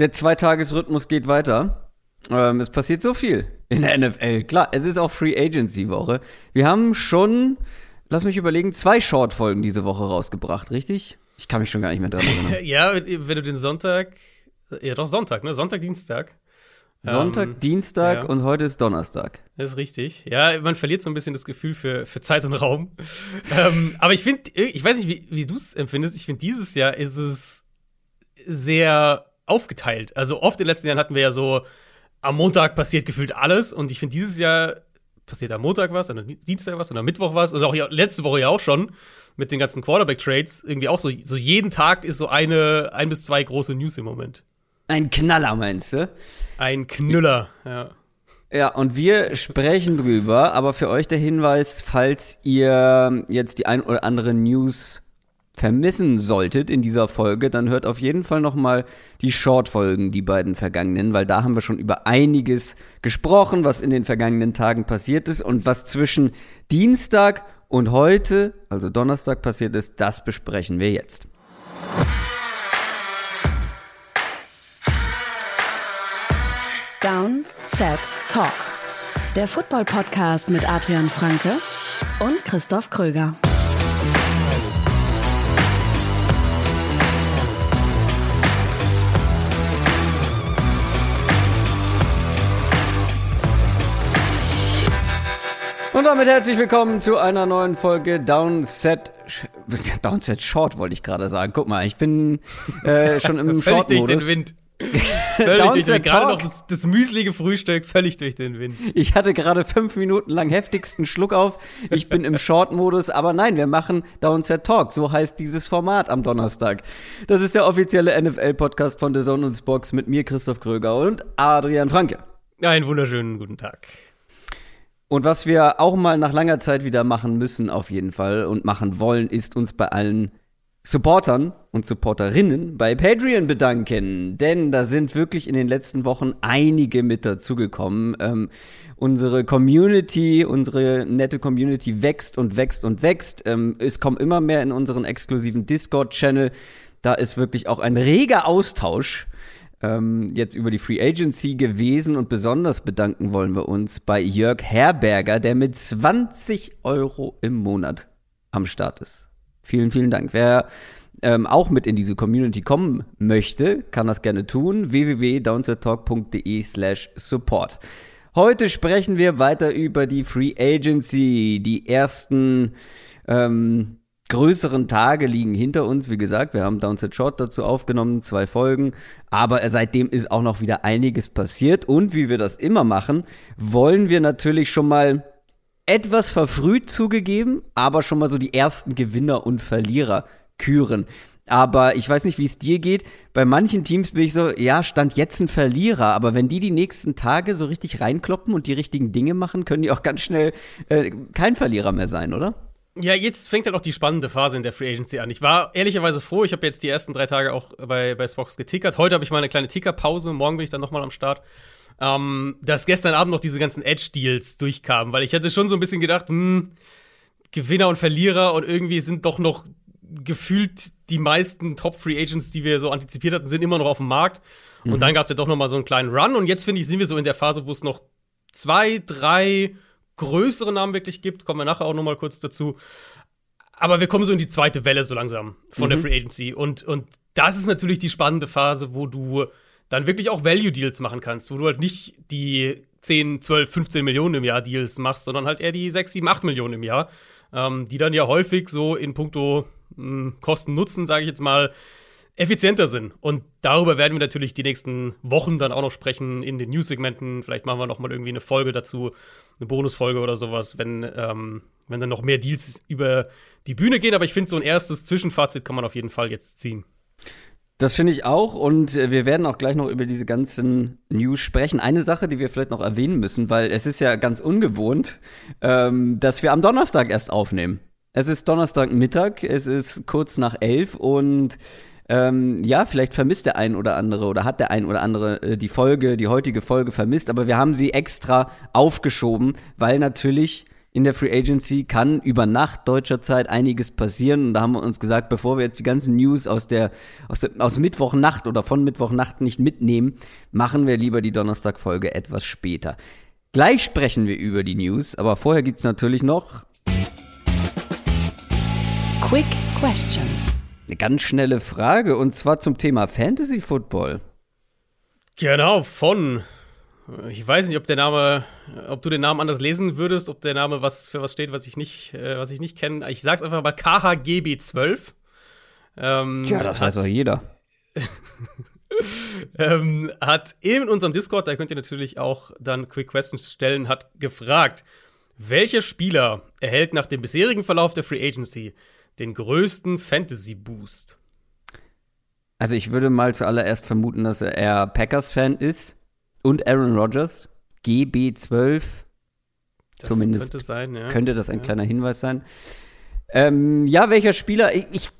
Der Zweitagesrhythmus geht weiter. Ähm, es passiert so viel in der NFL. Klar, es ist auch Free Agency Woche. Wir haben schon, lass mich überlegen, zwei Short-Folgen diese Woche rausgebracht, richtig? Ich kann mich schon gar nicht mehr dran erinnern. ja, wenn du den Sonntag, ja doch Sonntag, ne? Sonntag, Dienstag. Sonntag, ähm, Dienstag ja. und heute ist Donnerstag. Das ist richtig. Ja, man verliert so ein bisschen das Gefühl für, für Zeit und Raum. ähm, aber ich finde, ich weiß nicht, wie, wie du es empfindest. Ich finde, dieses Jahr ist es sehr aufgeteilt. Also oft in den letzten Jahren hatten wir ja so, am Montag passiert gefühlt alles. Und ich finde, dieses Jahr passiert am Montag was, am Dienstag was, und am Mittwoch was. Und auch letzte Woche ja auch schon mit den ganzen Quarterback-Trades. Irgendwie auch so, so jeden Tag ist so eine, ein bis zwei große News im Moment. Ein Knaller, meinst du? Ein Knüller, ja. Ja, und wir sprechen drüber, aber für euch der Hinweis, falls ihr jetzt die ein oder andere News vermissen solltet in dieser Folge, dann hört auf jeden Fall nochmal die Short-Folgen, die beiden vergangenen, weil da haben wir schon über einiges gesprochen, was in den vergangenen Tagen passiert ist und was zwischen Dienstag und heute, also Donnerstag passiert ist, das besprechen wir jetzt. Down, Set, Talk. Der Football-Podcast mit Adrian Franke und Christoph Kröger. Und damit herzlich willkommen zu einer neuen Folge Downset Downset Short wollte ich gerade sagen. Guck mal, ich bin äh, schon im Short Modus. durch den Wind. völlig durch den Wind. Gerade noch das, das müslige Frühstück völlig durch den Wind. Ich hatte gerade fünf Minuten lang heftigsten Schluck auf. Ich bin im Short-Modus, aber nein, wir machen Downset Talk. So heißt dieses Format am Donnerstag. Das ist der offizielle NFL-Podcast von The Zone und Box mit mir, Christoph Kröger und Adrian Franke. Einen wunderschönen guten Tag. Und was wir auch mal nach langer Zeit wieder machen müssen, auf jeden Fall, und machen wollen, ist uns bei allen Supportern und Supporterinnen bei Patreon bedanken. Denn da sind wirklich in den letzten Wochen einige mit dazugekommen. Ähm, unsere Community, unsere nette Community wächst und wächst und wächst. Ähm, es kommen immer mehr in unseren exklusiven Discord-Channel. Da ist wirklich auch ein reger Austausch ähm, jetzt über die Free Agency gewesen und besonders bedanken wollen wir uns bei Jörg Herberger, der mit 20 Euro im Monat am Start ist. Vielen, vielen Dank. Wer ähm, auch mit in diese Community kommen möchte, kann das gerne tun. www.downsettalk.de slash support. Heute sprechen wir weiter über die Free Agency, die ersten ähm, größeren Tage liegen hinter uns. Wie gesagt, wir haben Downset Short dazu aufgenommen, zwei Folgen. Aber seitdem ist auch noch wieder einiges passiert. Und wie wir das immer machen, wollen wir natürlich schon mal etwas verfrüht zugegeben, aber schon mal so die ersten Gewinner und Verlierer küren. Aber ich weiß nicht, wie es dir geht. Bei manchen Teams bin ich so, ja, stand jetzt ein Verlierer. Aber wenn die die nächsten Tage so richtig reinkloppen und die richtigen Dinge machen, können die auch ganz schnell äh, kein Verlierer mehr sein, oder? Ja, jetzt fängt halt auch die spannende Phase in der Free Agency an. Ich war ehrlicherweise froh, ich habe jetzt die ersten drei Tage auch bei, bei Spox getickert. Heute habe ich mal eine kleine Tickerpause, morgen bin ich dann nochmal am Start. Ähm, dass gestern Abend noch diese ganzen Edge-Deals durchkamen, weil ich hatte schon so ein bisschen gedacht, hm, Gewinner und Verlierer und irgendwie sind doch noch gefühlt die meisten Top-Free Agents, die wir so antizipiert hatten, sind immer noch auf dem Markt. Mhm. Und dann gab es ja doch noch mal so einen kleinen Run. Und jetzt, finde ich, sind wir so in der Phase, wo es noch zwei, drei größere Namen wirklich gibt. Kommen wir nachher auch noch mal kurz dazu. Aber wir kommen so in die zweite Welle so langsam von mhm. der Free Agency. Und, und das ist natürlich die spannende Phase, wo du dann wirklich auch Value-Deals machen kannst, wo du halt nicht die 10, 12, 15 Millionen im Jahr Deals machst, sondern halt eher die 6, 7, 8 Millionen im Jahr, ähm, die dann ja häufig so in puncto hm, Kosten-Nutzen, sage ich jetzt mal, effizienter sind. Und darüber werden wir natürlich die nächsten Wochen dann auch noch sprechen in den News-Segmenten. Vielleicht machen wir noch mal irgendwie eine Folge dazu, eine Bonusfolge oder sowas, wenn, ähm, wenn dann noch mehr Deals über die Bühne gehen. Aber ich finde, so ein erstes Zwischenfazit kann man auf jeden Fall jetzt ziehen. Das finde ich auch und äh, wir werden auch gleich noch über diese ganzen News sprechen. Eine Sache, die wir vielleicht noch erwähnen müssen, weil es ist ja ganz ungewohnt, ähm, dass wir am Donnerstag erst aufnehmen. Es ist Donnerstagmittag, es ist kurz nach elf und ähm, ja, vielleicht vermisst der ein oder andere oder hat der ein oder andere äh, die Folge, die heutige Folge vermisst, aber wir haben sie extra aufgeschoben, weil natürlich in der Free Agency kann über Nacht deutscher Zeit einiges passieren. Und da haben wir uns gesagt, bevor wir jetzt die ganzen News aus der, aus, der, aus Mittwochnacht oder von Mittwochnacht nicht mitnehmen, machen wir lieber die Donnerstagfolge etwas später. Gleich sprechen wir über die News, aber vorher gibt's natürlich noch Quick Question. Eine ganz schnelle Frage und zwar zum Thema Fantasy Football. Genau, von. Ich weiß nicht, ob der Name, ob du den Namen anders lesen würdest, ob der Name was für was steht, was ich nicht, äh, was ich nicht kenne. Ich sag's einfach mal KHGB12. Ähm, Ja, das hat, weiß auch jeder. ähm, hat in unserem Discord, da könnt ihr natürlich auch dann Quick Questions stellen, hat gefragt, welcher Spieler erhält nach dem bisherigen Verlauf der Free Agency den größten Fantasy Boost? Also ich würde mal zuallererst vermuten, dass er Packers-Fan ist und Aaron Rodgers. GB12 Das Zumindest könnte sein, ja. könnte das ein Ja. kleiner Hinweis sein. Ähm, ja, welcher Spieler? Ich, ich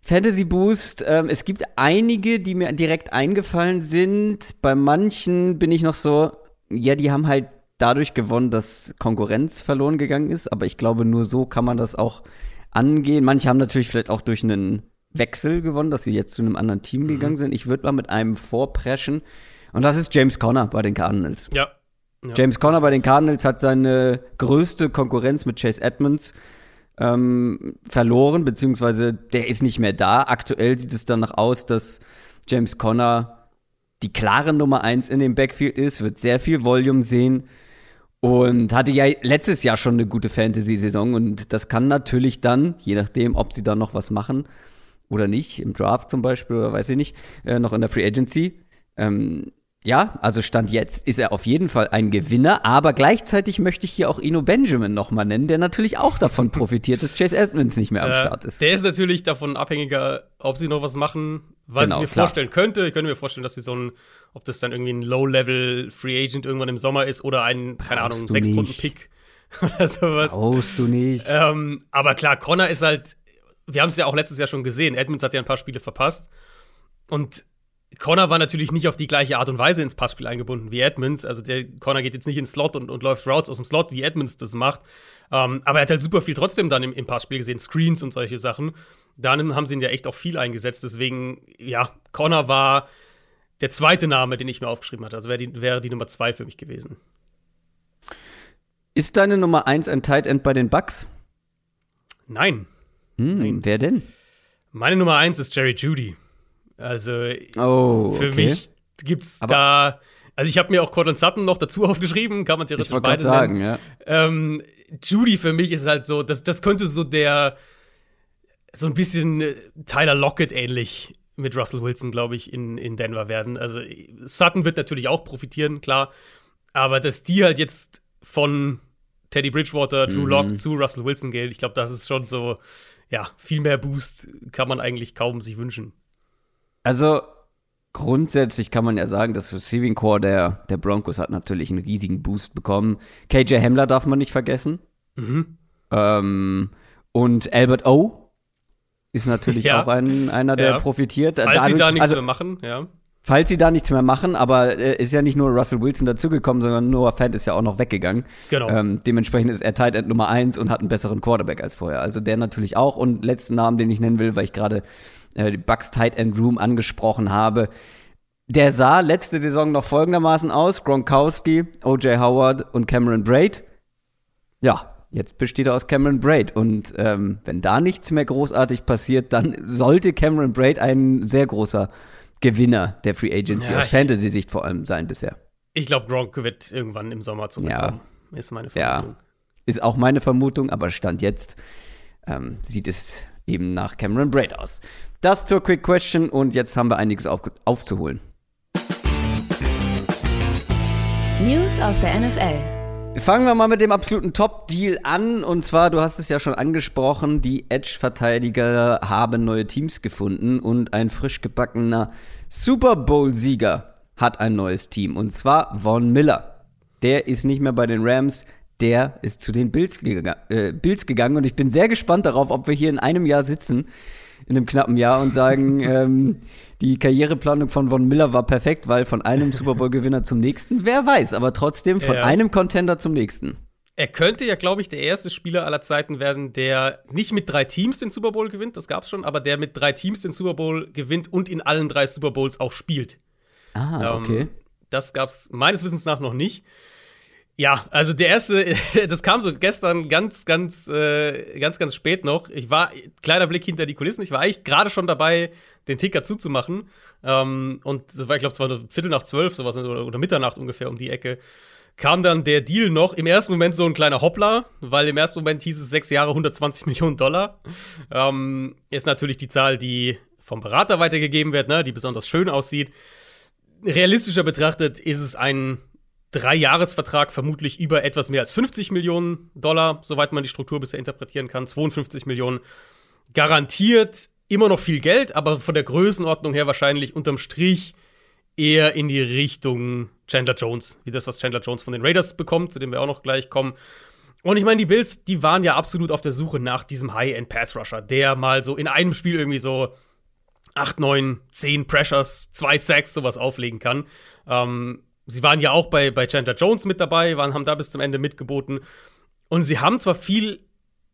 Fantasy Boost, ähm, es gibt einige, die mir direkt eingefallen sind. Bei manchen bin ich noch so, ja, die haben halt dadurch gewonnen, dass Konkurrenz verloren gegangen ist, aber ich glaube, nur so kann man das auch angehen. Manche haben natürlich vielleicht auch durch einen Wechsel gewonnen, dass sie jetzt zu einem anderen Team Mhm. gegangen sind. Ich würde mal mit einem vorpreschen. Und das ist James Conner bei den Cardinals. Ja. Ja. James Conner bei den Cardinals hat seine größte Konkurrenz mit Chase Edmonds ähm, verloren, beziehungsweise der ist nicht mehr da. Aktuell sieht es danach aus, dass James Conner die klare Nummer eins in dem Backfield ist, wird sehr viel Volume sehen und hatte ja letztes Jahr schon eine gute Fantasy-Saison. Und das kann natürlich dann, je nachdem, ob sie da noch was machen oder nicht, im Draft zum Beispiel oder weiß ich nicht, äh, noch in der Free Agency, ähm, ja, also Stand jetzt ist er auf jeden Fall ein Gewinner, aber gleichzeitig möchte ich hier auch Ino Benjamin nochmal nennen, der natürlich auch davon profitiert, dass Chase Edmonds nicht mehr am Äh, Start ist. Der ist natürlich davon abhängiger, ob sie noch was machen, was Genau, ich mir klar. vorstellen könnte. Ich könnte mir vorstellen, dass sie so ein, ob das dann irgendwie ein Low-Level Free Agent irgendwann im Sommer ist oder ein, keine Ahnung, Brauchst du sechs Runden nicht. Pick oder sowas. Brauchst du nicht. Ähm, aber klar, Connor ist halt, wir haben es ja auch letztes Jahr schon gesehen. Edmonds hat ja ein paar Spiele verpasst. Und Connor war natürlich nicht auf die gleiche Art und Weise ins Passspiel eingebunden wie Edmonds. Also der Connor geht jetzt nicht ins Slot und, und läuft Routes aus dem Slot, wie Edmonds das macht. Ähm, aber er hat halt super viel trotzdem dann im, im Passspiel gesehen, Screens und solche Sachen. Dann haben sie ihn ja echt auch viel eingesetzt. Deswegen, ja, Connor war der zweite Name, den ich mir aufgeschrieben hatte. Also wäre die, wäre die Nummer zwei für mich gewesen. Ist deine Nummer eins ein Tight End bei den Bucks? Nein. Hm, Nein. wer denn? Meine Nummer eins ist Jerry Judy. Also Oh, Für okay. mich gibt's Aber- da. Also ich habe mir auch Cortland Sutton noch dazu aufgeschrieben, kann man theoretisch beide sagen, nennen. ja. Ähm, Judy für mich ist halt so, das, das könnte so der so ein bisschen äh, Tyler Lockett ähnlich mit Russell Wilson, glaube ich, in, in Denver werden. Also Sutton wird natürlich auch profitieren, klar. Aber dass die halt jetzt von Teddy Bridgewater, Drew Mhm. Lock zu Russell Wilson gehen, ich glaube, das ist schon so, ja, viel mehr Boost kann man eigentlich kaum sich wünschen. Also grundsätzlich kann man ja sagen, das Receiving Core der, der Broncos hat natürlich einen riesigen Boost bekommen. KJ Hamler darf man nicht vergessen. Mhm. Ähm, und Albert O ist natürlich Ja. auch ein, einer, der Ja. profitiert. Falls sie Dadurch- da nichts also, mehr machen, ja. Falls sie da nichts mehr machen, aber äh, ist ja nicht nur Russell Wilson dazugekommen, sondern Noah Fant ist ja auch noch weggegangen. Genau. Ähm, dementsprechend ist er Tight End Nummer eins und hat einen besseren Quarterback als vorher. Also der natürlich auch. Und letzten Namen, den ich nennen will, weil ich gerade äh, Bucks Tight End Room angesprochen habe. Der sah letzte Saison noch folgendermaßen aus: Gronkowski, O.J. Howard und Cameron Braid. Ja, jetzt besteht er aus Cameron Braid. Und ähm, wenn da nichts mehr großartig passiert, dann sollte Cameron Braid ein sehr großer Gewinner der Free Agency, Ja, aus ich- Fantasy-Sicht vor allem sein bisher. Ich glaube, Gronk wird irgendwann im Sommer zurückkommen. Ist meine Ja. Vermutung. Ist auch meine Vermutung, aber Stand jetzt ähm, sieht es eben nach Cameron Braid aus. Das zur Quick Question und jetzt haben wir einiges auf, aufzuholen. News aus der NFL. Fangen wir mal mit dem absoluten Top-Deal an. Und zwar, du hast es ja schon angesprochen, die Edge-Verteidiger haben neue Teams gefunden und ein frisch gebackener Super Bowl-Sieger hat ein neues Team. Und zwar Von Miller. Der ist nicht mehr bei den Rams, der ist zu den Bills, gega äh, Bills gegangen. Und ich bin sehr gespannt darauf, ob wir hier in einem Jahr sitzen, in einem knappen Jahr, und sagen, ähm, die Karriereplanung von Von Miller war perfekt, weil von einem Super Bowl-Gewinner zum nächsten, wer weiß, aber trotzdem von Ja. einem Contender zum nächsten. er könnte ja, glaube ich, der erste Spieler aller Zeiten werden, der nicht mit drei Teams den Super Bowl gewinnt, das gab es schon, aber der mit drei Teams den Super Bowl gewinnt und in allen drei Super Bowls auch spielt. Ah, okay. Ähm, das gab es meines Wissens nach noch nicht. Ja, also der erste, das kam so gestern ganz, ganz, äh, ganz, ganz spät noch. Ich war, kleiner Blick hinter die Kulissen, ich war eigentlich gerade schon dabei, den Ticker zuzumachen. Ähm, und das war, ich glaube, es war nur Viertel nach zwölf, sowas, oder, oder Mitternacht ungefähr um die Ecke kam dann der Deal noch. Im ersten Moment so ein kleiner Hoppler, weil im ersten Moment hieß es sechs Jahre 120 Millionen Dollar. Ähm, ist natürlich die Zahl, die vom Berater weitergegeben wird, ne, die besonders schön aussieht. Realistischer betrachtet ist es ein Dreijahresvertrag, vermutlich über etwas mehr als 50 Millionen Dollar, soweit man die Struktur bisher interpretieren kann. 52 Millionen garantiert immer noch viel Geld, aber von der Größenordnung her wahrscheinlich unterm Strich eher in die Richtung Chandler Jones, wie das, was Chandler Jones von den Raiders bekommt, zu dem wir auch noch gleich kommen. Und ich meine, die Bills, die waren ja absolut auf der Suche nach diesem High-End-Pass-Rusher, der mal so in einem Spiel irgendwie so 8, 9, 10 Pressures, 2 Sacks, sowas auflegen kann. Ähm, sie waren ja auch bei, bei Chandler Jones mit dabei, waren, haben da bis zum Ende mitgeboten. Und sie haben zwar viel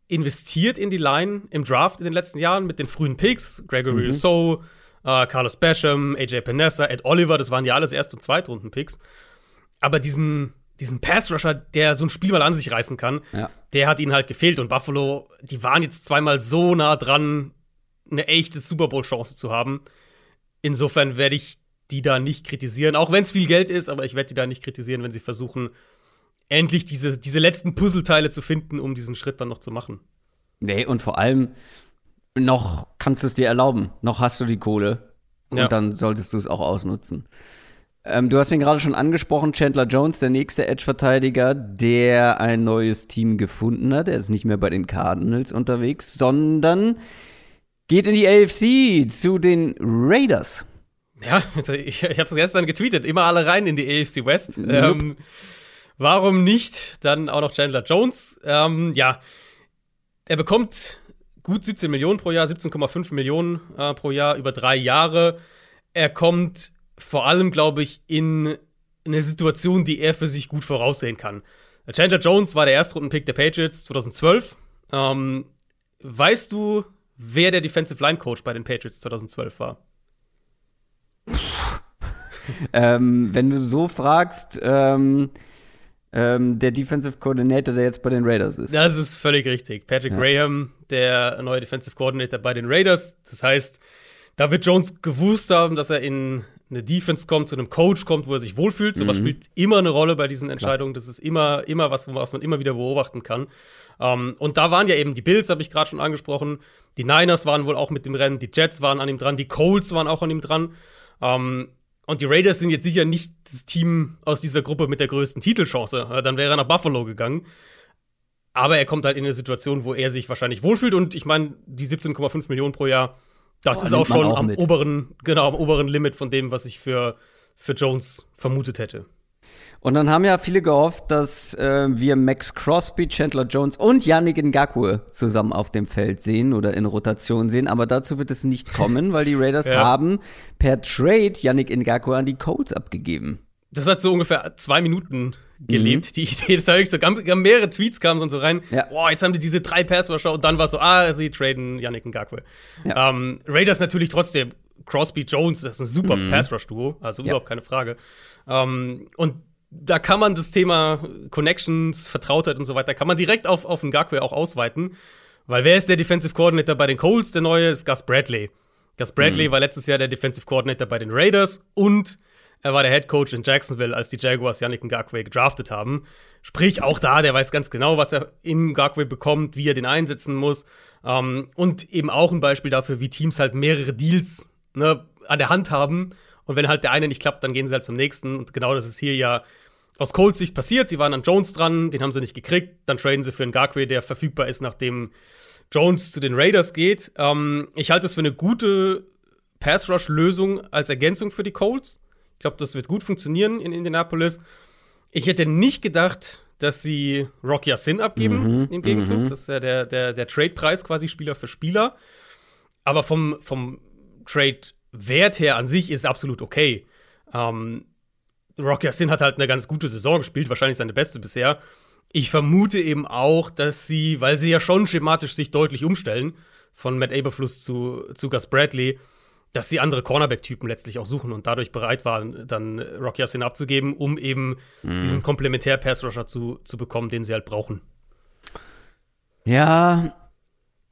investiert in die Line im Draft in den letzten Jahren mit den frühen Picks, Gregory mhm. So, äh, Carlos Basham, AJ Panessa, Ed Oliver, das waren ja alles Erst- und Zweitrunden-Picks. Aber diesen, diesen Pass-Rusher, der so ein Spiel mal an sich reißen kann, ja. der hat ihnen halt gefehlt. Und Buffalo, die waren jetzt zweimal so nah dran, eine echte Super Bowl-Chance zu haben. Insofern werde ich die da nicht kritisieren, auch wenn es viel Geld ist, aber ich werde die da nicht kritisieren, wenn sie versuchen, endlich diese, diese letzten Puzzleteile zu finden, um diesen Schritt dann noch zu machen. Nee, und vor allem, noch kannst du es dir erlauben, noch hast du die Kohle und ja. dann solltest du es auch ausnutzen. Ähm, du hast ihn gerade schon angesprochen, Chandler Jones, der nächste Edge-Verteidiger, der ein neues Team gefunden hat. Er ist nicht mehr bei den Cardinals unterwegs, sondern geht in die AFC zu den Raiders. Ja, ich, ich habe es gestern getweetet. Immer alle rein in die AFC West. Nope. Ähm, warum nicht? Dann auch noch Chandler Jones. Ähm, ja, er bekommt gut 17 Millionen pro Jahr, 17,5 Millionen äh, pro Jahr über drei Jahre. Er kommt vor allem, glaube ich, in eine Situation, die er für sich gut voraussehen kann. Chandler Jones war der Erstrundenpick der Patriots 2012. Ähm, weißt du, wer der Defensive Line Coach bei den Patriots 2012 war? Ähm, wenn du so fragst, ähm, ähm, der Defensive Coordinator, der jetzt bei den Raiders ist. Das ist völlig richtig. Patrick ja. Graham, der neue Defensive Coordinator bei den Raiders. Das heißt, da wird Jones gewusst haben, dass er in eine Defense kommt, zu einem Coach kommt, wo er sich wohlfühlt. Sowas mhm. spielt immer eine Rolle bei diesen Entscheidungen. Klar. Das ist immer, immer was, was man immer wieder beobachten kann. Um, ähm, und da waren ja eben die Bills, habe ich gerade schon angesprochen. Die Niners waren wohl auch mit dem Rennen. Die Jets waren an ihm dran. Die Colts waren auch an ihm dran. Um, ähm, und die Raiders sind jetzt sicher nicht das Team aus dieser Gruppe mit der größten Titelchance. Dann wäre er nach Buffalo gegangen. Aber er kommt halt in eine Situation, wo er sich wahrscheinlich wohlfühlt. Und ich meine, die 17,5 Millionen pro Jahr, das oh, ist auch schon auch am oberen, genau, am oberen Limit von dem, was ich für, für Jones vermutet hätte. Und dann haben ja viele gehofft, dass äh, wir Max Crosby, Chandler Jones und Yannick Ngakwe zusammen auf dem Feld sehen oder in Rotation sehen. Aber dazu wird es nicht kommen, weil die Raiders ja. haben per Trade Yannick Ngakwe an die Colts abgegeben. Das hat so ungefähr zwei Minuten gelebt, mhm. die Idee. Das habe ich so, mehrere Tweets kamen so rein. Ja. Boah, jetzt haben die diese drei Passwasher und dann war so, ah, sie traden Yannick Ngakwe. Ja. Ähm, Raiders natürlich trotzdem. Crosby Jones, das ist ein super mhm. Pass-Rush-Duo, also überhaupt ja. keine Frage. Ähm, und da kann man das Thema Connections, Vertrautheit und so weiter, kann man direkt auf, auf Ngakwe auch ausweiten. Weil wer ist der Defensive Coordinator bei den Colts? Der neue ist Gus Bradley. Gus Bradley mhm. war letztes Jahr der Defensive Coordinator bei den Raiders und er war der Head Coach in Jacksonville, als die Jaguars Yannick Ngakwe gedraftet haben. Sprich, auch da, der weiß ganz genau, was er in Ngakwe bekommt, wie er den einsetzen muss. Ähm, und eben auch ein Beispiel dafür, wie Teams halt mehrere Deals ne, an der Hand haben. Und wenn halt der eine nicht klappt, dann gehen sie halt zum nächsten. Und genau das ist hier ja aus Colts Sicht passiert. Sie waren an Jones dran, den haben sie nicht gekriegt. Dann traden sie für einen Ngakwe, der verfügbar ist, nachdem Jones zu den Raiders geht. Ähm, ich halte es für eine gute Pass-Rush-Lösung als Ergänzung für die Colts. Ich glaube, das wird gut funktionieren in Indianapolis. Ich hätte nicht gedacht, dass sie Rocky Sin abgeben mhm, im Gegenzug. Mhm. Das ist ja der, der, der Trade-Preis quasi Spieler für Spieler. Aber vom, vom Trade-Wert her an sich ist es absolut okay. Ähm, Rocky Sin hat halt eine ganz gute Saison gespielt, wahrscheinlich seine beste bisher. Ich vermute eben auch, dass sie, weil sie ja schon schematisch sich deutlich umstellen, von Matt Aberfluss zu, zu Gus Bradley, dass sie andere Cornerback-Typen letztlich auch suchen und dadurch bereit waren, dann Rocky Yassin abzugeben, um eben mhm. diesen Komplementär-Pass-Rusher zu, zu bekommen, den sie halt brauchen. Ja,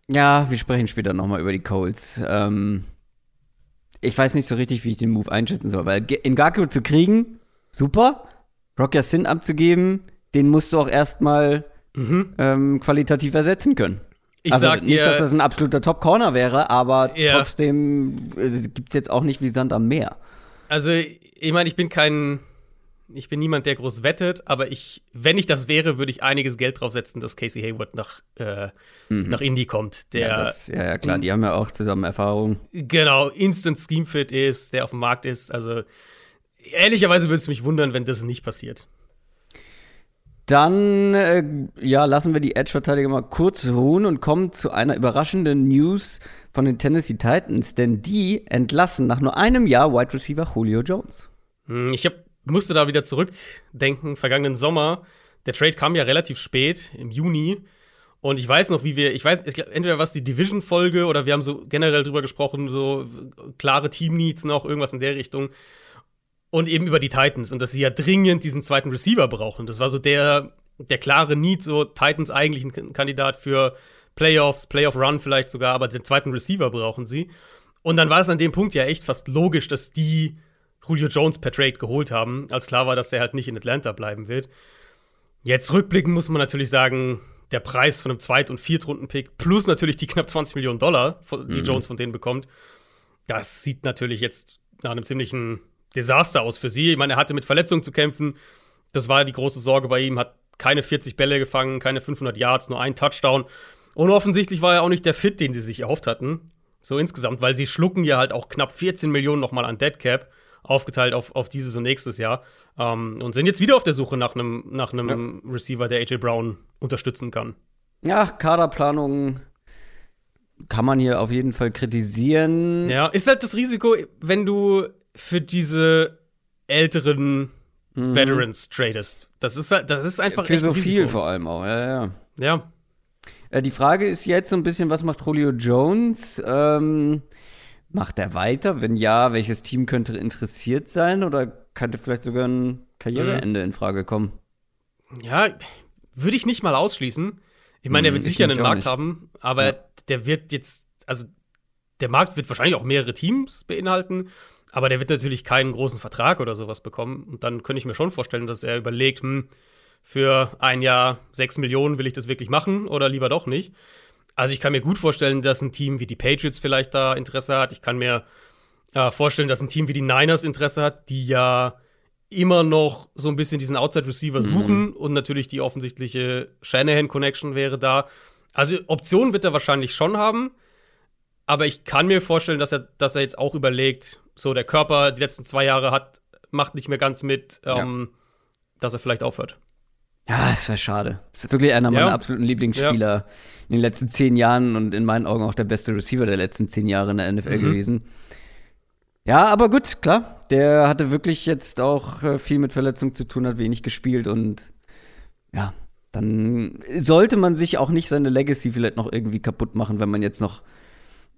ja, wir sprechen später nochmal über die Colts. Ähm, ich weiß nicht so richtig, wie ich den Move einschätzen soll, weil Ngaku zu kriegen, super. Rocky Sin abzugeben, den musst du auch erstmal mhm. ähm, qualitativ ersetzen können. Ich also sag nicht, dir, dass das ein absoluter Top-Corner wäre, aber ja. trotzdem äh, gibt es jetzt auch nicht wie Sand am Meer. Also, ich meine, ich bin kein, ich bin niemand, der groß wettet, aber ich, wenn ich das wäre, würde ich einiges Geld drauf setzen, dass Casey Hayward nach, äh, mhm. nach Indy kommt. Der, ja, das, ja, ja, klar, die haben ja auch zusammen Erfahrung. Genau, Instant Scheme Fit ist, der auf dem Markt ist. Also, ehrlicherweise würde es mich wundern, wenn das nicht passiert. Dann äh, ja, lassen wir die Edge-Verteidiger mal kurz ruhen und kommen zu einer überraschenden News von den Tennessee Titans, denn die entlassen nach nur einem Jahr Wide Receiver Julio Jones. Hm, ich hab, musste da wieder zurückdenken, vergangenen Sommer. Der Trade kam ja relativ spät, im Juni. Und ich weiß noch, wie wir, ich weiß, entweder was die Division-Folge oder wir haben so generell drüber gesprochen, so klare Team-Needs noch, irgendwas in der Richtung und eben über die Titans und dass sie ja dringend diesen zweiten Receiver brauchen. Das war so der, der klare Need, so Titans eigentlich ein Kandidat für Playoffs, Playoff Run vielleicht sogar, aber den zweiten Receiver brauchen sie. Und dann war es an dem Punkt ja echt fast logisch, dass die Julio Jones per Trade geholt haben, als klar war, dass der halt nicht in Atlanta bleiben wird. Jetzt rückblickend muss man natürlich sagen, der Preis von einem Zweit- und Viertrunden-Pick plus natürlich die knapp 20 Millionen Dollar, die mhm. Jones von denen bekommt, das sieht natürlich jetzt nach einem ziemlichen Desaster aus für sie. Ich meine, er hatte mit Verletzungen zu kämpfen. Das war die große Sorge bei ihm. Hat keine 40 Bälle gefangen, keine 500 Yards, nur ein Touchdown. Und offensichtlich war er auch nicht der Fit, den sie sich erhofft hatten. So insgesamt, weil sie schlucken ja halt auch knapp 14 Millionen nochmal an Dead Cap, aufgeteilt auf, auf dieses und nächstes Jahr. Ähm, und sind jetzt wieder auf der Suche nach einem nach ja. Receiver, der AJ Brown unterstützen kann. Ja, Kaderplanung kann man hier auf jeden Fall kritisieren. Ja, ist halt das Risiko, wenn du für diese älteren mhm. Veterans tradest. Das ist, das ist einfach Für so viel vor allem auch, ja, ja. Ja. Äh, die Frage ist jetzt so ein bisschen, was macht Julio Jones? Ähm, macht er weiter? Wenn ja, welches Team könnte interessiert sein? Oder könnte vielleicht sogar ein Karriereende mhm. in Frage kommen? Ja, würde ich nicht mal ausschließen. Ich meine, er wird hm, sicher einen Markt haben, aber ja. der wird jetzt, also der Markt wird wahrscheinlich auch mehrere Teams beinhalten. Aber der wird natürlich keinen großen Vertrag oder sowas bekommen. Und dann könnte ich mir schon vorstellen, dass er überlegt, hm, für ein Jahr sechs Millionen will ich das wirklich machen oder lieber doch nicht. Also ich kann mir gut vorstellen, dass ein Team wie die Patriots vielleicht da Interesse hat. Ich kann mir äh, vorstellen, dass ein Team wie die Niners Interesse hat, die ja immer noch so ein bisschen diesen Outside-Receiver mhm. suchen und natürlich die offensichtliche Shanahan-Connection wäre da. Also Optionen wird er wahrscheinlich schon haben, aber ich kann mir vorstellen, dass er, dass er jetzt auch überlegt, so der Körper die letzten zwei Jahre hat, macht nicht mehr ganz mit, ähm, ja. dass er vielleicht aufhört. Ja, das wäre schade. Das ist wirklich einer meiner absoluten Lieblingsspieler ja. in den letzten zehn Jahren und in meinen Augen auch der beste Receiver der letzten zehn Jahre in der NFL mhm. gewesen. Ja, aber gut, klar. Der hatte wirklich jetzt auch äh, viel mit Verletzungen zu tun, hat wenig gespielt und ja, dann sollte man sich auch nicht seine Legacy vielleicht noch irgendwie kaputt machen, wenn man jetzt noch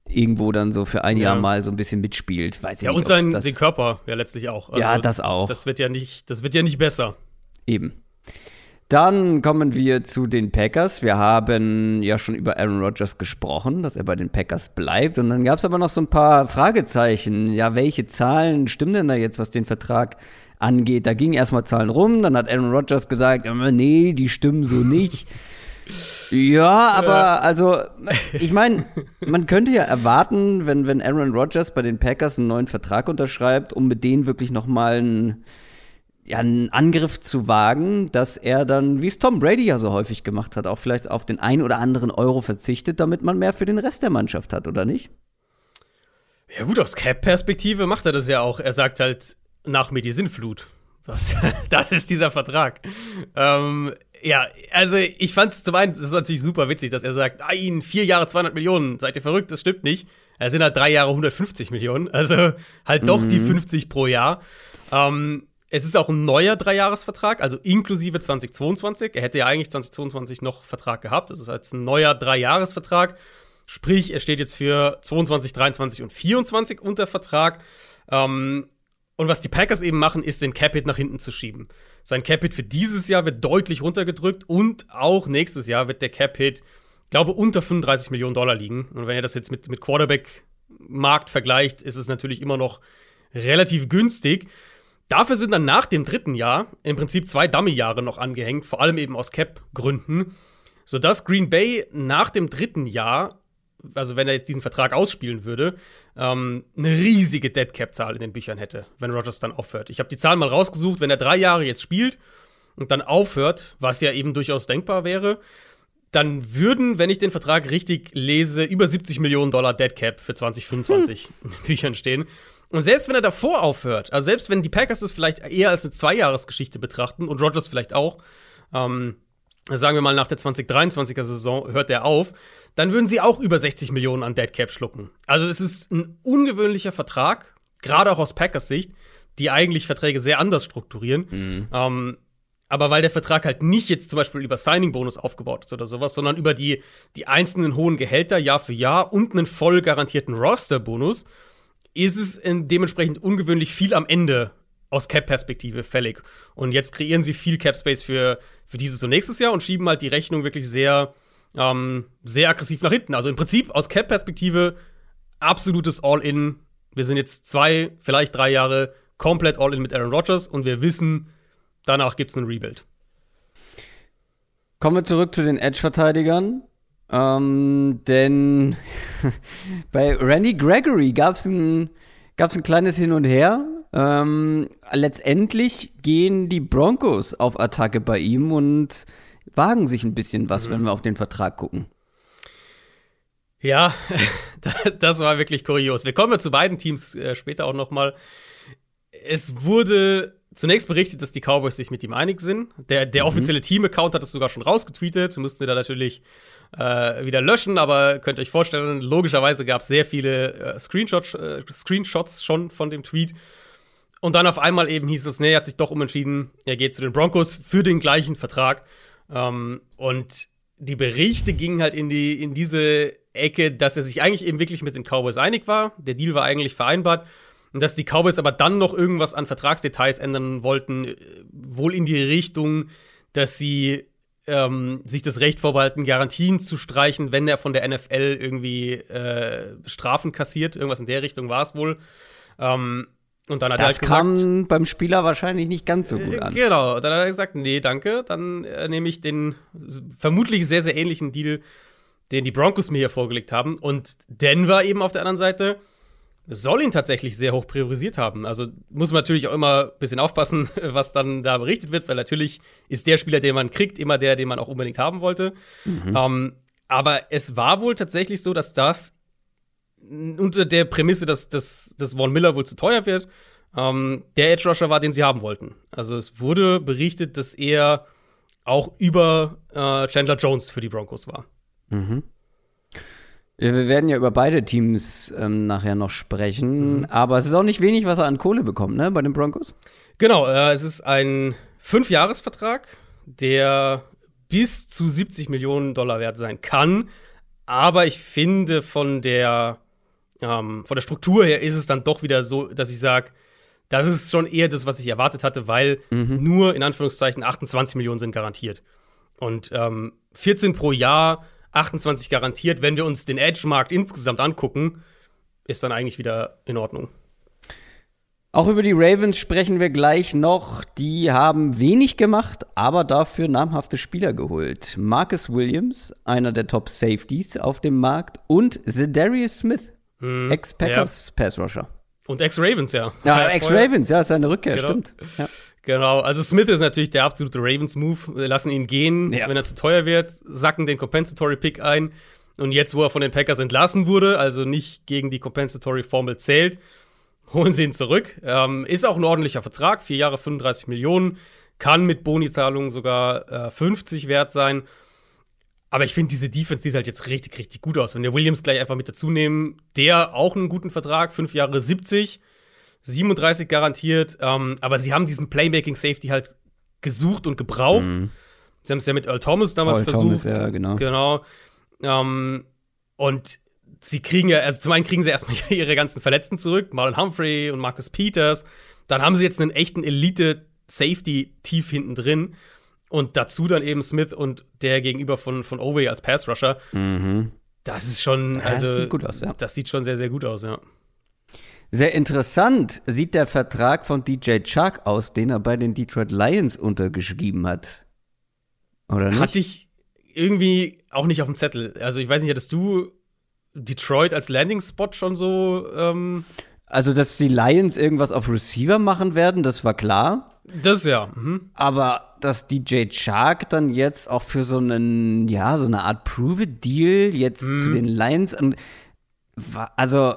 irgendwo dann so für ein ja. Jahr mal so ein bisschen mitspielt. Weiß ich ja, nicht, und sein, den Körper ja letztlich auch. Also, ja, das auch. Das wird ja nicht, das wird ja nicht besser. Eben. Dann kommen wir zu den Packers. Wir haben ja schon über Aaron Rodgers gesprochen, dass er bei den Packers bleibt. Und dann gab es aber noch so ein paar Fragezeichen. Ja, welche Zahlen stimmen denn da jetzt, was den Vertrag angeht? Da gingen erstmal Zahlen rum. Dann hat Aaron Rodgers gesagt, nee, die stimmen so nicht. Ja, aber also, ich meine, man könnte ja erwarten, wenn, wenn Aaron Rodgers bei den Packers einen neuen Vertrag unterschreibt, um mit denen wirklich noch mal einen, ja, einen Angriff zu wagen, dass er dann, wie es Tom Brady ja so häufig gemacht hat, auch vielleicht auf den ein oder anderen Euro verzichtet, damit man mehr für den Rest der Mannschaft hat, oder nicht? Ja gut, aus Cap-Perspektive macht er das ja auch. Er sagt halt, nach mir die Sinnflut. Was? das ist dieser Vertrag. Ähm, ja, also ich fand es zum einen, das ist natürlich super witzig, dass er sagt, nein, vier Jahre 200 Millionen, seid ihr verrückt, das stimmt nicht. Es sind halt drei Jahre 150 Millionen, also halt doch mhm. die 50 pro Jahr. Ähm, es ist auch ein neuer Dreijahresvertrag, also inklusive 2022. Er hätte ja eigentlich 2022 noch Vertrag gehabt. Das ist jetzt ein neuer Dreijahresvertrag. Sprich, er steht jetzt für 22, 23 und 24 unter Vertrag. Ähm, und was die Packers eben machen, ist den Capit nach hinten zu schieben. Sein Capit für dieses Jahr wird deutlich runtergedrückt und auch nächstes Jahr wird der Capit, glaube unter 35 Millionen Dollar liegen. Und wenn ihr das jetzt mit, mit Quarterback-Markt vergleicht, ist es natürlich immer noch relativ günstig. Dafür sind dann nach dem dritten Jahr im Prinzip zwei Dummy-Jahre noch angehängt, vor allem eben aus Cap-Gründen, sodass Green Bay nach dem dritten Jahr also wenn er jetzt diesen Vertrag ausspielen würde, ähm, eine riesige Dead Cap-Zahl in den Büchern hätte, wenn Rogers dann aufhört. Ich habe die Zahlen mal rausgesucht, wenn er drei Jahre jetzt spielt und dann aufhört, was ja eben durchaus denkbar wäre, dann würden, wenn ich den Vertrag richtig lese, über 70 Millionen Dollar Dead Cap für 2025 hm. in den Büchern stehen. Und selbst wenn er davor aufhört, also selbst wenn die Packers das vielleicht eher als eine Zweijahresgeschichte betrachten und Rogers vielleicht auch, ähm, sagen wir mal nach der 2023er Saison hört er auf, dann würden sie auch über 60 Millionen an Dead Cap schlucken. Also es ist ein ungewöhnlicher Vertrag, gerade auch aus Packers Sicht, die eigentlich Verträge sehr anders strukturieren. Mhm. Ähm, aber weil der Vertrag halt nicht jetzt zum Beispiel über Signing-Bonus aufgebaut ist oder sowas, sondern über die, die einzelnen hohen Gehälter Jahr für Jahr und einen voll garantierten Roster-Bonus, ist es dementsprechend ungewöhnlich viel am Ende aus Cap-Perspektive fällig. Und jetzt kreieren sie viel Cap-Space für, für dieses und nächstes Jahr und schieben halt die Rechnung wirklich sehr ähm, sehr aggressiv nach hinten. Also im Prinzip aus Cap-Perspektive absolutes All-In. Wir sind jetzt zwei, vielleicht drei Jahre komplett All-In mit Aaron Rodgers und wir wissen, danach gibt es einen Rebuild. Kommen wir zurück zu den Edge-Verteidigern. Ähm, denn bei Randy Gregory gab es ein, gab's ein kleines Hin und Her. Ähm, letztendlich gehen die Broncos auf Attacke bei ihm und wagen sich ein bisschen was, mhm. wenn wir auf den Vertrag gucken. Ja, das war wirklich kurios. Wir kommen ja zu beiden Teams äh, später auch noch mal. Es wurde zunächst berichtet, dass die Cowboys sich mit ihm einig sind. Der, der mhm. offizielle Team-Account hat es sogar schon rausgetweetet. Mussten sie da natürlich äh, wieder löschen, aber könnt ihr euch vorstellen, logischerweise gab es sehr viele äh, Screenshots, äh, Screenshots schon von dem Tweet. Und dann auf einmal eben hieß es, nee, er hat sich doch umentschieden, er geht zu den Broncos für den gleichen Vertrag. Ähm, und die Berichte gingen halt in, die, in diese Ecke, dass er sich eigentlich eben wirklich mit den Cowboys einig war. Der Deal war eigentlich vereinbart. Und dass die Cowboys aber dann noch irgendwas an Vertragsdetails ändern wollten, äh, wohl in die Richtung, dass sie ähm, sich das Recht vorbehalten, Garantien zu streichen, wenn er von der NFL irgendwie äh, Strafen kassiert. Irgendwas in der Richtung war es wohl. Ähm, und dann hat das er halt gesagt, kam beim Spieler wahrscheinlich nicht ganz so gut an. Genau, dann hat er gesagt, nee, danke, dann äh, nehme ich den vermutlich sehr, sehr ähnlichen Deal, den die Broncos mir hier vorgelegt haben. Und Denver eben auf der anderen Seite soll ihn tatsächlich sehr hoch priorisiert haben. Also muss man natürlich auch immer ein bisschen aufpassen, was dann da berichtet wird, weil natürlich ist der Spieler, den man kriegt, immer der, den man auch unbedingt haben wollte. Mhm. Ähm, aber es war wohl tatsächlich so, dass das unter der Prämisse, dass, dass, dass Von Miller wohl zu teuer wird, ähm, der Edge Rusher war, den sie haben wollten. Also es wurde berichtet, dass er auch über äh, Chandler Jones für die Broncos war. Mhm. Wir werden ja über beide Teams ähm, nachher noch sprechen, mhm. aber es ist auch nicht wenig, was er an Kohle bekommt, ne, bei den Broncos? Genau, äh, es ist ein Fünfjahresvertrag, der bis zu 70 Millionen Dollar wert sein kann. Aber ich finde, von der ähm, von der Struktur her ist es dann doch wieder so, dass ich sage, das ist schon eher das, was ich erwartet hatte, weil mhm. nur in Anführungszeichen 28 Millionen sind garantiert. Und ähm, 14 pro Jahr, 28 garantiert, wenn wir uns den Edge-Markt insgesamt angucken, ist dann eigentlich wieder in Ordnung. Auch über die Ravens sprechen wir gleich noch. Die haben wenig gemacht, aber dafür namhafte Spieler geholt. Marcus Williams, einer der Top Safeties auf dem Markt, und Zedarius Smith, Mhm. Ex-Packers ja. Pass Rusher. Und Ex-Ravens, ja. Ja, Ex-Ravens, ja, ist seine Rückkehr, genau. stimmt. Ja. Genau, also Smith ist natürlich der absolute Ravens-Move. Wir lassen ihn gehen, ja. wenn er zu teuer wird, sacken den Compensatory-Pick ein. Und jetzt, wo er von den Packers entlassen wurde, also nicht gegen die Compensatory-Formel zählt, holen sie ihn zurück. Ähm, ist auch ein ordentlicher Vertrag, vier Jahre 35 Millionen, kann mit Bonizahlungen sogar äh, 50 wert sein. Aber ich finde, diese Defense sieht halt jetzt richtig, richtig gut aus. Wenn wir Williams gleich einfach mit dazu nehmen, der auch einen guten Vertrag, fünf Jahre 70, 37 garantiert, ähm, aber sie haben diesen Playmaking-Safety halt gesucht und gebraucht. Mhm. Sie haben es ja mit Earl Thomas damals Earl versucht. Thomas, ja, genau. Genau. Ähm, und sie kriegen ja, also zum einen kriegen sie erstmal ihre ganzen Verletzten zurück, Marlon Humphrey und Marcus Peters. Dann haben sie jetzt einen echten Elite-Safety tief hinten drin. Und dazu dann eben Smith und der gegenüber von, von Oway als Pass-Rusher. Mhm. Das ist schon, Das also. sieht gut aus, ja. Das sieht schon sehr, sehr gut aus, ja. Sehr interessant sieht der Vertrag von DJ Chuck aus, den er bei den Detroit Lions untergeschrieben hat. Oder nicht? Hatte ich irgendwie auch nicht auf dem Zettel. Also ich weiß nicht, hattest du Detroit als Landing-Spot schon so? Ähm, also, dass die Lions irgendwas auf Receiver machen werden, das war klar. Das ja. Mhm. Aber dass DJ Chark dann jetzt auch für so einen, ja, so eine Art Prove-It-Deal jetzt Mhm. zu den Lions und also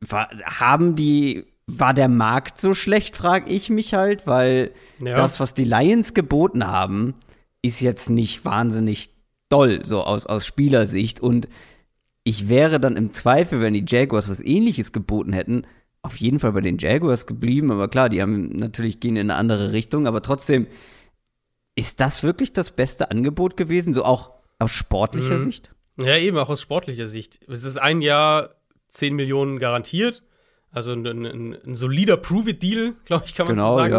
war, haben die, war der Markt so schlecht, frage ich mich halt, weil Ja. das, was die Lions geboten haben, ist jetzt nicht wahnsinnig doll, so aus, aus Spielersicht. Und ich wäre dann im Zweifel, wenn die Jaguars was ähnliches geboten hätten, auf jeden Fall bei den Jaguars geblieben. Aber klar, die haben natürlich gehen in eine andere Richtung, aber trotzdem, ist das wirklich das beste Angebot gewesen, so auch aus sportlicher Mhm. Sicht? Ja, eben auch aus sportlicher Sicht. Es ist ein Jahr 10 Millionen garantiert. Also ein, ein, ein solider Prove-It-Deal, glaube ich, kann man so Genau, sagen.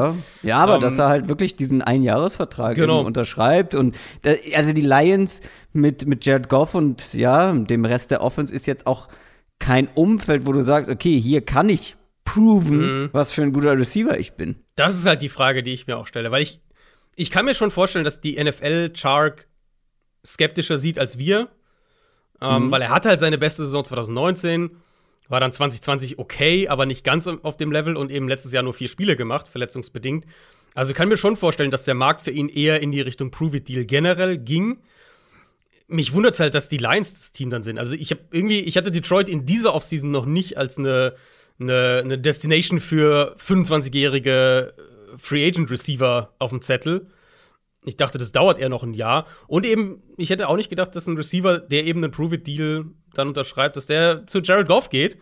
ja. Ja, aber Ähm, dass er halt wirklich diesen Einjahresvertrag Genau. unterschreibt und da, also die Lions mit, mit Jared Goff und ja, dem Rest der Offense ist jetzt auch kein Umfeld, wo du sagst, okay, hier kann ich proven, Mhm. was für ein guter Receiver ich bin. Das ist halt die Frage, die ich mir auch stelle. Weil ich, ich kann mir schon vorstellen, dass die NFL Chark skeptischer sieht als wir. Ähm, Mhm. Weil er hatte halt seine beste Saison 2019, war dann 2020 okay, aber nicht ganz auf dem Level und eben letztes Jahr nur vier Spiele gemacht, verletzungsbedingt. Also ich kann mir schon vorstellen, dass der Markt für ihn eher in die Richtung Prove-It-Deal generell ging. Mich wundert es halt, dass die Lions das Team dann sind. Also ich habe irgendwie, ich hatte Detroit in dieser Offseason noch nicht als eine, eine, eine Destination für 25-jährige Free Agent Receiver auf dem Zettel. Ich dachte, das dauert eher noch ein Jahr. Und eben, ich hätte auch nicht gedacht, dass ein Receiver, der eben einen Prove-It-Deal dann unterschreibt, dass der zu Jared Goff geht.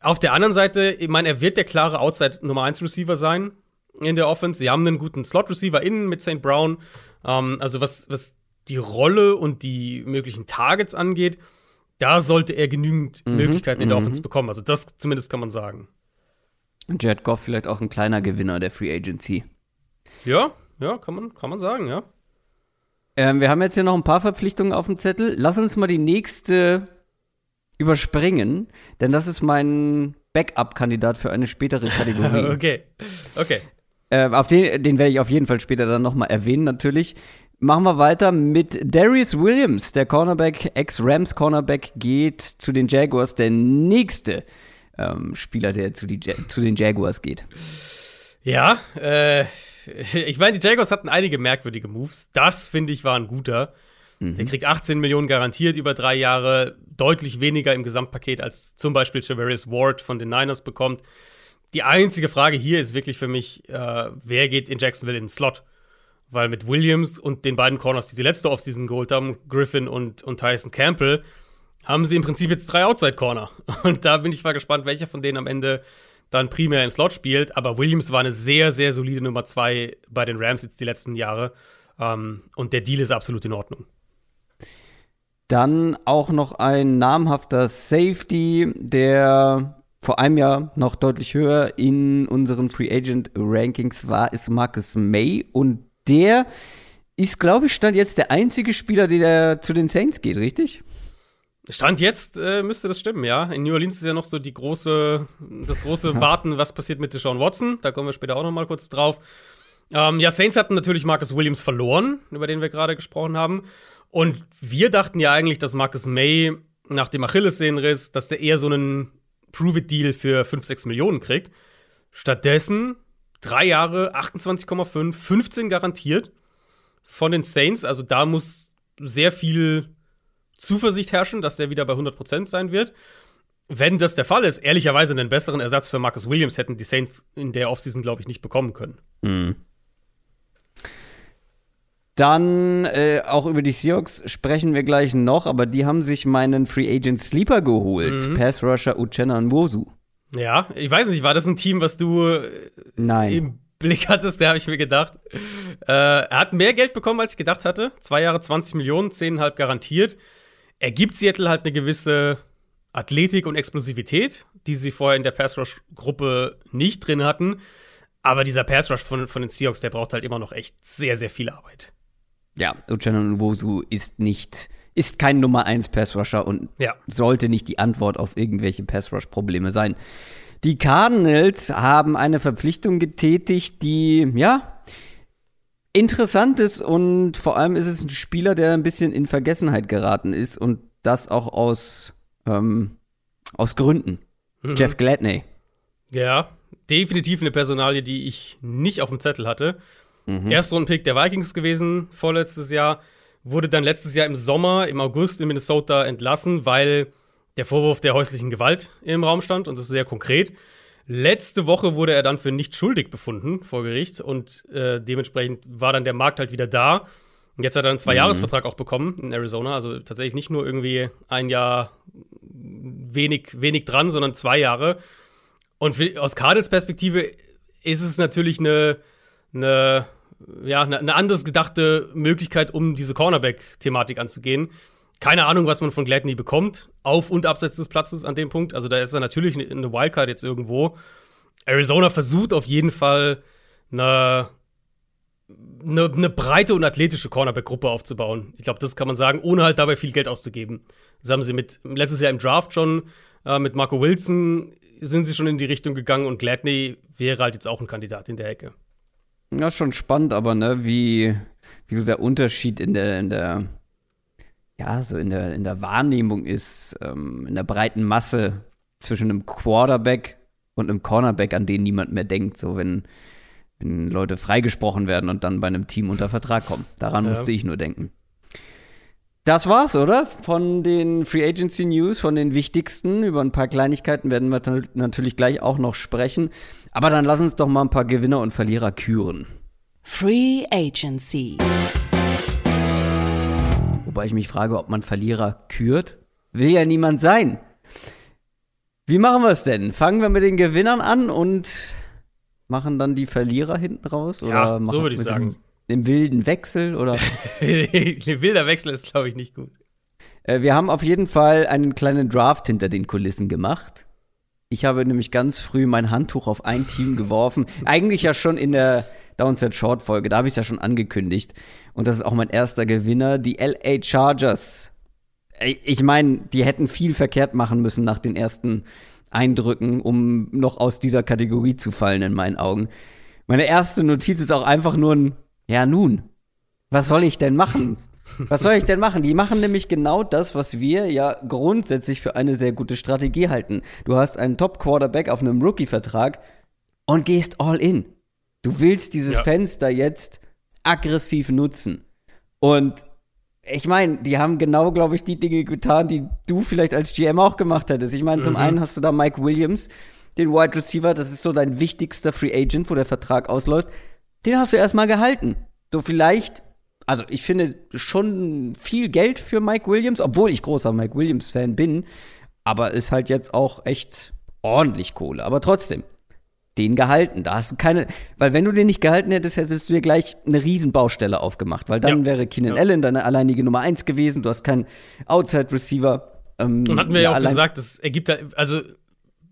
Auf der anderen Seite, ich meine, er wird der klare Outside Nummer 1 Receiver sein in der Offense. Sie haben einen guten Slot-Receiver innen mit St. Brown. Ähm, also, was, was die Rolle und die möglichen Targets angeht, da sollte er genügend Möglichkeiten in der mhm. Offense bekommen. Also, das zumindest kann man sagen. Und Jared Goff vielleicht auch ein kleiner Gewinner der Free Agency. Ja, ja, kann man, kann man sagen, ja. Ähm, wir haben jetzt hier noch ein paar Verpflichtungen auf dem Zettel. Lass uns mal die nächste überspringen, denn das ist mein Backup-Kandidat für eine spätere Kategorie. okay. Okay. Äh, auf den, den werde ich auf jeden Fall später dann nochmal erwähnen, natürlich. Machen wir weiter mit Darius Williams, der Cornerback, Ex-Rams Cornerback, geht zu den Jaguars, der nächste ähm, Spieler, der zu, die, zu den Jaguars geht. Ja, äh, ich meine, die Jaguars hatten einige merkwürdige Moves. Das, finde ich, war ein guter. Der kriegt 18 Millionen garantiert über drei Jahre, deutlich weniger im Gesamtpaket als zum Beispiel Javarius Ward von den Niners bekommt. Die einzige Frage hier ist wirklich für mich, äh, wer geht in Jacksonville in den Slot? Weil mit Williams und den beiden Corners, die sie letzte Offseason geholt haben, Griffin und, und Tyson Campbell, haben sie im Prinzip jetzt drei Outside-Corner. Und da bin ich mal gespannt, welcher von denen am Ende dann primär im Slot spielt. Aber Williams war eine sehr, sehr solide Nummer zwei bei den Rams jetzt die letzten Jahre. Ähm, und der Deal ist absolut in Ordnung. Dann auch noch ein namhafter Safety, der vor einem Jahr noch deutlich höher in unseren Free Agent Rankings war, ist Marcus May. Und der ist, glaube ich, stand jetzt der einzige Spieler, der zu den Saints geht, richtig? Stand jetzt äh, müsste das stimmen, ja. In New Orleans ist ja noch so die große, das große Warten, was passiert mit Deshaun Watson. Da kommen wir später auch noch mal kurz drauf. Ähm, ja, Saints hatten natürlich Marcus Williams verloren, über den wir gerade gesprochen haben. Und wir dachten ja eigentlich, dass Marcus May nach dem Achillessehnenriss, dass der eher so einen Prove-It-Deal für 5, 6 Millionen kriegt. Stattdessen drei Jahre, 28,5, 15 garantiert von den Saints. Also da muss sehr viel Zuversicht herrschen, dass der wieder bei 100% sein wird. Wenn das der Fall ist, ehrlicherweise einen besseren Ersatz für Marcus Williams hätten die Saints in der Offseason, glaube ich, nicht bekommen können. Dann äh, auch über die Seahawks sprechen wir gleich noch, aber die haben sich meinen Free Agent Sleeper geholt. Mhm. Pass Rusher Uchenna Nwosu. Ja, ich weiß nicht, war das ein Team, was du äh, Nein. im Blick hattest? Da habe ich mir gedacht. Äh, er hat mehr Geld bekommen, als ich gedacht hatte. Zwei Jahre 20 Millionen, 10,5 garantiert. Er gibt Seattle halt eine gewisse Athletik und Explosivität, die sie vorher in der Pass-Rush-Gruppe nicht drin hatten. Aber dieser Pass-Rush von, von den Seahawks, der braucht halt immer noch echt sehr, sehr viel Arbeit. Ja, Uchenna Nwosu ist nicht, ist kein Nummer 1 Pass-Rusher und Ja. sollte nicht die Antwort auf irgendwelche Pass-Rush-Probleme sein. Die Cardinals haben eine Verpflichtung getätigt, die, ja, interessant ist und vor allem ist es ein Spieler, der ein bisschen in Vergessenheit geraten ist und das auch aus, ähm, aus Gründen. Jeff Gladney. Ja, definitiv eine Personalie, die ich nicht auf dem Zettel hatte. Erstrundenpick der Vikings gewesen, vorletztes Jahr. Wurde dann letztes Jahr im Sommer, im August in Minnesota entlassen, weil der Vorwurf der häuslichen Gewalt im Raum stand und das ist sehr konkret. Letzte Woche wurde er dann für nicht schuldig befunden vor Gericht und äh, dementsprechend war dann der Markt halt wieder da. Und jetzt hat er einen Zwei-Jahres-Vertrag auch bekommen in Arizona, also tatsächlich nicht nur irgendwie ein Jahr wenig, wenig dran, sondern zwei Jahre. Und für, aus Cardinals Perspektive ist es natürlich eine, eine, ja, eine, eine anders gedachte Möglichkeit, um diese Cornerback-Thematik anzugehen. Keine Ahnung, was man von Gladney bekommt, auf und abseits des Platzes an dem Punkt. Also da ist er natürlich eine Wildcard jetzt irgendwo. Arizona versucht auf jeden Fall eine, eine, eine breite und athletische Cornerback-Gruppe aufzubauen. Ich glaube, das kann man sagen, ohne halt dabei viel Geld auszugeben. Das haben sie mit letztes Jahr im Draft schon äh, mit Marco Wilson sind sie schon in die Richtung gegangen und Gladney wäre halt jetzt auch ein Kandidat in der Ecke. Ja, schon spannend, aber ne, wie, wie so der Unterschied in der, in der, ja, so in der, in der Wahrnehmung ist, ähm, in der breiten Masse zwischen einem Quarterback und einem Cornerback, an den niemand mehr denkt, so wenn, wenn Leute freigesprochen werden und dann bei einem Team unter Vertrag kommen. Daran Ja. musste ich nur denken. Das war's, oder? Von den Free Agency News, von den wichtigsten. Über ein paar Kleinigkeiten werden wir dann natürlich gleich auch noch sprechen. Aber dann lass uns doch mal ein paar Gewinner und Verlierer küren. Free Agency. Wobei ich mich frage, ob man Verlierer kürt. Will ja niemand sein. Wie machen wir es denn? Fangen wir mit den Gewinnern an und machen dann die Verlierer hinten raus? Ja, oder so machen würde ich wir sagen. Im wilden Wechsel? Oder? Ein wilder Wechsel ist, glaube ich, nicht gut. Äh, wir haben auf jeden Fall einen kleinen Draft hinter den Kulissen gemacht. Ich habe nämlich ganz früh mein Handtuch auf ein Team geworfen. Eigentlich ja schon in der Downset Short Folge, da habe ich es ja schon angekündigt. Und das ist auch mein erster Gewinner, die LA Chargers. Ich meine, die hätten viel verkehrt machen müssen nach den ersten Eindrücken, um noch aus dieser Kategorie zu fallen, in meinen Augen. Meine erste Notiz ist auch einfach nur ein, ja nun, was soll ich denn machen? Was soll ich denn machen? Die machen nämlich genau das, was wir ja grundsätzlich für eine sehr gute Strategie halten. Du hast einen Top-Quarterback auf einem Rookie-Vertrag und gehst all in. Du willst dieses Ja. Fenster jetzt aggressiv nutzen. Und ich meine, die haben genau, glaube ich, die Dinge getan, die du vielleicht als GM auch gemacht hättest. Ich meine, zum einen hast du da Mike Williams, den Wide Receiver, das ist so dein wichtigster Free Agent, wo der Vertrag ausläuft. Den hast du erstmal gehalten. So vielleicht, also ich finde schon viel Geld für Mike Williams, obwohl ich großer Mike Williams-Fan bin, aber ist halt jetzt auch echt ordentlich Kohle. Aber trotzdem, den gehalten. Da hast du keine, weil wenn du den nicht gehalten hättest, hättest du dir gleich eine Riesenbaustelle aufgemacht, weil dann Ja. wäre Keenan Ja. Allen deine alleinige Nummer eins gewesen. Du hast keinen Outside-Receiver. Ähm, Und hatten wir ja, auch gesagt, das ergibt da, also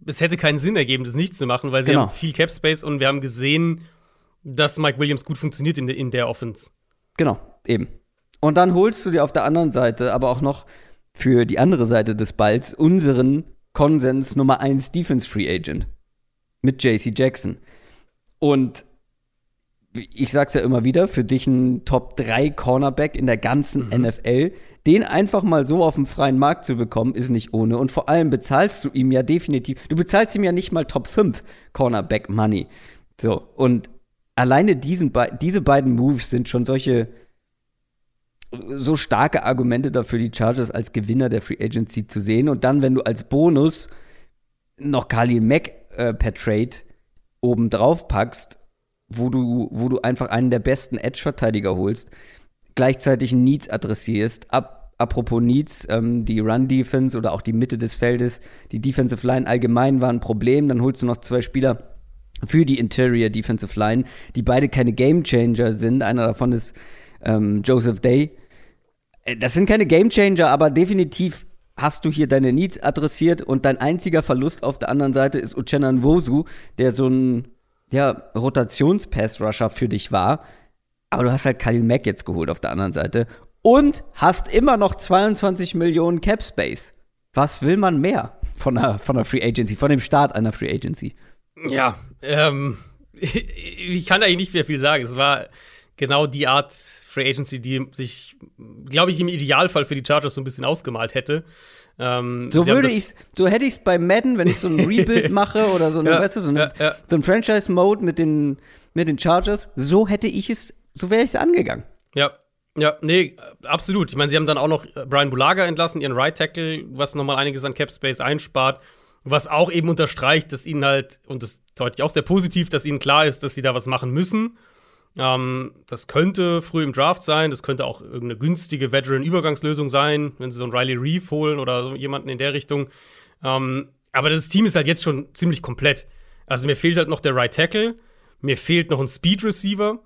es hätte keinen Sinn ergeben, das nicht zu machen, weil sie Genau. haben viel Cap Space und wir haben gesehen, dass Mike Williams gut funktioniert in der, in der Offense. Genau, eben. Und dann holst du dir auf der anderen Seite aber auch noch für die andere Seite des Balls unseren Konsens Nummer 1 Defense Free Agent mit JC Jackson. Und ich sag's ja immer wieder, für dich ein Top 3 Cornerback in der ganzen NFL, den einfach mal so auf dem freien Markt zu bekommen, ist nicht ohne. Und vor allem bezahlst du ihm ja definitiv, du bezahlst ihm ja nicht mal Top 5 Cornerback Money. So, und alleine diesen, be- diese beiden Moves sind schon solche so starke Argumente dafür, die Chargers als Gewinner der Free Agency zu sehen. Und dann, wenn du als Bonus noch Khalil Mack äh, per Trade oben drauf packst, wo du, wo du einfach einen der besten Edge-Verteidiger holst, gleichzeitig Needs adressierst, ab, apropos Needs, ähm, die Run-Defense oder auch die Mitte des Feldes, die Defensive Line allgemein war ein Problem. Dann holst du noch zwei Spieler für die Interior Defensive Line, die beide keine Game Changer sind. Einer davon ist ähm, Joseph Day. Äh, das sind keine Game Changer, aber definitiv hast du hier deine Needs adressiert und dein einziger Verlust auf der anderen Seite ist Uchenna Nwosu, der so ein ja, Rotations-Pass-Rusher für dich war. Aber du hast halt Khalil Mack jetzt geholt auf der anderen Seite und hast immer noch 22 Millionen Cap Space. Was will man mehr von einer, von einer Free Agency, von dem Start einer Free Agency? Ja, ähm, ich kann eigentlich nicht mehr viel sagen. Es war genau die Art Free Agency, die sich, glaube ich, im Idealfall für die Chargers so ein bisschen ausgemalt hätte. Ähm, so würde ich's, so hätte ich's bei Madden, wenn ich so ein Rebuild mache oder so, eine, ja, weißt du, so, eine, ja, ja. so ein Franchise-Mode mit den, mit den Chargers, so hätte ich es, so wäre ich es angegangen. Ja, ja, nee, absolut. Ich meine, sie haben dann auch noch Brian Bulaga entlassen, ihren Right Tackle, was nochmal einiges an Cap Space einspart. Was auch eben unterstreicht, dass ihnen halt, und das deutet auch sehr positiv, dass ihnen klar ist, dass sie da was machen müssen. Ähm, das könnte früh im Draft sein, das könnte auch irgendeine günstige Veteran-Übergangslösung sein, wenn sie so einen Riley Reeve holen oder so jemanden in der Richtung. Ähm, aber das Team ist halt jetzt schon ziemlich komplett. Also mir fehlt halt noch der Right Tackle, mir fehlt noch ein Speed Receiver.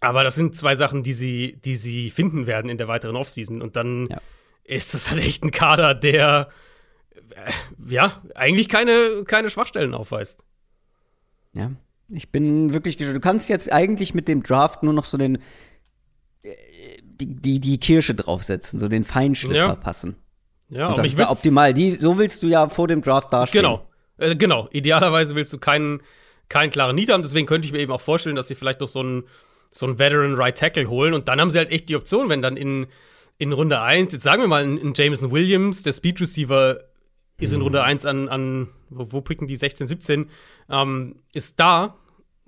Aber das sind zwei Sachen, die sie, die sie finden werden in der weiteren Offseason. Und dann ja. ist das halt echt ein Kader, der ja eigentlich keine, keine Schwachstellen aufweist. Ja, ich bin wirklich gespannt. Du kannst jetzt eigentlich mit dem Draft nur noch so den äh, die, die, die Kirsche draufsetzen, so den Feinschliff ja. verpassen. Ja, und das ist ja optimal. Die, so willst du ja vor dem Draft dastehen. Genau, äh, genau. Idealerweise willst du keinen, keinen klaren Need haben. Deswegen könnte ich mir eben auch vorstellen, dass sie vielleicht noch so einen, so einen Veteran Right Tackle holen. Und dann haben sie halt echt die Option, wenn dann in, in Runde 1, jetzt sagen wir mal, in, in Jameson Williams, der Speed Receiver, ist in Runde 1 an, an wo, wo picken die 16, 17, ähm, ist da.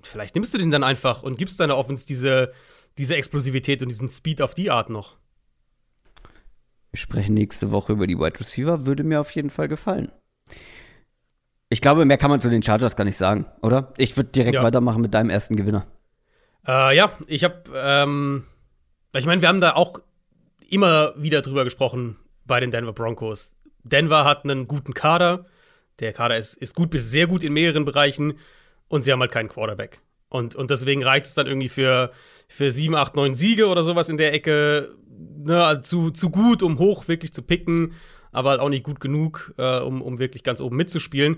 Vielleicht nimmst du den dann einfach und gibst deiner Offense diese, diese Explosivität und diesen Speed auf die Art noch. Wir sprechen nächste Woche über die Wide Receiver, würde mir auf jeden Fall gefallen. Ich glaube, mehr kann man zu den Chargers gar nicht sagen, oder? Ich würde direkt ja. weitermachen mit deinem ersten Gewinner. Äh, ja, ich habe, ähm, ich meine, wir haben da auch immer wieder drüber gesprochen bei den Denver Broncos. Denver hat einen guten Kader. Der Kader ist, ist gut bis sehr gut in mehreren Bereichen und sie haben halt keinen Quarterback. Und, und deswegen reicht es dann irgendwie für, für 7, 8, 9 Siege oder sowas in der Ecke. Ne, also zu, zu gut, um hoch wirklich zu picken, aber halt auch nicht gut genug, äh, um, um wirklich ganz oben mitzuspielen.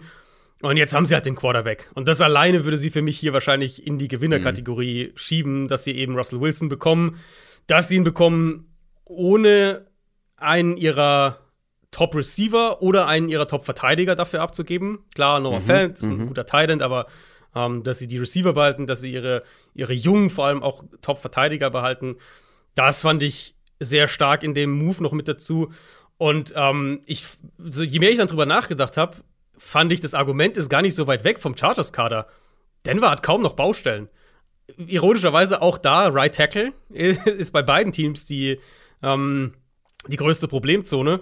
Und jetzt haben sie halt den Quarterback. Und das alleine würde sie für mich hier wahrscheinlich in die Gewinnerkategorie mhm. schieben, dass sie eben Russell Wilson bekommen, dass sie ihn bekommen, ohne einen ihrer Top-Receiver oder einen ihrer Top-Verteidiger dafür abzugeben. Klar, Noah mhm, Fant ist ein mhm. guter Tight aber ähm, dass sie die Receiver behalten, dass sie ihre, ihre jungen, vor allem auch Top-Verteidiger behalten, das fand ich sehr stark in dem Move noch mit dazu. Und ähm, ich, so, je mehr ich dann drüber nachgedacht habe, fand ich, das Argument ist gar nicht so weit weg vom Chargers-Kader. Denver hat kaum noch Baustellen. Ironischerweise auch da, Right Tackle ist bei beiden Teams die, ähm, die größte Problemzone.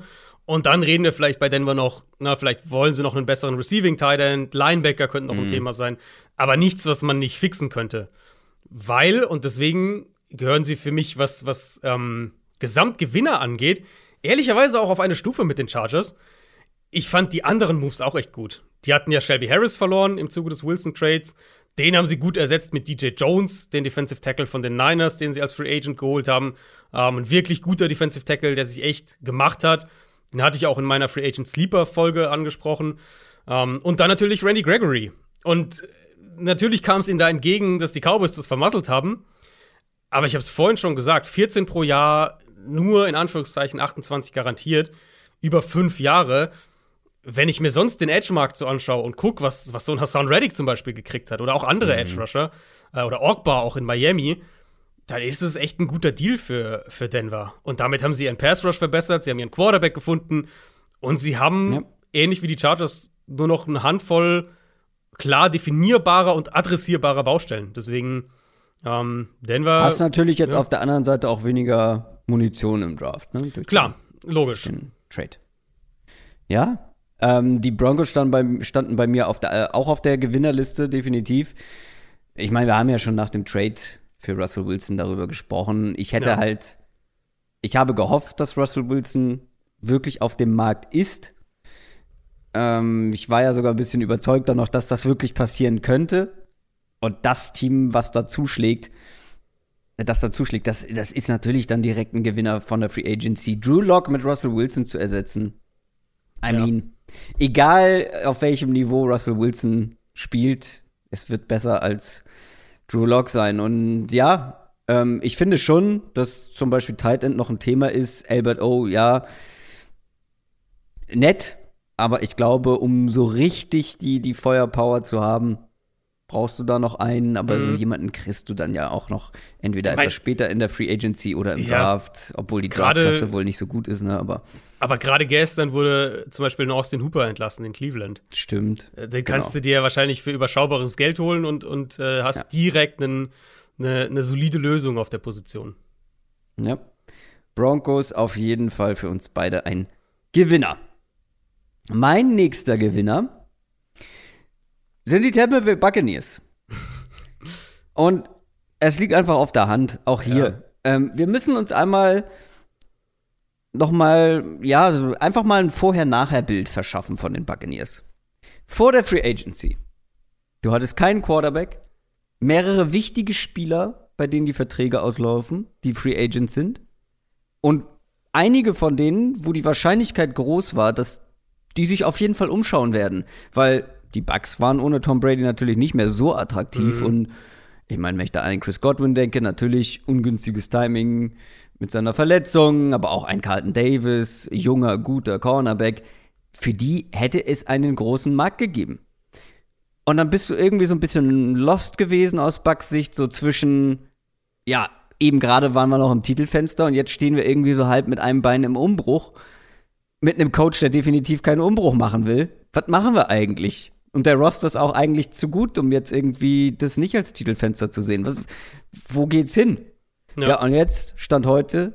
Und dann reden wir vielleicht bei Denver noch, na, vielleicht wollen sie noch einen besseren Receiving Tight End, Linebacker könnten noch mhm. ein Thema sein, aber nichts, was man nicht fixen könnte. Weil, und deswegen gehören sie für mich, was, was ähm, Gesamtgewinner angeht, ehrlicherweise auch auf eine Stufe mit den Chargers. Ich fand die anderen Moves auch echt gut. Die hatten ja Shelby Harris verloren im Zuge des Wilson Trades. Den haben sie gut ersetzt mit DJ Jones, den Defensive Tackle von den Niners, den sie als Free Agent geholt haben. Ähm, ein wirklich guter Defensive Tackle, der sich echt gemacht hat. Den hatte ich auch in meiner Free Agent Sleeper Folge angesprochen. Ähm, und dann natürlich Randy Gregory. Und natürlich kam es ihnen da entgegen, dass die Cowboys das vermasselt haben. Aber ich habe es vorhin schon gesagt: 14 pro Jahr, nur in Anführungszeichen 28 garantiert, über fünf Jahre. Wenn ich mir sonst den Edge-Markt so anschaue und gucke, was, was so ein Hassan Reddick zum Beispiel gekriegt hat oder auch andere mhm. Edge-Rusher äh, oder Ogbar auch in Miami, dann ist es echt ein guter Deal für, für Denver. Und damit haben sie ihren Pass Rush verbessert, sie haben ihren Quarterback gefunden und sie haben, ja. ähnlich wie die Chargers, nur noch eine Handvoll klar definierbarer und adressierbarer Baustellen. Deswegen, ähm, Denver. Hast natürlich jetzt ja. auf der anderen Seite auch weniger Munition im Draft, ne? Durch klar, den, logisch. Den Trade. Ja, ähm, die Broncos standen bei, standen bei mir auf der, äh, auch auf der Gewinnerliste, definitiv. Ich meine, wir haben ja schon nach dem Trade für Russell Wilson darüber gesprochen. Ich hätte ja. halt ich habe gehofft, dass Russell Wilson wirklich auf dem Markt ist. Ähm, ich war ja sogar ein bisschen überzeugt dann noch, dass das wirklich passieren könnte. Und das Team, was da zuschlägt, äh, das da zuschlägt, das, das ist natürlich dann direkt ein Gewinner von der Free Agency. Drew Lock mit Russell Wilson zu ersetzen. I ja. mean, egal auf welchem Niveau Russell Wilson spielt, es wird besser als Drew Lock sein. Und ja, ähm, ich finde schon, dass zum Beispiel Tight End noch ein Thema ist. Albert O, ja, nett, aber ich glaube, um so richtig die, die Feuerpower zu haben, brauchst du da noch einen, aber mhm. so jemanden kriegst du dann ja auch noch entweder mein, etwas später in der Free Agency oder im ja, Draft, obwohl die Draftklasse wohl nicht so gut ist, ne, aber aber gerade gestern wurde zum Beispiel ein Austin Hooper entlassen in Cleveland. Stimmt. Äh, den kannst genau. du dir wahrscheinlich für überschaubares Geld holen und, und äh, hast ja. direkt einen, eine, eine solide Lösung auf der Position. Ja. Broncos auf jeden Fall für uns beide ein Gewinner. Mein nächster Gewinner sind die Tampa Bay Buccaneers. Und es liegt einfach auf der Hand, auch hier. Ja. Ähm, wir müssen uns einmal noch mal, ja, so einfach mal ein Vorher-Nachher-Bild verschaffen von den Buccaneers. Vor der Free Agency. Du hattest keinen Quarterback, mehrere wichtige Spieler, bei denen die Verträge auslaufen, die Free Agents sind. Und einige von denen, wo die Wahrscheinlichkeit groß war, dass die sich auf jeden Fall umschauen werden, weil die Bucks waren ohne Tom Brady natürlich nicht mehr so attraktiv mhm. und ich meine, wenn ich da an Chris Godwin denke, natürlich ungünstiges Timing mit seiner Verletzung, aber auch ein Carlton Davis, junger, guter Cornerback. Für die hätte es einen großen Markt gegeben. Und dann bist du irgendwie so ein bisschen lost gewesen aus Bucks Sicht, so zwischen, ja, eben gerade waren wir noch im Titelfenster und jetzt stehen wir irgendwie so halb mit einem Bein im Umbruch mit einem Coach, der definitiv keinen Umbruch machen will. Was machen wir eigentlich? Und der Roster ist auch eigentlich zu gut, um jetzt irgendwie das nicht als Titelfenster zu sehen. Was, wo geht's hin? Ja. ja, und jetzt stand heute,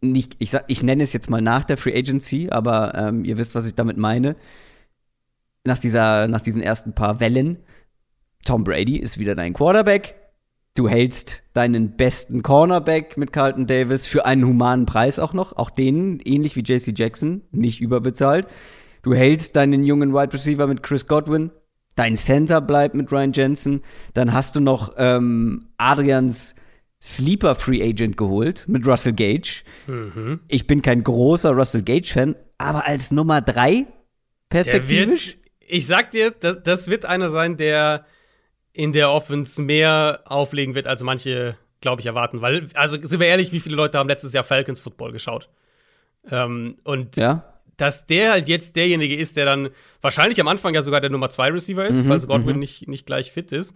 nicht, ich, sag, ich nenne es jetzt mal nach der Free Agency, aber ähm, ihr wisst, was ich damit meine. Nach, dieser, nach diesen ersten paar Wellen, Tom Brady ist wieder dein Quarterback. Du hältst deinen besten Cornerback mit Carlton Davis für einen humanen Preis auch noch. Auch den, ähnlich wie JC Jackson, nicht überbezahlt. Du hältst deinen jungen Wide Receiver mit Chris Godwin. Dein Center bleibt mit Ryan Jensen. Dann hast du noch ähm, Adrians Sleeper Free Agent geholt mit Russell Gage. Mhm. Ich bin kein großer Russell Gage-Fan, aber als Nummer drei perspektivisch. Wird, ich sag dir, das, das wird einer sein, der in der Offense mehr auflegen wird, als manche, glaube ich, erwarten. Weil, also sind wir ehrlich, wie viele Leute haben letztes Jahr Falcons Football geschaut? Ähm, und ja. Dass der halt jetzt derjenige ist, der dann wahrscheinlich am Anfang ja sogar der Nummer zwei Receiver ist, mhm, falls Godwin mhm. nicht, nicht gleich fit ist.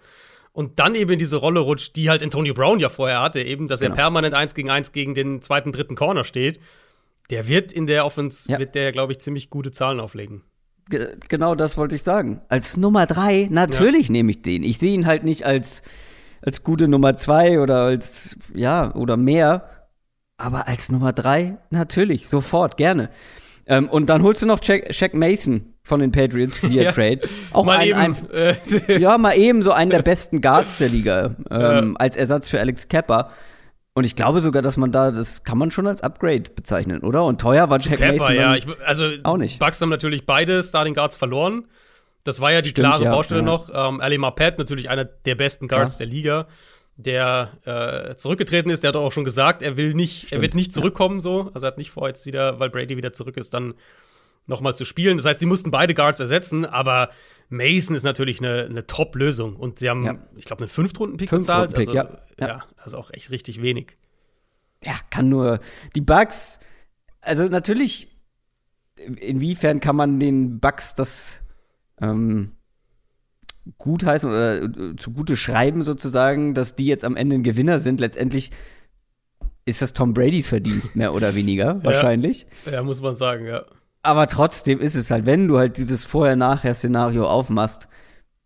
Und dann eben in diese Rolle rutscht, die halt Antonio Brown ja vorher hatte, eben, dass genau. er permanent eins gegen eins gegen den zweiten, dritten Corner steht. Der wird in der Offense, ja. wird der, glaube ich, ziemlich gute Zahlen auflegen genau das wollte ich sagen. Als Nummer drei, natürlich ja. nehme ich den. Ich sehe ihn halt nicht als, als gute Nummer zwei oder als, ja, oder mehr. Aber als Nummer drei, natürlich, sofort, gerne. Ähm, und dann holst du noch Jack, Shaq Mason von den Patriots via ja. Trade. Auch mal ein, eben, ein, ja, mal eben so einen der besten Guards der Liga ähm, ja. als Ersatz für Alex Kepper. Und ich glaube sogar, dass man da, das kann man schon als Upgrade bezeichnen, oder? Und teuer war Jack Mason ja. Ich, also auch nicht. Bucks haben natürlich beide Starting Guards verloren. Das war ja die Stimmt, klare ja, Baustelle noch. Ähm, Ali Marpet, natürlich einer der besten Guards der Liga, der äh, zurückgetreten ist. Der hat auch schon gesagt, er will nicht, Stimmt. er wird nicht zurückkommen so. Also er hat nicht vor, jetzt wieder, weil Brady wieder zurück ist, dann nochmal zu spielen. Das heißt, sie mussten beide Guards ersetzen, aber Mason ist natürlich eine, eine Top-Lösung. Und sie haben, ja. ich glaube, einen Fünftrunden-Pick bezahlt. Also, ja. Ja. ja. also auch echt richtig wenig. Ja, kann nur. Die Bugs, also natürlich, inwiefern kann man den Bugs das ähm, gutheißen oder äh, zugute schreiben, sozusagen, dass die jetzt am Ende ein Gewinner sind? Letztendlich ist das Tom Bradys Verdienst, mehr oder weniger, wahrscheinlich. Ja, muss man sagen, ja. Aber trotzdem ist es halt, wenn du halt dieses Vorher-Nachher-Szenario aufmachst,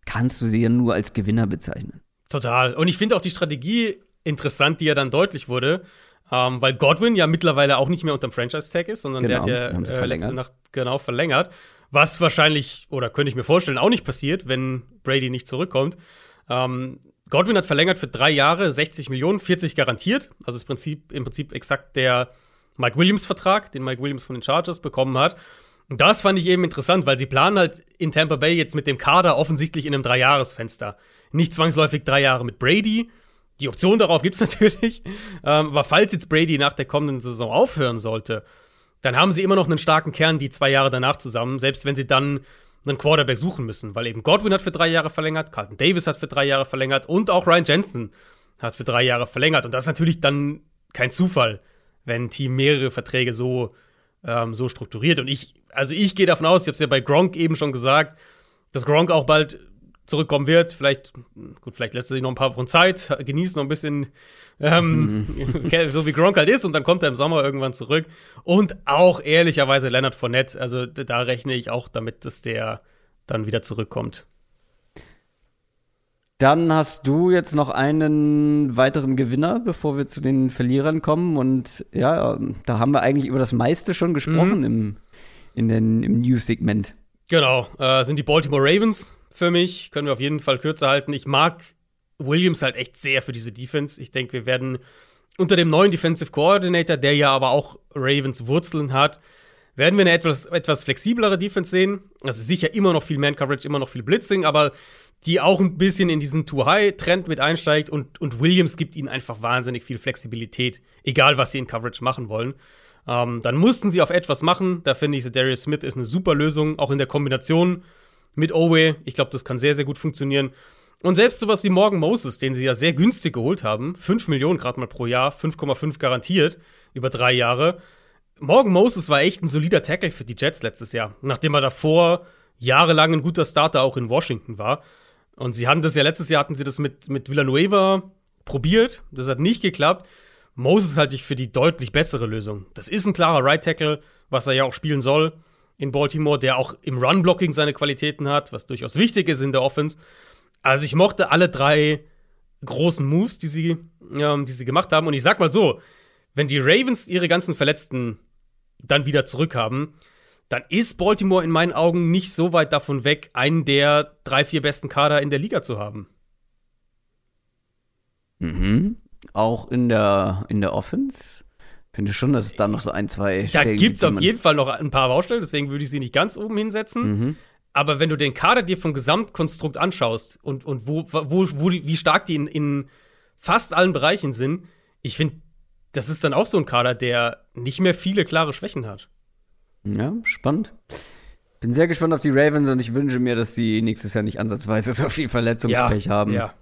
kannst du sie ja nur als Gewinner bezeichnen. Total. Und ich finde auch die Strategie interessant, die ja dann deutlich wurde, ähm, weil Godwin ja mittlerweile auch nicht mehr unter dem Franchise-Tag ist, sondern genau, der hat ja äh, letzte Nacht genau verlängert. Was wahrscheinlich, oder könnte ich mir vorstellen, auch nicht passiert, wenn Brady nicht zurückkommt. Ähm, Godwin hat verlängert für drei Jahre, 60 Millionen, 40 garantiert. Also ist Prinzip, im Prinzip exakt der Mike Williams-Vertrag, den Mike Williams von den Chargers bekommen hat. Und das fand ich eben interessant, weil sie planen halt in Tampa Bay jetzt mit dem Kader offensichtlich in einem Dreijahresfenster. Nicht zwangsläufig drei Jahre mit Brady. Die Option darauf gibt es natürlich. Ähm, aber falls jetzt Brady nach der kommenden Saison aufhören sollte, dann haben sie immer noch einen starken Kern, die zwei Jahre danach zusammen, selbst wenn sie dann einen Quarterback suchen müssen, weil eben Godwin hat für drei Jahre verlängert, Carlton Davis hat für drei Jahre verlängert und auch Ryan Jensen hat für drei Jahre verlängert. Und das ist natürlich dann kein Zufall, wenn ein Team mehrere Verträge so, ähm, so strukturiert. Und ich, also ich gehe davon aus, ich habe es ja bei Gronk eben schon gesagt, dass Gronk auch bald zurückkommen wird. Vielleicht, gut, vielleicht lässt er sich noch ein paar Wochen Zeit, genießt noch ein bisschen, ähm, so wie Gronk halt ist, und dann kommt er im Sommer irgendwann zurück. Und auch ehrlicherweise Leonard Fournette, also da rechne ich auch damit, dass der dann wieder zurückkommt. Dann hast du jetzt noch einen weiteren Gewinner, bevor wir zu den Verlierern kommen. Und ja, da haben wir eigentlich über das meiste schon gesprochen mhm. im, in den, im News-Segment. Genau, äh, sind die Baltimore Ravens für mich. Können wir auf jeden Fall kürzer halten. Ich mag Williams halt echt sehr für diese Defense. Ich denke, wir werden unter dem neuen Defensive Coordinator, der ja aber auch Ravens Wurzeln hat, werden wir eine etwas, etwas flexiblere Defense sehen. Also sicher immer noch viel Man-Coverage, immer noch viel Blitzing, aber die auch ein bisschen in diesen Too-High-Trend mit einsteigt und, und Williams gibt ihnen einfach wahnsinnig viel Flexibilität, egal was sie in Coverage machen wollen. Ähm, dann mussten sie auf etwas machen. Da finde ich, Darius Smith ist eine super Lösung, auch in der Kombination mit Owe. Ich glaube, das kann sehr, sehr gut funktionieren. Und selbst sowas wie Morgan Moses, den sie ja sehr günstig geholt haben, 5 Millionen gerade mal pro Jahr, 5,5 garantiert über drei Jahre. Morgan Moses war echt ein solider Tackle für die Jets letztes Jahr, nachdem er davor jahrelang ein guter Starter auch in Washington war. Und sie hatten das ja letztes Jahr, hatten sie das mit, mit Villanueva probiert. Das hat nicht geklappt. Moses halte ich für die deutlich bessere Lösung. Das ist ein klarer Right Tackle, was er ja auch spielen soll in Baltimore, der auch im Run-Blocking seine Qualitäten hat, was durchaus wichtig ist in der Offense. Also ich mochte alle drei großen Moves, die sie, ähm, die sie gemacht haben. Und ich sag mal so, wenn die Ravens ihre ganzen Verletzten dann wieder zurückhaben, dann ist Baltimore in meinen Augen nicht so weit davon weg, einen der drei, vier besten Kader in der Liga zu haben. Mhm. Auch in der, in der Offense? Finde schon, dass es da noch so ein, zwei Da gibt es auf jeden Fall noch ein paar Baustellen, deswegen würde ich sie nicht ganz oben hinsetzen. Mhm. Aber wenn du den Kader dir vom Gesamtkonstrukt anschaust und, und wo, wo, wo wie stark die in, in fast allen Bereichen sind, ich finde, das ist dann auch so ein Kader, der nicht mehr viele klare Schwächen hat. Ja, spannend. Bin sehr gespannt auf die Ravens und ich wünsche mir, dass sie nächstes Jahr nicht ansatzweise so viel Verletzungspech ja, haben ja.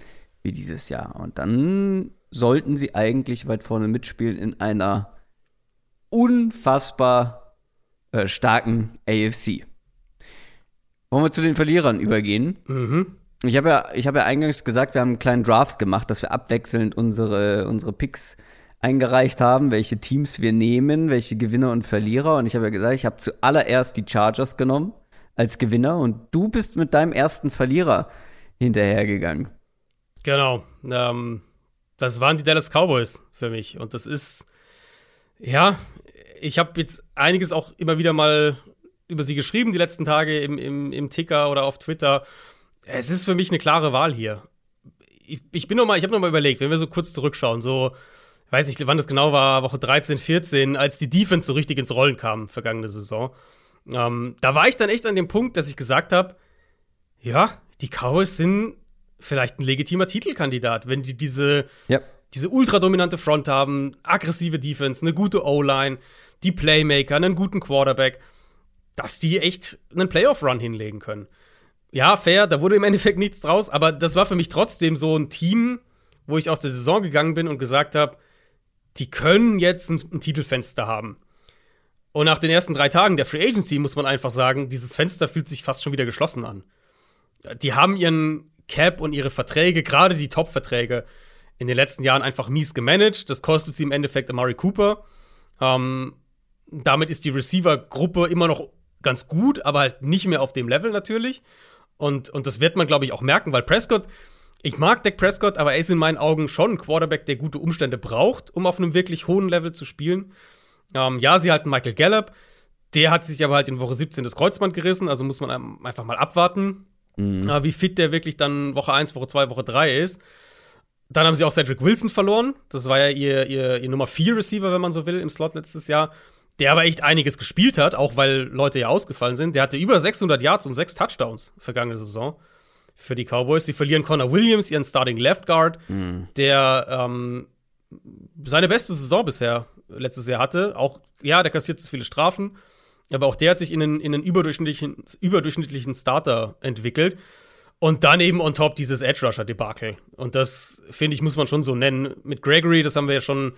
wie dieses Jahr. Und dann sollten sie eigentlich weit vorne mitspielen in einer unfassbar äh, starken AFC. Wollen wir zu den Verlierern übergehen? Mhm. Ich habe ja, hab ja eingangs gesagt, wir haben einen kleinen Draft gemacht, dass wir abwechselnd unsere, unsere Picks eingereicht haben, welche Teams wir nehmen, welche Gewinner und Verlierer. Und ich habe ja gesagt, ich habe zuallererst die Chargers genommen als Gewinner und du bist mit deinem ersten Verlierer hinterhergegangen. Genau. Ähm, das waren die Dallas Cowboys für mich. Und das ist, ja, ich habe jetzt einiges auch immer wieder mal über sie geschrieben, die letzten Tage im, im, im Ticker oder auf Twitter. Es ist für mich eine klare Wahl hier. Ich, ich bin noch mal, ich habe noch mal überlegt, wenn wir so kurz zurückschauen, so weiß nicht, wann das genau war, Woche 13, 14, als die Defense so richtig ins Rollen kam, vergangene Saison. Ähm, da war ich dann echt an dem Punkt, dass ich gesagt habe, ja, die Cowboys sind vielleicht ein legitimer Titelkandidat, wenn die diese, ja. Diese ultradominante Front haben, aggressive Defense, eine gute O-Line, die Playmaker, einen guten Quarterback, dass die echt einen Playoff-Run hinlegen können. Ja, fair, da wurde im Endeffekt nichts draus, aber das war für mich trotzdem so ein Team, wo ich aus der Saison gegangen bin und gesagt habe, die können jetzt ein, ein Titelfenster haben. Und nach den ersten drei Tagen der Free Agency muss man einfach sagen, dieses Fenster fühlt sich fast schon wieder geschlossen an. Die haben ihren Cap und ihre Verträge, gerade die Top-Verträge, in den letzten Jahren einfach mies gemanagt. Das kostet sie im Endeffekt Amari Cooper. Ähm, damit ist die Receiver-Gruppe immer noch ganz gut, aber halt nicht mehr auf dem Level natürlich. Und, und das wird man, glaube ich, auch merken, weil Prescott ich mag Dak Prescott, aber er ist in meinen Augen schon ein Quarterback, der gute Umstände braucht, um auf einem wirklich hohen Level zu spielen. Ähm, ja, sie halten Michael Gallup. Der hat sich aber halt in Woche 17 das Kreuzband gerissen, also muss man einfach mal abwarten, mhm. äh, wie fit der wirklich dann Woche 1, Woche 2, Woche 3 ist. Dann haben sie auch Cedric Wilson verloren. Das war ja ihr, ihr, ihr Nummer 4 Receiver, wenn man so will, im Slot letztes Jahr. Der aber echt einiges gespielt hat, auch weil Leute ja ausgefallen sind. Der hatte über 600 Yards und 6 Touchdowns vergangene Saison für die Cowboys. Sie verlieren Connor Williams, ihren Starting Left Guard, mhm. der ähm, seine beste Saison bisher letztes Jahr hatte. Auch, ja, der kassiert zu viele Strafen, aber auch der hat sich in einen, in einen überdurchschnittlichen, überdurchschnittlichen Starter entwickelt. Und dann eben on top dieses Edge Rusher Debakel. Und das, finde ich, muss man schon so nennen. Mit Gregory, das haben wir ja schon,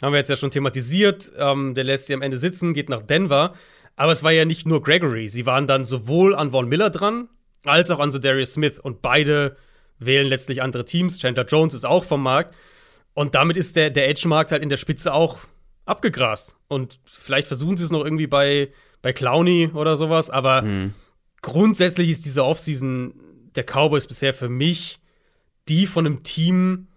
haben wir jetzt ja schon thematisiert. Ähm, der lässt sie am Ende sitzen, geht nach Denver. Aber es war ja nicht nur Gregory. Sie waren dann sowohl an Von Miller dran, als auch an Darius Smith. Und beide wählen letztlich andere Teams. Chandler Jones ist auch vom Markt. Und damit ist der, der Edge-Markt halt in der Spitze auch abgegrast. Und vielleicht versuchen sie es noch irgendwie bei, bei Clowny oder sowas. Aber mhm. grundsätzlich ist diese Offseason der Cowboys bisher für mich die von einem Team,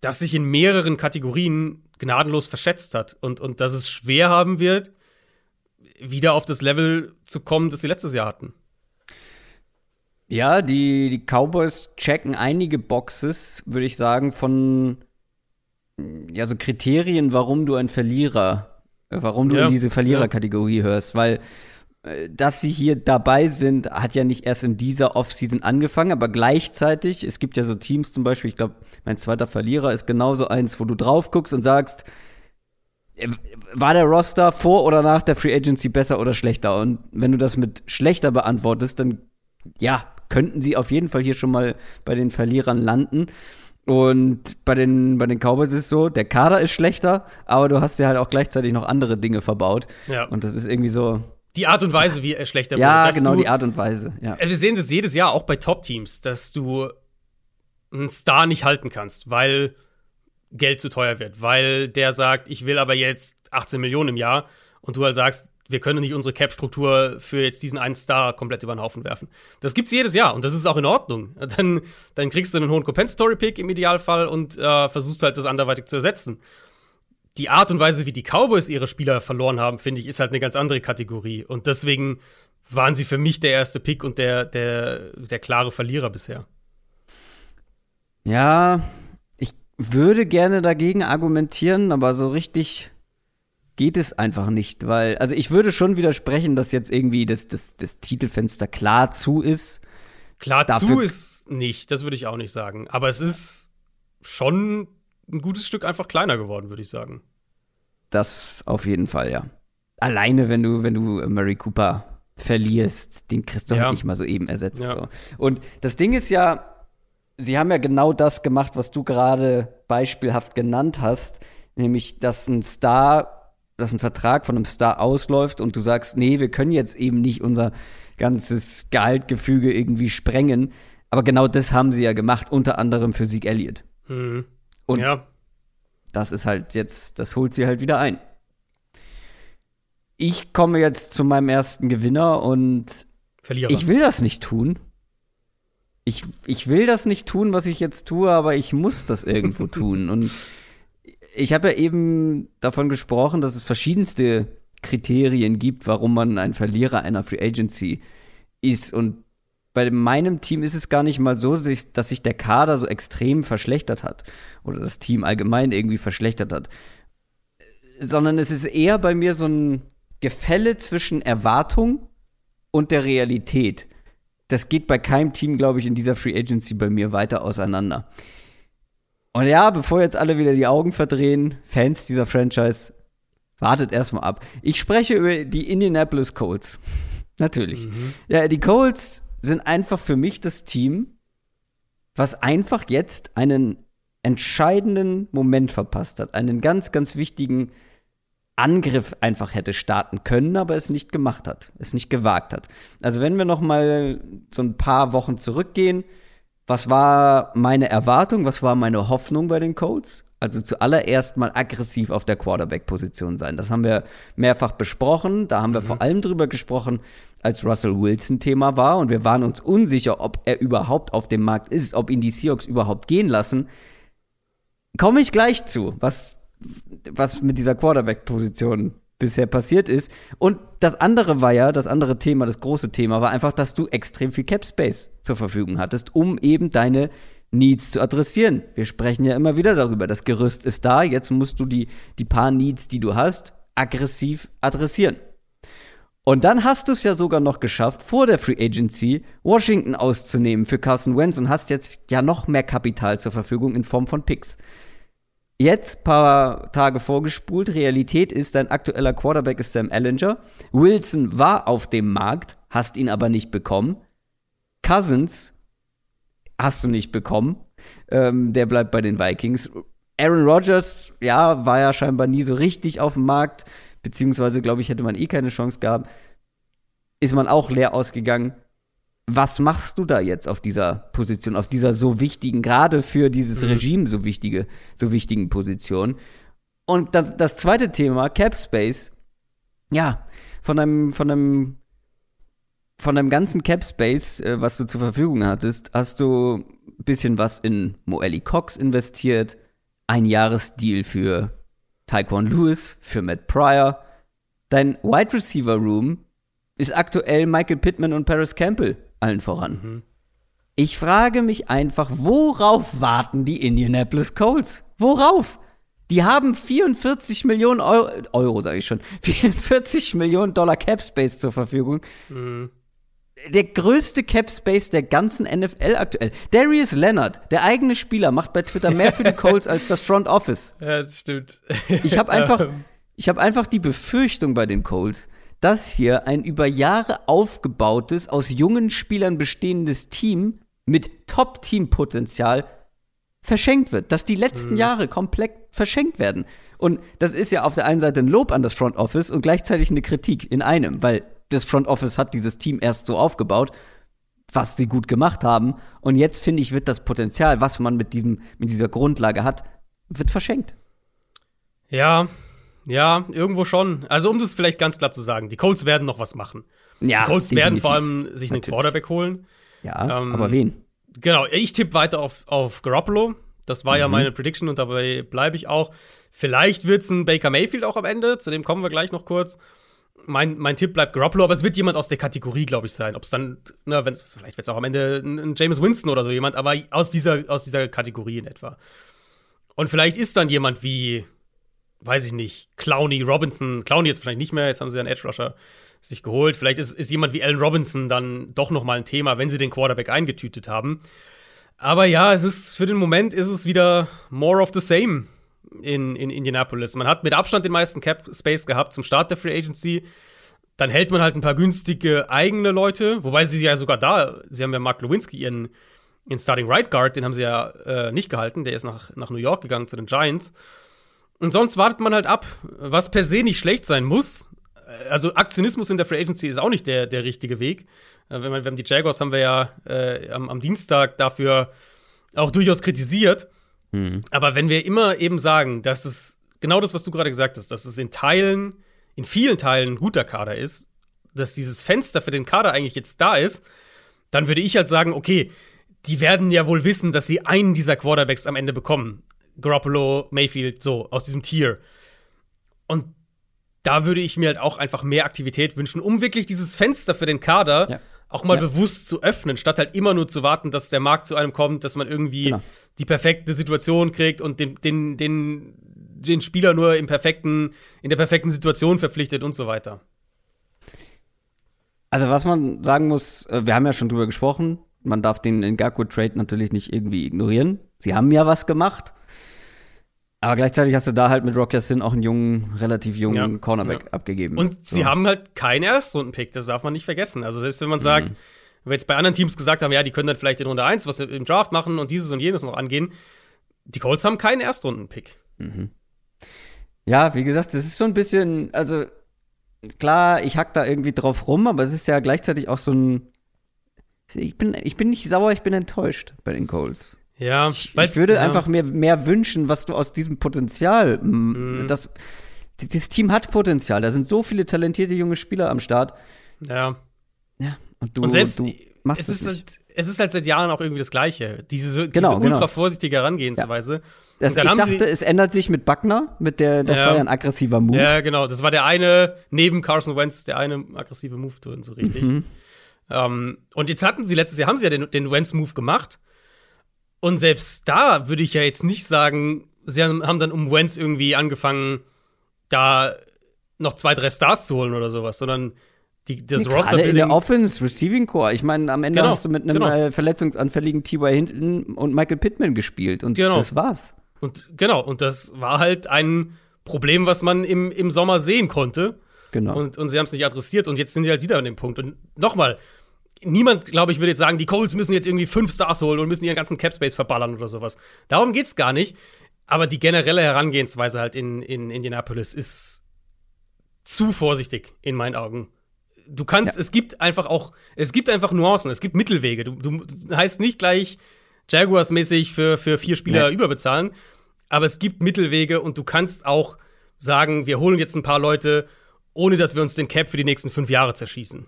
das sich in mehreren Kategorien gnadenlos verschätzt hat. Und, und dass es schwer haben wird, wieder auf das Level zu kommen, das sie letztes Jahr hatten. Ja, die, die Cowboys checken einige Boxes, würde ich sagen, von ja, so Kriterien, warum du ein Verlierer, warum du ja, in diese Verliererkategorie hörst, weil dass sie hier dabei sind, hat ja nicht erst in dieser Offseason angefangen, aber gleichzeitig, es gibt ja so Teams zum Beispiel, ich glaube, mein zweiter Verlierer ist genauso eins, wo du drauf guckst und sagst, äh, war der Roster vor oder nach der Free Agency besser oder schlechter? Und wenn du das mit schlechter beantwortest, dann ja, könnten sie auf jeden Fall hier schon mal bei den Verlierern landen. Und bei den, bei den Cowboys ist es so, der Kader ist schlechter, aber du hast ja halt auch gleichzeitig noch andere Dinge verbaut. Ja. Und das ist irgendwie so. Die Art und Weise, wie er schlechter ja, wurde. Ja, genau, du, die Art und Weise. Ja. Wir sehen das jedes Jahr auch bei Top-Teams, dass du einen Star nicht halten kannst, weil Geld zu teuer wird, weil der sagt, ich will aber jetzt 18 Millionen im Jahr und du halt sagst, wir können nicht unsere Cap-Struktur für jetzt diesen einen Star komplett über den Haufen werfen. Das gibt's jedes Jahr und das ist auch in Ordnung. Dann, dann kriegst du einen hohen Compensatory-Pick im Idealfall und äh, versuchst halt das anderweitig zu ersetzen. Die Art und Weise, wie die Cowboys ihre Spieler verloren haben, finde ich, ist halt eine ganz andere Kategorie. Und deswegen waren sie für mich der erste Pick und der, der, der klare Verlierer bisher. Ja, ich würde gerne dagegen argumentieren, aber so richtig geht es einfach nicht, weil, also ich würde schon widersprechen, dass jetzt irgendwie das, das, das Titelfenster klar zu ist. Klar Dafür zu ist nicht, das würde ich auch nicht sagen. Aber es ist schon ein gutes Stück einfach kleiner geworden, würde ich sagen. Das auf jeden Fall, ja. Alleine, wenn du, wenn du Murray Cooper verlierst, den kriegst du halt ja. halt nicht mal so eben ersetzt. Ja. So. Und das Ding ist ja, sie haben ja genau das gemacht, was du gerade beispielhaft genannt hast, nämlich, dass ein Star dass ein Vertrag von einem Star ausläuft und du sagst, nee, wir können jetzt eben nicht unser ganzes Gehaltgefüge irgendwie sprengen. Aber genau das haben sie ja gemacht, unter anderem für Sieg Elliott. Mhm. Und ja. das ist halt jetzt, das holt sie halt wieder ein. Ich komme jetzt zu meinem ersten Gewinner und Verlierer. ich will das nicht tun. Ich, ich will das nicht tun, was ich jetzt tue, aber ich muss das irgendwo tun. Und ich habe ja eben davon gesprochen, dass es verschiedenste Kriterien gibt, warum man ein Verlierer einer Free Agency ist. Und bei meinem Team ist es gar nicht mal so, dass sich der Kader so extrem verschlechtert hat oder das Team allgemein irgendwie verschlechtert hat, sondern es ist eher bei mir so ein Gefälle zwischen Erwartung und der Realität. Das geht bei keinem Team, glaube ich, in dieser Free Agency bei mir weiter auseinander. Und ja, bevor jetzt alle wieder die Augen verdrehen, Fans dieser Franchise, wartet erstmal ab. Ich spreche über die Indianapolis Colts. Natürlich. Mhm. Ja, die Colts sind einfach für mich das Team, was einfach jetzt einen entscheidenden Moment verpasst hat. Einen ganz, ganz wichtigen Angriff einfach hätte starten können, aber es nicht gemacht hat. Es nicht gewagt hat. Also wenn wir noch mal so ein paar Wochen zurückgehen, was war meine Erwartung, was war meine Hoffnung bei den Colts? Also zuallererst mal aggressiv auf der Quarterback-Position sein. Das haben wir mehrfach besprochen. Da haben wir mhm. vor allem drüber gesprochen, als Russell Wilson Thema war. Und wir waren uns unsicher, ob er überhaupt auf dem Markt ist, ob ihn die Seahawks überhaupt gehen lassen. Komme ich gleich zu, was, was mit dieser Quarterback-Position bisher passiert ist. Und das andere war ja, das andere Thema, das große Thema war einfach, dass du extrem viel Cap Space zur Verfügung hattest, um eben deine Needs zu adressieren. Wir sprechen ja immer wieder darüber. Das Gerüst ist da, jetzt musst du die, die paar Needs, die du hast, aggressiv adressieren. Und dann hast du es ja sogar noch geschafft, vor der Free Agency Washington auszunehmen für Carson Wentz und hast jetzt ja noch mehr Kapital zur Verfügung in Form von Picks. Jetzt, paar Tage vorgespult, Realität ist, dein aktueller Quarterback ist Sam Ellinger. Wilson war auf dem Markt, hast ihn aber nicht bekommen. Cousins hast du nicht bekommen. Ähm, der bleibt bei den Vikings. Aaron Rodgers, ja, war ja scheinbar nie so richtig auf dem Markt beziehungsweise glaube ich, hätte man eh keine Chance gehabt, ist man auch leer ausgegangen. Was machst du da jetzt auf dieser Position, auf dieser so wichtigen, gerade für dieses mhm. Regime so wichtige, so wichtigen Position? Und das, das zweite Thema, Cap Space, ja, von einem, von einem, von einem ganzen Cap Space, äh, was du zur Verfügung hattest, hast du ein bisschen was in Moeli Cox investiert, ein Jahresdeal für Taekwon Lewis, für Matt Pryor. Dein Wide Receiver Room ist aktuell Michael Pittman und Paris Campbell allen voran. Mhm. Ich frage mich einfach, worauf warten die Indianapolis Colts? Worauf? Die haben 44 Millionen Euro, Euro sage ich schon, 44 Millionen Dollar Cap Space zur Verfügung. Mhm. Der größte Cap Space der ganzen NFL aktuell. Darius Leonard, der eigene Spieler, macht bei Twitter mehr für die Colts als das Front Office. Ja, das stimmt. Ich habe einfach, ich habe einfach die Befürchtung bei den Colts, dass hier ein über Jahre aufgebautes, aus jungen Spielern bestehendes Team mit Top-Team-Potenzial verschenkt wird, dass die letzten mhm. Jahre komplett verschenkt werden. Und das ist ja auf der einen Seite ein Lob an das Front Office und gleichzeitig eine Kritik in einem, weil das Front Office hat dieses Team erst so aufgebaut, was sie gut gemacht haben. Und jetzt finde ich, wird das Potenzial, was man mit diesem, mit dieser Grundlage hat, wird verschenkt. Ja, ja, irgendwo schon. Also, um das vielleicht ganz klar zu sagen, die Colts werden noch was machen. Ja, die Colts definitiv. werden vor allem sich einen Natürlich. Quarterback holen. Ja, ähm, aber wen? Genau, ich tippe weiter auf, auf Garoppolo. Das war mhm. ja meine Prediction und dabei bleibe ich auch. Vielleicht wird es ein Baker Mayfield auch am Ende, zu dem kommen wir gleich noch kurz. Mein, mein Tipp bleibt Garoppolo, aber es wird jemand aus der Kategorie, glaube ich, sein. Ob es dann, na, wenn's, vielleicht wird es auch am Ende ein, James Winston oder so jemand, aber aus dieser, aus dieser Kategorie in etwa. Und vielleicht ist dann jemand wie, weiß ich nicht, Clowney, Robinson, Clowney jetzt vielleicht nicht mehr, jetzt haben sie einen Edge Rusher sich geholt. Vielleicht ist, ist jemand wie Allen Robinson dann doch noch mal ein Thema, wenn sie den Quarterback eingetütet haben. Aber ja, es ist für den Moment ist es wieder more of the same in, in Indianapolis. Man hat mit Abstand den meisten Cap Space gehabt zum Start der Free Agency. Dann hält man halt ein paar günstige eigene Leute, wobei sie ja sogar da, sie haben ja Mark Lewinsky, ihren, ihren Starting Right Guard, den haben sie ja äh, nicht gehalten, der ist nach, nach New York gegangen zu den Giants. Und sonst wartet man halt ab, was per se nicht schlecht sein muss. Also Aktionismus in der Free Agency ist auch nicht der, der richtige Weg. Äh, wenn man, wenn die Jaguars haben wir ja äh, am, am, Dienstag dafür auch durchaus kritisiert. Mhm. Aber wenn wir immer eben sagen, dass es genau das, was du gerade gesagt hast, dass es in Teilen, in vielen Teilen ein guter Kader ist, dass dieses Fenster für den Kader eigentlich jetzt da ist, dann würde ich halt sagen, okay, die werden ja wohl wissen, dass sie einen dieser Quarterbacks am Ende bekommen. Garoppolo, Mayfield, so, aus diesem Tier. Und da würde ich mir halt auch einfach mehr Aktivität wünschen, um wirklich dieses Fenster für den Kader ja. Auch mal ja. bewusst zu öffnen, statt halt immer nur zu warten, dass der Markt zu einem kommt, dass man irgendwie genau. die perfekte Situation kriegt und den, den, den, den Spieler nur im perfekten, in der perfekten Situation verpflichtet und so weiter. Also, was man sagen muss, äh, wir haben ja schon drüber gesprochen, man darf den Ngaku-Trade natürlich nicht irgendwie ignorieren. Sie haben ja was gemacht. Aber gleichzeitig hast du da halt mit Rock Sin auch einen jungen, relativ jungen ja, Cornerback ja. abgegeben. Und so. sie haben halt keinen Erstrunden-Pick, das darf man nicht vergessen. Also selbst wenn man sagt, mhm. wenn wir jetzt bei anderen Teams gesagt haben, ja, die können dann vielleicht in Runde 1 was im Draft machen und dieses und jenes noch angehen, die Colts haben keinen Erstrunden-Pick. Mhm. Ja, wie gesagt, das ist so ein bisschen, also klar, ich hack da irgendwie drauf rum, aber es ist ja gleichzeitig auch so ein ich bin, ich bin nicht sauer, ich bin enttäuscht bei den Colts. Ja, ich, ich würde ja. einfach mir mehr wünschen, was du aus diesem Potenzial. Mhm. Das, das Team hat Potenzial. Da sind so viele talentierte junge Spieler am Start. Ja. Ja. Und du, und selbst, du machst es, es nicht. Halt, es ist halt seit Jahren auch irgendwie das Gleiche. Diese, genau, diese ultra genau. vorsichtige Herangehensweise. Ja. Das, ich dachte, es ändert sich mit Buckner, mit der, das ja. war ja ein aggressiver Move. Ja, genau. Das war der eine, neben Carson Wentz, der eine aggressive Move drin, so richtig. Mhm. Um, ähm, und jetzt hatten sie letztes Jahr, haben sie ja den, den Wentz-Move gemacht. Und selbst da würde ich ja jetzt nicht sagen, sie haben dann um Wentz irgendwie angefangen, da noch zwei, drei Stars zu holen oder sowas, sondern die, das nee, Roster in der Offense, Receiving Core. Ich meine, am Ende Genau, hast du mit einem genau. äh, verletzungsanfälligen T.Y. Hinton und Michael Pittman gespielt und Genau. das war's. Und genau, und das war halt ein Problem, was man im, im Sommer sehen konnte. Genau. Und, und sie haben es nicht adressiert und jetzt sind sie halt wieder an dem Punkt. Und nochmal, niemand, glaube ich, würde jetzt sagen, die Colts müssen jetzt irgendwie fünf Stars holen und müssen ihren ganzen Capspace verballern oder sowas. Darum geht's gar nicht. Aber die generelle Herangehensweise halt in, in Indianapolis ist zu vorsichtig in meinen Augen. Du kannst, Ja. es gibt einfach auch, es gibt einfach Nuancen, es gibt Mittelwege. Du, du heißt nicht gleich Jaguars-mäßig für, für vier Spieler Nee. überbezahlen, aber es gibt Mittelwege und du kannst auch sagen, wir holen jetzt ein paar Leute, ohne dass wir uns den Cap für die nächsten fünf Jahre zerschießen.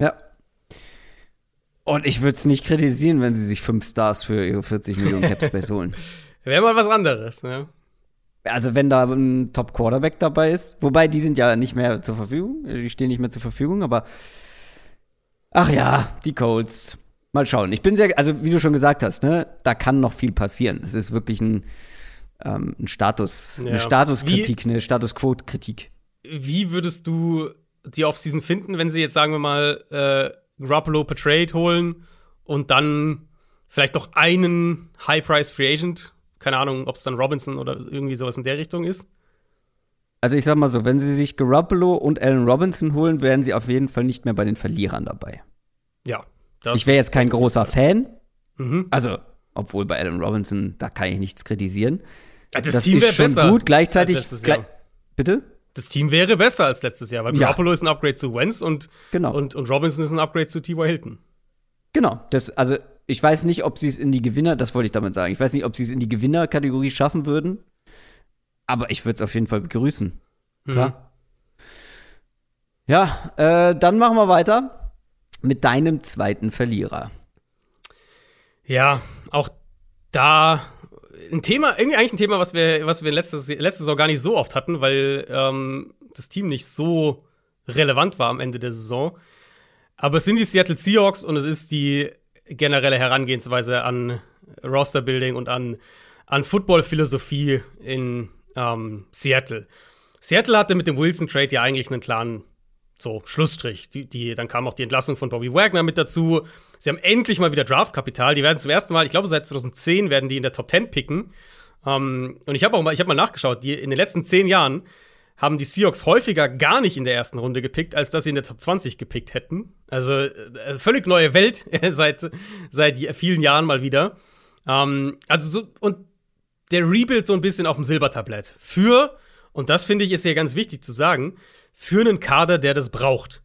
Ja. Und ich würde es nicht kritisieren, wenn sie sich fünf Stars für ihre 40 Millionen Capspace holen. Wäre mal was anderes, ne? Also wenn da ein Top Quarterback dabei ist, wobei die sind ja nicht mehr zur Verfügung, die stehen nicht mehr zur Verfügung, aber ach ja, die Colts. Mal schauen. Ich bin sehr, also wie du schon gesagt hast, ne, da kann noch viel passieren. Es ist wirklich ein, ähm, ein Status, Ja. eine Statuskritik, eine Status Quo-Kritik. Wie würdest du die Offseason finden, wenn sie jetzt, sagen wir mal, äh, Garoppolo per Trade holen und dann vielleicht noch einen High-Price Free Agent? Keine Ahnung, ob es dann Robinson oder irgendwie sowas in der Richtung ist. Also ich sag mal so, wenn sie sich Garoppolo und Allen Robinson holen, wären sie auf jeden Fall nicht mehr bei den Verlierern dabei. Ja. Ich wäre jetzt kein großer Fan, Mhm. also obwohl bei Allen Robinson, da kann ich nichts kritisieren. Ja, Das, das Team ist schon besser. gut, gleichzeitig letztes glei- Jahr. Bitte? Das Team wäre besser als letztes Jahr, weil Ja. Garoppolo ist ein Upgrade zu Wentz und, Genau. und, und Robinson ist ein Upgrade zu T.Y. Hilton. Genau, das, also ich weiß nicht, ob sie es in die Gewinner, das wollte ich damit sagen, ich weiß nicht, ob sie es in die Gewinnerkategorie schaffen würden, aber ich würde es auf jeden Fall begrüßen. Klar. Ja, äh, dann machen wir weiter mit deinem zweiten Verlierer. Ja, auch da ein Thema, irgendwie eigentlich ein Thema, was wir, was wir letztes, letzte Saison gar nicht so oft hatten, weil ähm, das Team nicht so relevant war am Ende der Saison. Aber es sind die Seattle Seahawks und es ist die generelle Herangehensweise an Roster-Building und an, an Football-Philosophie in ähm, Seattle. Seattle hatte mit dem Wilson-Trade ja eigentlich einen klaren so, Schlussstrich. Die, die, dann kam auch die Entlassung von Bobby Wagner mit dazu. Sie haben endlich mal wieder Draftkapital. Die werden zum ersten Mal, ich glaube, seit 2010 werden die in der Top 10 picken. Ähm, und ich habe auch mal, ich habe mal nachgeschaut, die, in den letzten zehn Jahren haben die Seahawks häufiger gar nicht in der ersten Runde gepickt, als dass sie in der Top 20 gepickt hätten. Also äh, völlig neue Welt seit, seit vielen Jahren mal wieder. Ähm, also so, und der Rebuild so ein bisschen auf dem Silbertablett. Für, und das finde ich ist ja ganz wichtig zu sagen, für einen Kader, der das braucht.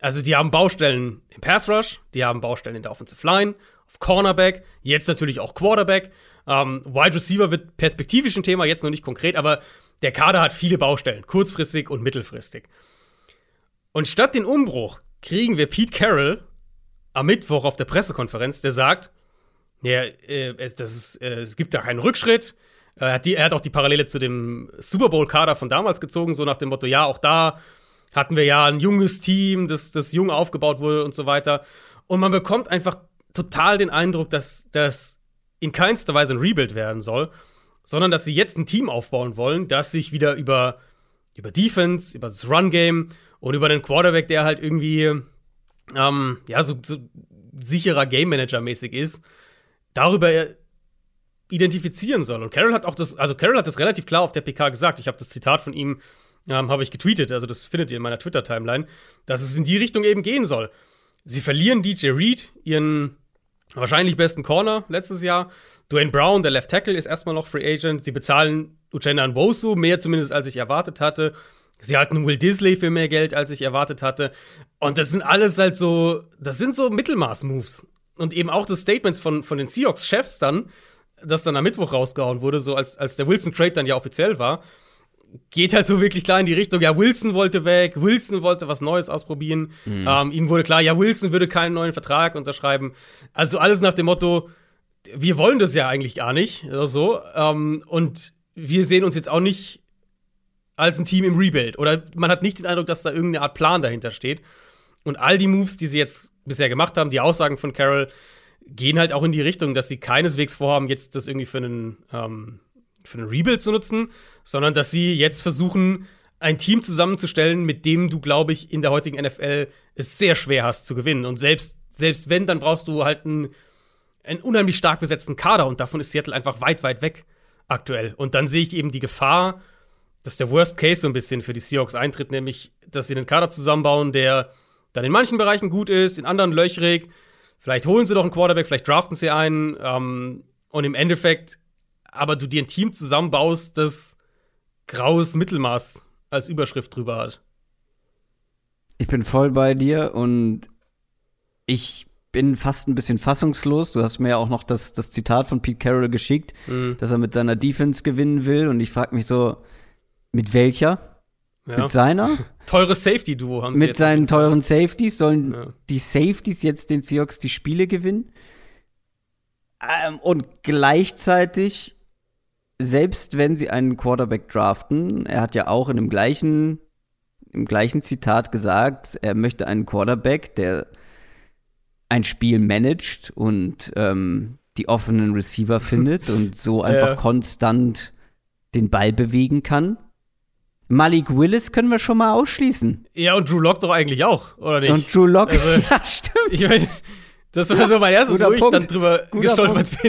Also die haben Baustellen im Pass Rush, die haben Baustellen in der Offensive Line, auf Cornerback, jetzt natürlich auch Quarterback. Ähm, Wide Receiver wird perspektivisch ein Thema, jetzt noch nicht konkret, aber der Kader hat viele Baustellen, kurzfristig und mittelfristig. Und statt den Umbruch kriegen wir Pete Carroll am Mittwoch auf der Pressekonferenz, der sagt, ja, äh, es, ist, äh, es gibt da keinen Rückschritt. Er hat, die, er hat auch die Parallele zu dem Super Bowl-Kader von damals gezogen, so nach dem Motto, ja, auch da hatten wir ja ein junges Team, das, das jung aufgebaut wurde und so weiter. Und man bekommt einfach total den Eindruck, dass das in keinster Weise ein Rebuild werden soll, sondern dass sie jetzt ein Team aufbauen wollen, das sich wieder über, über Defense, über das Run-Game und über den Quarterback, der halt irgendwie ähm, ja, so, so sicherer Game-Manager-mäßig ist, darüber identifizieren soll. Und Carroll hat auch das, also Carroll hat das relativ klar auf der PK gesagt. Ich habe das Zitat von ihm, ähm, habe ich getweetet, also das findet ihr in meiner Twitter-Timeline, dass es in die Richtung eben gehen soll. Sie verlieren DJ Reed, ihren wahrscheinlich besten Corner letztes Jahr. Dwayne Brown, der Left Tackle, ist erstmal noch Free Agent. Sie bezahlen Uchenna Nwosu mehr zumindest, als ich erwartet hatte. Sie halten Will Disley für mehr Geld, als ich erwartet hatte. Und das sind alles halt so, das sind so Mittelmaß-Moves. Und eben auch das Statements von, von den Seahawks-Chefs dann, das dann am Mittwoch rausgehauen wurde, so als, als der Wilson-Trade dann ja offiziell war, geht halt so wirklich klar in die Richtung, ja, Wilson wollte weg, Wilson wollte was Neues ausprobieren. Ähm, ihnen wurde klar, ja, Wilson würde keinen neuen Vertrag unterschreiben. Also alles nach dem Motto, wir wollen das ja eigentlich gar nicht, oder so. Ähm, und wir sehen uns jetzt auch nicht als ein Team im Rebuild. Oder man hat nicht den Eindruck, dass da irgendeine Art Plan dahinter steht. Und all die Moves, die sie jetzt bisher gemacht haben, die Aussagen von Carroll, gehen halt auch in die Richtung, dass sie keineswegs vorhaben, jetzt das irgendwie für einen, ähm, für einen Rebuild zu nutzen, sondern dass sie jetzt versuchen, ein Team zusammenzustellen, mit dem du, glaube ich, in der heutigen NFL es sehr schwer hast zu gewinnen. Und selbst, selbst wenn, dann brauchst du halt einen, einen unheimlich stark besetzten Kader und davon ist Seattle einfach weit, weit weg aktuell. Und dann sehe ich eben die Gefahr, dass der Worst Case so ein bisschen für die Seahawks eintritt, nämlich, dass sie einen Kader zusammenbauen, der dann in manchen Bereichen gut ist, in anderen löchrig. Vielleicht holen sie doch einen Quarterback, vielleicht draften sie einen. Ähm, und im Endeffekt, aber du dir ein Team zusammenbaust, das graues Mittelmaß als Überschrift drüber hat. Ich bin voll bei dir und ich bin fast ein bisschen fassungslos. Du hast mir ja auch noch das, das Zitat von Pete Carroll geschickt, mhm. dass er mit seiner Defense gewinnen will. Und ich frage mich so, mit welcher? Ja. Mit seiner? Teures Safety-Duo haben sie Mit seinen teuren Safeties sollen ja. die Safeties jetzt den Seahawks die Spiele gewinnen. Ähm, und gleichzeitig selbst wenn sie einen Quarterback draften, er hat ja auch in dem gleichen, im gleichen Zitat gesagt, er möchte einen Quarterback, der ein Spiel managt und ähm, die offenen Receiver findet und so einfach ja. konstant den Ball bewegen kann. Malik Willis können wir schon mal ausschließen. Ja, und Drew Lock doch eigentlich auch, oder nicht? Und Drew Lock, also, ja, stimmt. Ich mein, das war so mein erstes, Guter wo Punkt. ich dann drüber Guter gestolpert Punkt.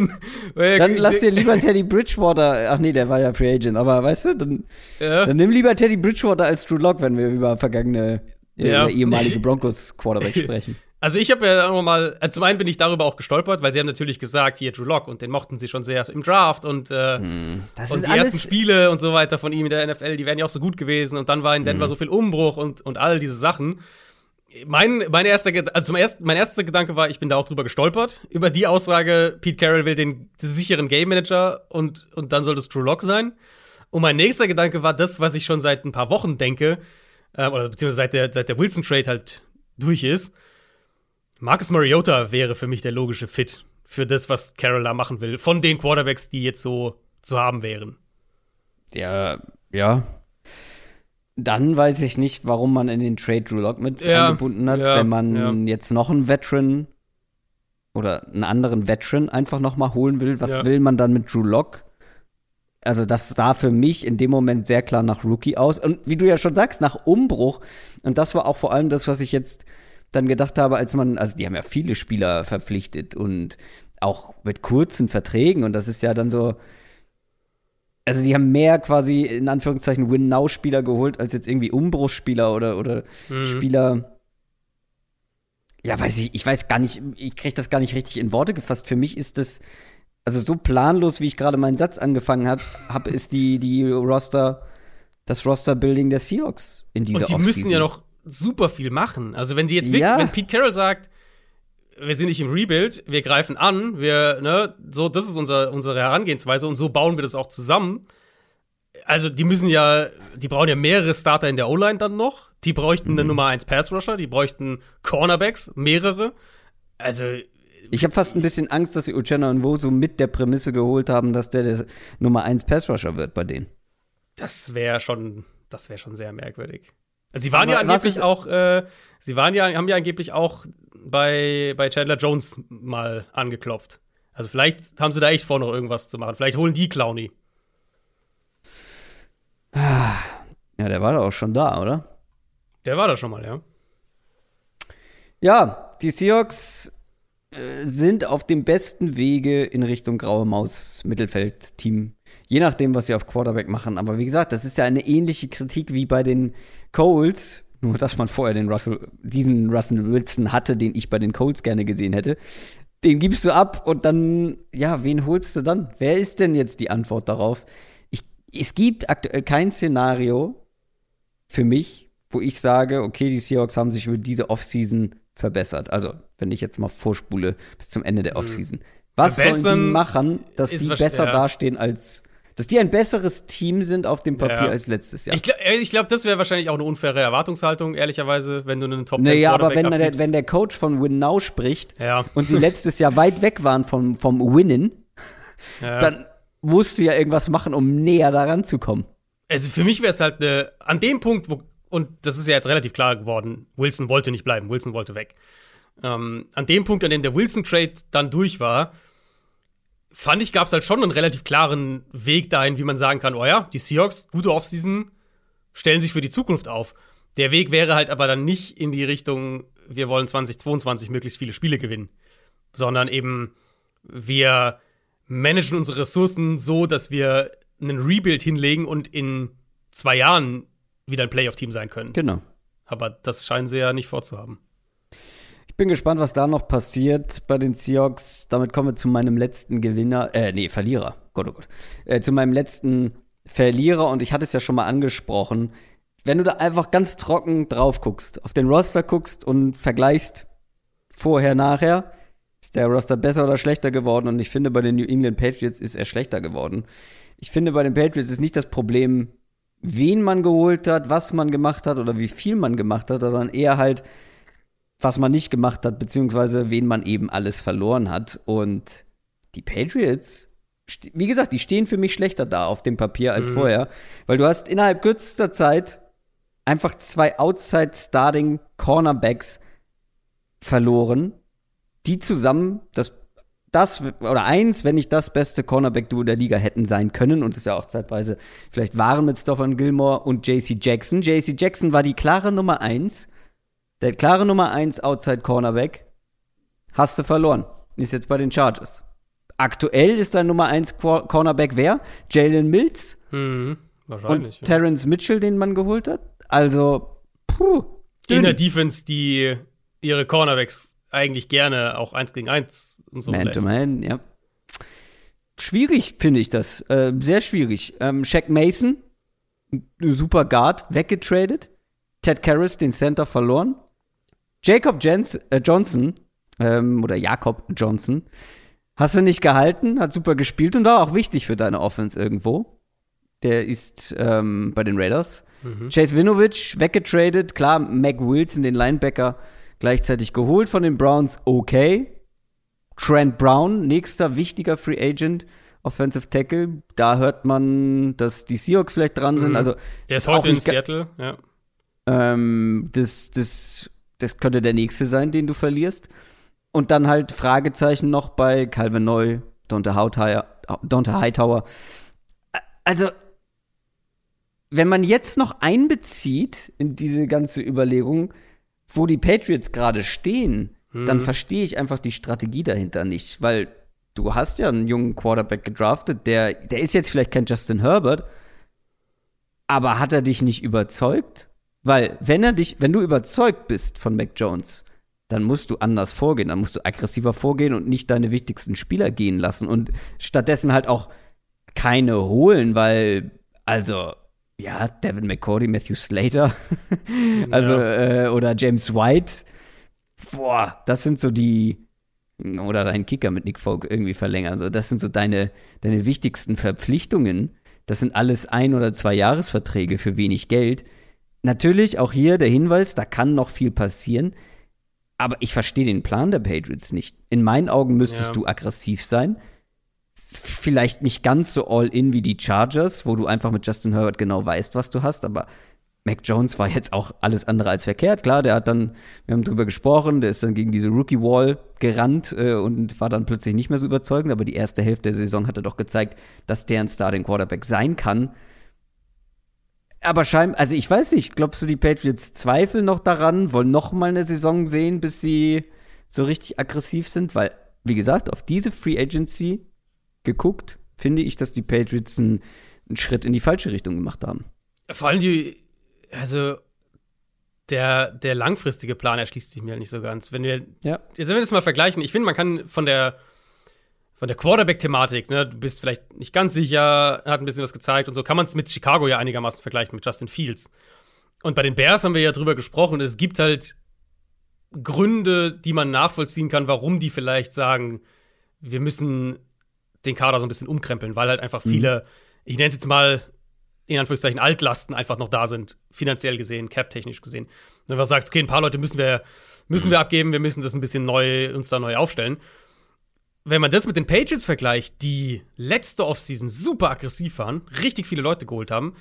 bin. Dann lass dir lieber Teddy Bridgewater, ach nee, der war ja Free Agent, aber weißt du, dann, ja. dann nimm lieber Teddy Bridgewater als Drew Lock, wenn wir über vergangene, äh, ja. über ehemalige Broncos Quarterback sprechen. Also ich habe ja auch mal, also zum einen bin ich darüber auch gestolpert, weil sie haben natürlich gesagt, hier Drew Lock und den mochten sie schon sehr im Draft und, äh, hm, und die ersten Spiele und so weiter von ihm in der NFL, die wären ja auch so gut gewesen und dann war in Denver hm. so viel Umbruch und, und all diese Sachen mein, mein, erster, also zum ersten, mein erster Gedanke war, ich bin da auch drüber gestolpert, über die Aussage, Pete Carroll will den sicheren Game Manager und, und dann soll das True Lock sein. Und mein nächster Gedanke war das, was ich schon seit ein paar Wochen denke, äh, oder beziehungsweise seit der, seit der Wilson-Trade halt durch ist. Marcus Mariota wäre für mich der logische Fit für das, was Carroll da machen will, von den Quarterbacks, die jetzt so zu haben wären. Ja, ja, dann weiß ich nicht, warum man in den Trade Drew Lock mit ja, eingebunden hat, ja, wenn man ja. jetzt noch einen Veteran oder einen anderen Veteran einfach noch mal holen will. Was will man dann mit Drew Lock? Also das sah für mich in dem Moment sehr klar nach Rookie aus und wie du ja schon sagst, nach Umbruch. Und das war auch vor allem das, was ich jetzt dann gedacht habe, als man, also die haben ja viele Spieler verpflichtet und auch mit kurzen Verträgen und das ist ja dann so, also die haben mehr quasi in Anführungszeichen Win-Now-Spieler geholt, als jetzt irgendwie Umbruchspieler oder, oder mhm. Spieler. Ja, weiß ich, ich weiß gar nicht, ich kriege das gar nicht richtig in Worte gefasst. Für mich ist das, also so planlos, wie ich gerade meinen Satz angefangen habe, ist die, die Roster, das Roster-Building der Seahawks in dieser Und die müssen ja noch super viel machen. Also wenn die jetzt wirklich, ja. wenn Pete Carroll sagt, wir sind nicht im Rebuild, wir greifen an, wir, ne, so, das ist unser, unsere Herangehensweise und so bauen wir das auch zusammen. Also, die müssen ja, die brauchen ja mehrere Starter in der O-Line dann noch. Die bräuchten mhm. eine Nummer 1 Pass-Rusher, die bräuchten Cornerbacks, mehrere. Also. Ich habe fast ein bisschen Angst, dass sie Uchenna und Wo so mit der Prämisse geholt haben, dass der der Nummer 1 Pass-Rusher wird bei denen. Das wäre schon, das wäre schon sehr merkwürdig. Also sie waren Aber ja angeblich auch, äh, sie waren ja, haben ja angeblich auch bei, bei Chandler Jones mal angeklopft. Also vielleicht haben sie da echt vor, noch irgendwas zu machen. Vielleicht holen die Clowny. Ja, der war doch auch schon da, oder? Der war da schon mal, ja. Ja, die Seahawks äh, sind auf dem besten Wege in Richtung graue Maus Mittelfeld-Team. Je nachdem, was sie auf Quarterback machen. Aber wie gesagt, das ist ja eine ähnliche Kritik wie bei den Coles nur, dass man vorher den Russell, diesen Russell Wilson hatte, den ich bei den Colts gerne gesehen hätte. Den gibst du ab und dann, ja, wen holst du dann? Wer ist denn jetzt die Antwort darauf? Ich, es gibt aktuell kein Szenario für mich, wo ich sage, okay, die Seahawks haben sich über diese Offseason verbessert. Also, wenn ich jetzt mal vorspule bis zum Ende der. Offseason. Was sollen die machen, dass die besser ja. dastehen als dass die ein besseres Team sind auf dem Papier ja. als letztes Jahr. Ich, gl ich glaube, das wäre wahrscheinlich auch eine unfaire Erwartungshaltung, ehrlicherweise, wenn du einen top Naja, aber wenn der, wenn der Coach von Win Now spricht ja. und sie letztes Jahr weit weg waren vom, vom Winnen, ja. dann musst du ja irgendwas machen, um näher daran zu kommen. Also für mich wäre es halt eine, an dem Punkt, wo, und das ist ja jetzt relativ klar geworden, Wilson wollte nicht bleiben, Wilson wollte weg. Ähm, an dem Punkt, an dem der Wilson-Trade dann durch war, fand ich, gab es halt schon einen relativ klaren Weg dahin, wie man sagen kann, oh ja, die Seahawks, gute Offseason, stellen sich für die Zukunft auf. Der Weg wäre halt aber dann nicht in die Richtung, wir wollen 2022 möglichst viele Spiele gewinnen, sondern eben, wir managen unsere Ressourcen so, dass wir einen Rebuild hinlegen und in zwei Jahren wieder ein Playoff-Team sein können. Genau. Aber das scheinen sie ja nicht vorzuhaben. Bin gespannt, was da noch passiert bei den Seahawks. Damit kommen wir zu meinem letzten Gewinner, äh, nee, Verlierer. Gott, oh Gott. Äh, zu meinem letzten Verlierer und ich hatte es ja schon mal angesprochen. Wenn du da einfach ganz trocken drauf guckst, auf den Roster guckst und vergleichst vorher, nachher, ist der Roster besser oder schlechter geworden? Und ich finde, bei den New England Patriots ist er schlechter geworden. Ich finde, bei den Patriots ist nicht das Problem, wen man geholt hat, was man gemacht hat oder wie viel man gemacht hat, sondern eher halt, was man nicht gemacht hat, beziehungsweise wen man eben alles verloren hat. Und die Patriots, wie gesagt, die stehen für mich schlechter da auf dem Papier als mhm. vorher, weil du hast innerhalb kürzester Zeit einfach zwei Outside-Starting Cornerbacks verloren, die zusammen das das oder eins, wenn nicht das beste Cornerback-Duo der Liga hätten sein können und es ja auch zeitweise vielleicht waren mit Stephen Gilmore und JC Jackson. JC Jackson war die klare Nummer eins der klare Nummer 1 Outside Cornerback hast du verloren. Ist jetzt bei den Chargers. Aktuell ist dein Nummer 1 Cornerback wer? Jalen Mills. Mhm, wahrscheinlich. Und ja. Terrence Mitchell, den man geholt hat. Also, puh. In der Defense, die ihre Cornerbacks eigentlich gerne auch 1 gegen 1 und so Man lässt. to man, ja. Schwierig finde ich das. Äh, sehr schwierig. Ähm, Shaq Mason, super Guard, weggetradet. Ted Karras, den Center, verloren. Jacob Jens, äh, Johnson, ähm, oder Jakob Johnson, hast du nicht gehalten, hat super gespielt und war auch wichtig für deine Offense irgendwo. Der ist ähm, bei den Raiders. Mhm. Chase Winovich weggetradet, klar, Mac Wilson, den Linebacker, gleichzeitig geholt von den Browns, okay. Trent Brown, nächster wichtiger Free Agent, Offensive Tackle. Da hört man, dass die Seahawks vielleicht dran sind. Mhm. Also, der ist heute in Seattle, ja. Ähm, das, das das könnte der nächste sein, den du verlierst. Und dann halt Fragezeichen noch bei Calvin Neu, Dante Hightower. Also, wenn man jetzt noch einbezieht in diese ganze Überlegung, wo die Patriots gerade stehen, mhm. dann verstehe ich einfach die Strategie dahinter nicht, weil du hast ja einen jungen Quarterback gedraftet, der, der ist jetzt vielleicht kein Justin Herbert, aber hat er dich nicht überzeugt? Weil, wenn er dich, wenn du überzeugt bist von Mac Jones, dann musst du anders vorgehen, dann musst du aggressiver vorgehen und nicht deine wichtigsten Spieler gehen lassen und stattdessen halt auch keine holen, weil, also, ja, Devin McCordy, Matthew Slater, also, ja. äh, oder James White, boah, das sind so die, oder deinen Kicker mit Nick Folk irgendwie verlängern, so, das sind so deine, deine wichtigsten Verpflichtungen. Das sind alles ein- oder zwei Jahresverträge für wenig Geld Natürlich auch hier der Hinweis, da kann noch viel passieren. Aber ich verstehe den Plan der Patriots nicht. In meinen Augen müsstest ja. du aggressiv sein. Vielleicht nicht ganz so all in wie die Chargers, wo du einfach mit Justin Herbert genau weißt, was du hast, aber Mac Jones war jetzt auch alles andere als verkehrt. Klar, der hat dann, wir haben drüber gesprochen, der ist dann gegen diese Rookie-Wall gerannt äh, und war dann plötzlich nicht mehr so überzeugend, aber die erste Hälfte der Saison hat er doch gezeigt, dass der ein Starting Quarterback sein kann. Aber scheinbar, also ich weiß nicht, glaubst du, die Patriots zweifeln noch daran, wollen noch mal eine Saison sehen, bis sie so richtig aggressiv sind? Weil, wie gesagt, auf diese Free Agency geguckt, finde ich, dass die Patriots einen, einen Schritt in die falsche Richtung gemacht haben. Vor allem die, also der, der langfristige Plan erschließt sich mir nicht so ganz. Wenn wir, ja. jetzt wenn wir das mal vergleichen, ich finde, man kann von der von der Quarterback-Thematik, ne, du bist vielleicht nicht ganz sicher, hat ein bisschen was gezeigt und so, kann man es mit Chicago ja einigermaßen vergleichen, mit Justin Fields. Und bei den Bears haben wir ja drüber gesprochen, es gibt halt Gründe, die man nachvollziehen kann, warum die vielleicht sagen, wir müssen den Kader so ein bisschen umkrempeln, weil halt einfach viele, mhm. ich nenne es jetzt mal in Anführungszeichen Altlasten einfach noch da sind, finanziell gesehen, cap-technisch gesehen. Und wenn du sagst, okay, ein paar Leute müssen wir, müssen wir abgeben, wir müssen das ein bisschen neu, uns da neu aufstellen wenn man das mit den Patriots vergleicht, die letzte Offseason super aggressiv waren, richtig viele Leute geholt haben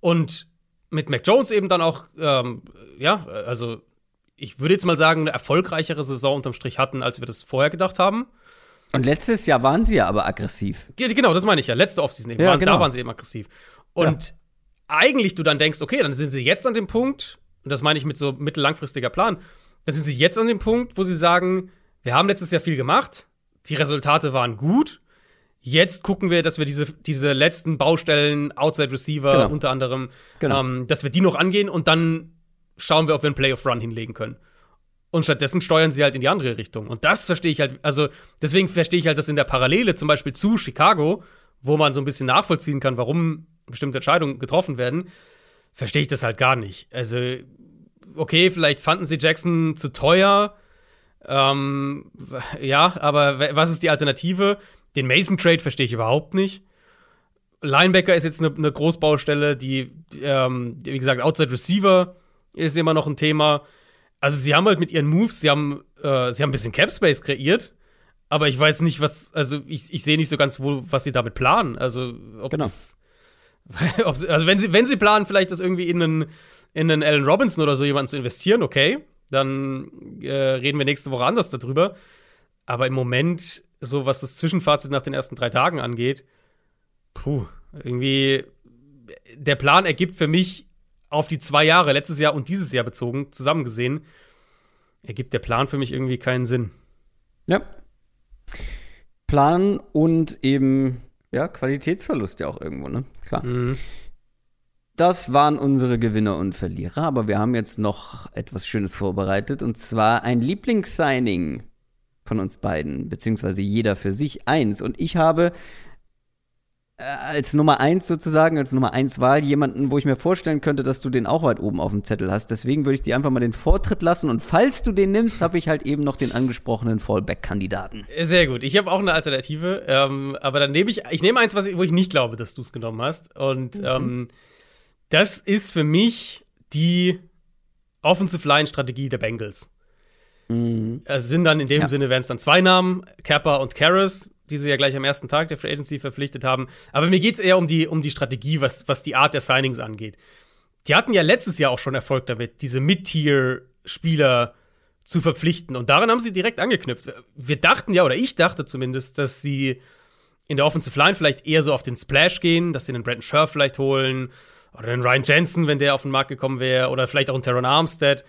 und mit Mac Jones eben dann auch, ähm, ja, also ich würde jetzt mal sagen, eine erfolgreichere Saison unterm Strich hatten, als wir das vorher gedacht haben. Und letztes Jahr waren sie ja aber aggressiv. Genau, das meine ich ja. Letzte Offseason eben. Ja, waren, genau. Da waren sie eben aggressiv. Und eigentlich du dann denkst, okay, dann sind sie jetzt an dem Punkt, und das meine ich mit so mittellangfristiger Plan, dann sind sie jetzt an dem Punkt, wo sie sagen, wir haben letztes Jahr viel gemacht, die Resultate waren gut. Jetzt gucken wir, dass wir diese, diese letzten Baustellen, Outside Receiver Genau. unter anderem, Genau. ähm, dass wir die noch angehen und dann schauen wir, ob wir einen Playoff-Run hinlegen können. Und stattdessen steuern sie halt in die andere Richtung. Und das verstehe ich halt, also deswegen verstehe ich halt das in der Parallele zum Beispiel zu Chicago, wo man so ein bisschen nachvollziehen kann, warum bestimmte Entscheidungen getroffen werden, verstehe ich das halt gar nicht. Also, okay, vielleicht fanden sie Jackson zu teuer. Ähm, ja, aber was ist die Alternative? Den Mason-Trade verstehe ich überhaupt nicht. Linebacker ist jetzt eine, eine Großbaustelle, die, ähm, wie gesagt, Outside Receiver ist immer noch ein Thema. Also, sie haben halt mit ihren Moves, sie haben, äh, sie haben ein bisschen Cap Space kreiert, aber ich weiß nicht, was, also ich, ich sehe nicht so ganz, wo, was sie damit planen. Also, ob Genau. also wenn sie, wenn sie planen, vielleicht das irgendwie in einen, in einen Allen Robinson oder so jemanden zu investieren, okay, dann äh, reden wir nächste Woche anders darüber. Aber im Moment, so was das Zwischenfazit nach den ersten drei Tagen angeht, puh, irgendwie, der Plan ergibt für mich auf die zwei Jahre, letztes Jahr und dieses Jahr bezogen, zusammen gesehen, ergibt der Plan für mich irgendwie keinen Sinn. Ja. Plan und eben, ja, Qualitätsverlust ja auch irgendwo, ne? Klar. Mhm. Das waren unsere Gewinner und Verlierer, aber wir haben jetzt noch etwas Schönes vorbereitet und zwar ein Lieblingssigning von uns beiden, beziehungsweise jeder für sich eins. Und ich habe äh, als Nummer eins sozusagen, als Nummer eins Wahl jemanden, wo ich mir vorstellen könnte, dass du den auch weit oben auf dem Zettel hast. Deswegen würde ich dir einfach mal den Vortritt lassen und falls du den nimmst, habe ich halt eben noch den angesprochenen Fallback-Kandidaten. Sehr gut. Ich habe auch eine Alternative, ähm, aber dann nehme ich, ich nehme eins, was wo ich nicht glaube, dass du es genommen hast. Und ähm, das ist für mich die Offensive Line Strategie der Bengals. Es sind dann in dem Ja. Sinne wären es dann zwei Namen, Kappa und Karras, die sie ja gleich am ersten Tag der Free Agency verpflichtet haben. Aber mir geht es eher um die, um die Strategie, was, was die Art der Signings angeht. Die hatten ja letztes Jahr auch schon Erfolg damit, diese Mid-Tier-Spieler zu verpflichten. Und daran haben sie direkt angeknüpft. Wir dachten ja, oder ich dachte zumindest, dass sie in der Offensive Line vielleicht eher so auf den Splash gehen, dass sie einen Brandon Scherf vielleicht holen oder einen Ryan Jensen, wenn der auf den Markt gekommen wäre, oder vielleicht auch einen Teron Armstead.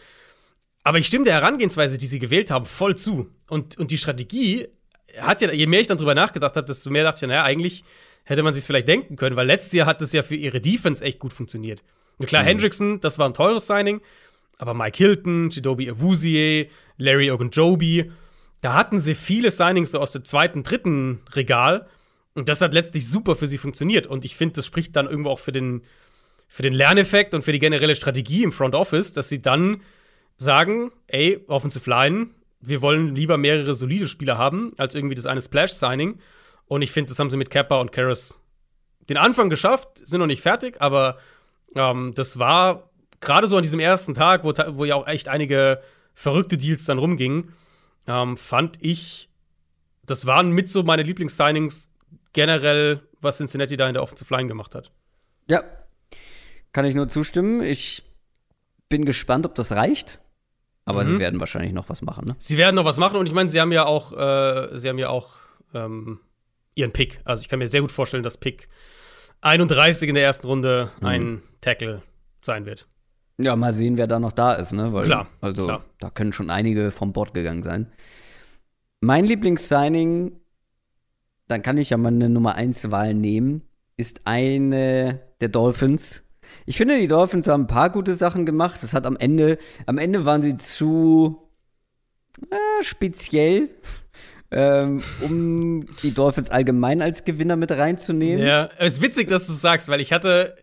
Aber ich stimme der Herangehensweise, die sie gewählt haben, voll zu. Und, und die Strategie hat ja, je mehr ich dann drüber nachgedacht habe, desto mehr dachte ich, naja, eigentlich hätte man sich vielleicht denken können, weil letztes Jahr hat es ja für ihre Defense echt gut funktioniert. Und klar, Hendrickson, das war ein teures Signing, aber Mike Hilton, Chidobe Awuzie, Larry Ogunjobi, da hatten sie viele Signings so aus dem zweiten, dritten Regal. Und das hat letztlich super für sie funktioniert. Und ich finde, das spricht dann irgendwo auch für den, für den Lerneffekt und für die generelle Strategie im Front Office, dass sie dann sagen, ey, Offensive Line, wir wollen lieber mehrere solide Spieler haben, als irgendwie das eine Splash-Signing. Und ich finde, das haben sie mit Kappa und Karras den Anfang geschafft, sind noch nicht fertig, aber ähm, das war gerade so an diesem ersten Tag, wo, wo ja auch echt einige verrückte Deals dann rumgingen, ähm, fand ich, das waren mit so meine Lieblings-Signings generell, was Cincinnati da in der Offensive Line gemacht hat. Ja, kann ich nur zustimmen. Ich bin gespannt, ob das reicht. Aber sie werden wahrscheinlich noch was machen, ne? Sie werden noch was machen und ich meine, sie haben ja auch, äh, sie haben ja auch ähm, ihren Pick. Also ich kann mir sehr gut vorstellen, dass Pick 31 in der ersten Runde ein Tackle sein wird. Ja, mal sehen, wer da noch da ist, ne? Weil, Klar, Also, klar. da können schon einige vom Bord gegangen sein. Mein Lieblingssigning, dann kann ich ja mal eine Nummer 1 Wahl nehmen, ist eine der Dolphins. Ich finde, die Dolphins haben ein paar gute Sachen gemacht. Das hat am Ende, am Ende waren sie zu äh, speziell, ähm, um die Dolphins allgemein als Gewinner mit reinzunehmen. Ja, es ist witzig, dass du es sagst, weil ich hatte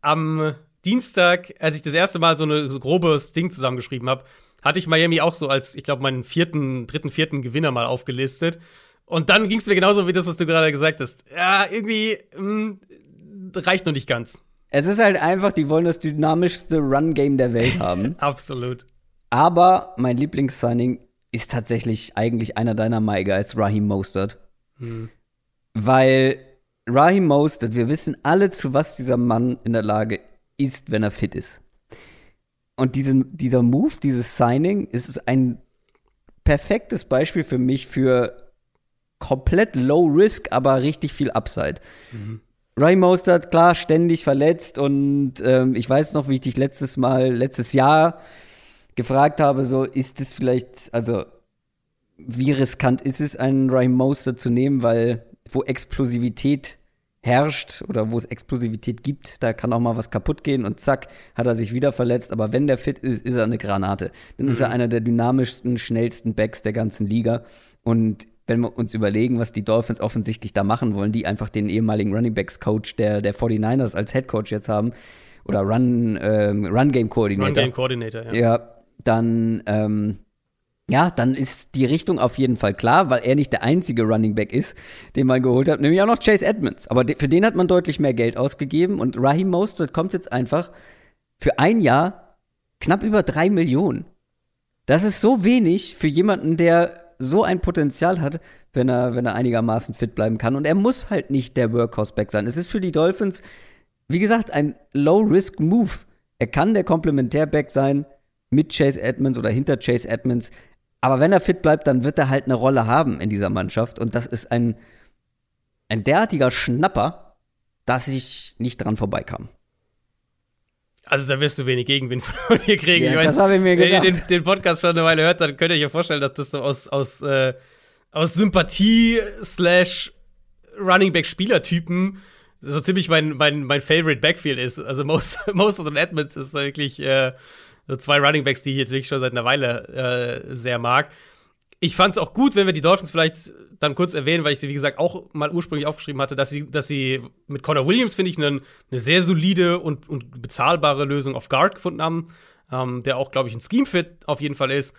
am Dienstag, als ich das erste Mal so ein so grobes Ding zusammengeschrieben habe, hatte ich Miami auch so als, ich glaube, meinen vierten, dritten, vierten Gewinner mal aufgelistet. Und dann ging es mir genauso wie das, was du gerade gesagt hast. Ja, irgendwie mh, reicht noch nicht ganz. Es ist halt einfach, die wollen das dynamischste Run-Game der Welt haben. Absolut. Aber mein Lieblingssigning ist tatsächlich eigentlich einer deiner My Guys, Raheem Mostert. Weil Raheem Mostert, wir wissen alle, zu was dieser Mann in der Lage ist, wenn er fit ist. Und diesen, dieser Move, dieses Signing, ist ein perfektes Beispiel für mich für komplett low risk, aber richtig viel Upside. Mhm. Ray Mostert, klar, ständig verletzt und ähm, ich weiß noch, wie ich dich letztes Mal, letztes Jahr gefragt habe, so ist es vielleicht, also wie riskant ist es, einen Ray Mostert zu nehmen, weil wo Explosivität herrscht oder wo es Explosivität gibt, da kann auch mal was kaputt gehen und zack, hat er sich wieder verletzt. Aber wenn der fit ist, ist er eine Granate. Dann mhm. ist er mhm. einer der dynamischsten, schnellsten Backs der ganzen Liga. Und wenn wir uns überlegen, was die Dolphins offensichtlich da machen wollen, die einfach den ehemaligen Running Backs Coach der, der 49ers als Head Coach jetzt haben oder Run, ähm, Run Game Coordinator. Run Game Coordinator, ja. Ja, dann, ähm, ja, dann ist die Richtung auf jeden Fall klar, weil er nicht der einzige Running Back ist, den man geholt hat, nämlich auch noch Chase Edmonds. Aber für den hat man deutlich mehr Geld ausgegeben und Raheem Mostert kommt jetzt einfach für ein Jahr knapp über drei Millionen. Das ist so wenig für jemanden, der so ein Potenzial hat, wenn er, wenn er einigermaßen fit bleiben kann. Und er muss halt nicht der Workhorse-Back sein. Es ist für die Dolphins, wie gesagt, ein Low-Risk-Move. Er kann der Komplementär-Back sein mit Chase Edmonds oder hinter Chase Edmonds. Aber wenn er fit bleibt, dann wird er halt eine Rolle haben in dieser Mannschaft. Und das ist ein, ein derartiger Schnapper, dass ich nicht dran vorbeikam. Also da wirst du wenig Gegenwind von mir kriegen. Ja, ich mein, das habe ich mir gedacht. Wenn ihr den, den, Podcast schon eine Weile hört, dann könnt ihr euch vorstellen, dass das so aus, aus, äh, aus Sympathie slash Running Back Spielertypen so ziemlich mein, mein, mein Favorite Backfield ist. Also most, most of the Edmonds ist wirklich äh, so zwei Running Backs, die ich jetzt wirklich schon seit einer Weile äh, sehr mag ich fand es auch gut, wenn wir die Dolphins vielleicht dann kurz erwähnen, weil ich sie, wie gesagt, auch mal ursprünglich aufgeschrieben hatte, dass sie, dass sie mit Connor Williams, finde ich, eine, eine sehr solide und, und bezahlbare Lösung auf Guard gefunden haben, ähm, der auch, glaube ich, ein Scheme-Fit auf jeden Fall ist.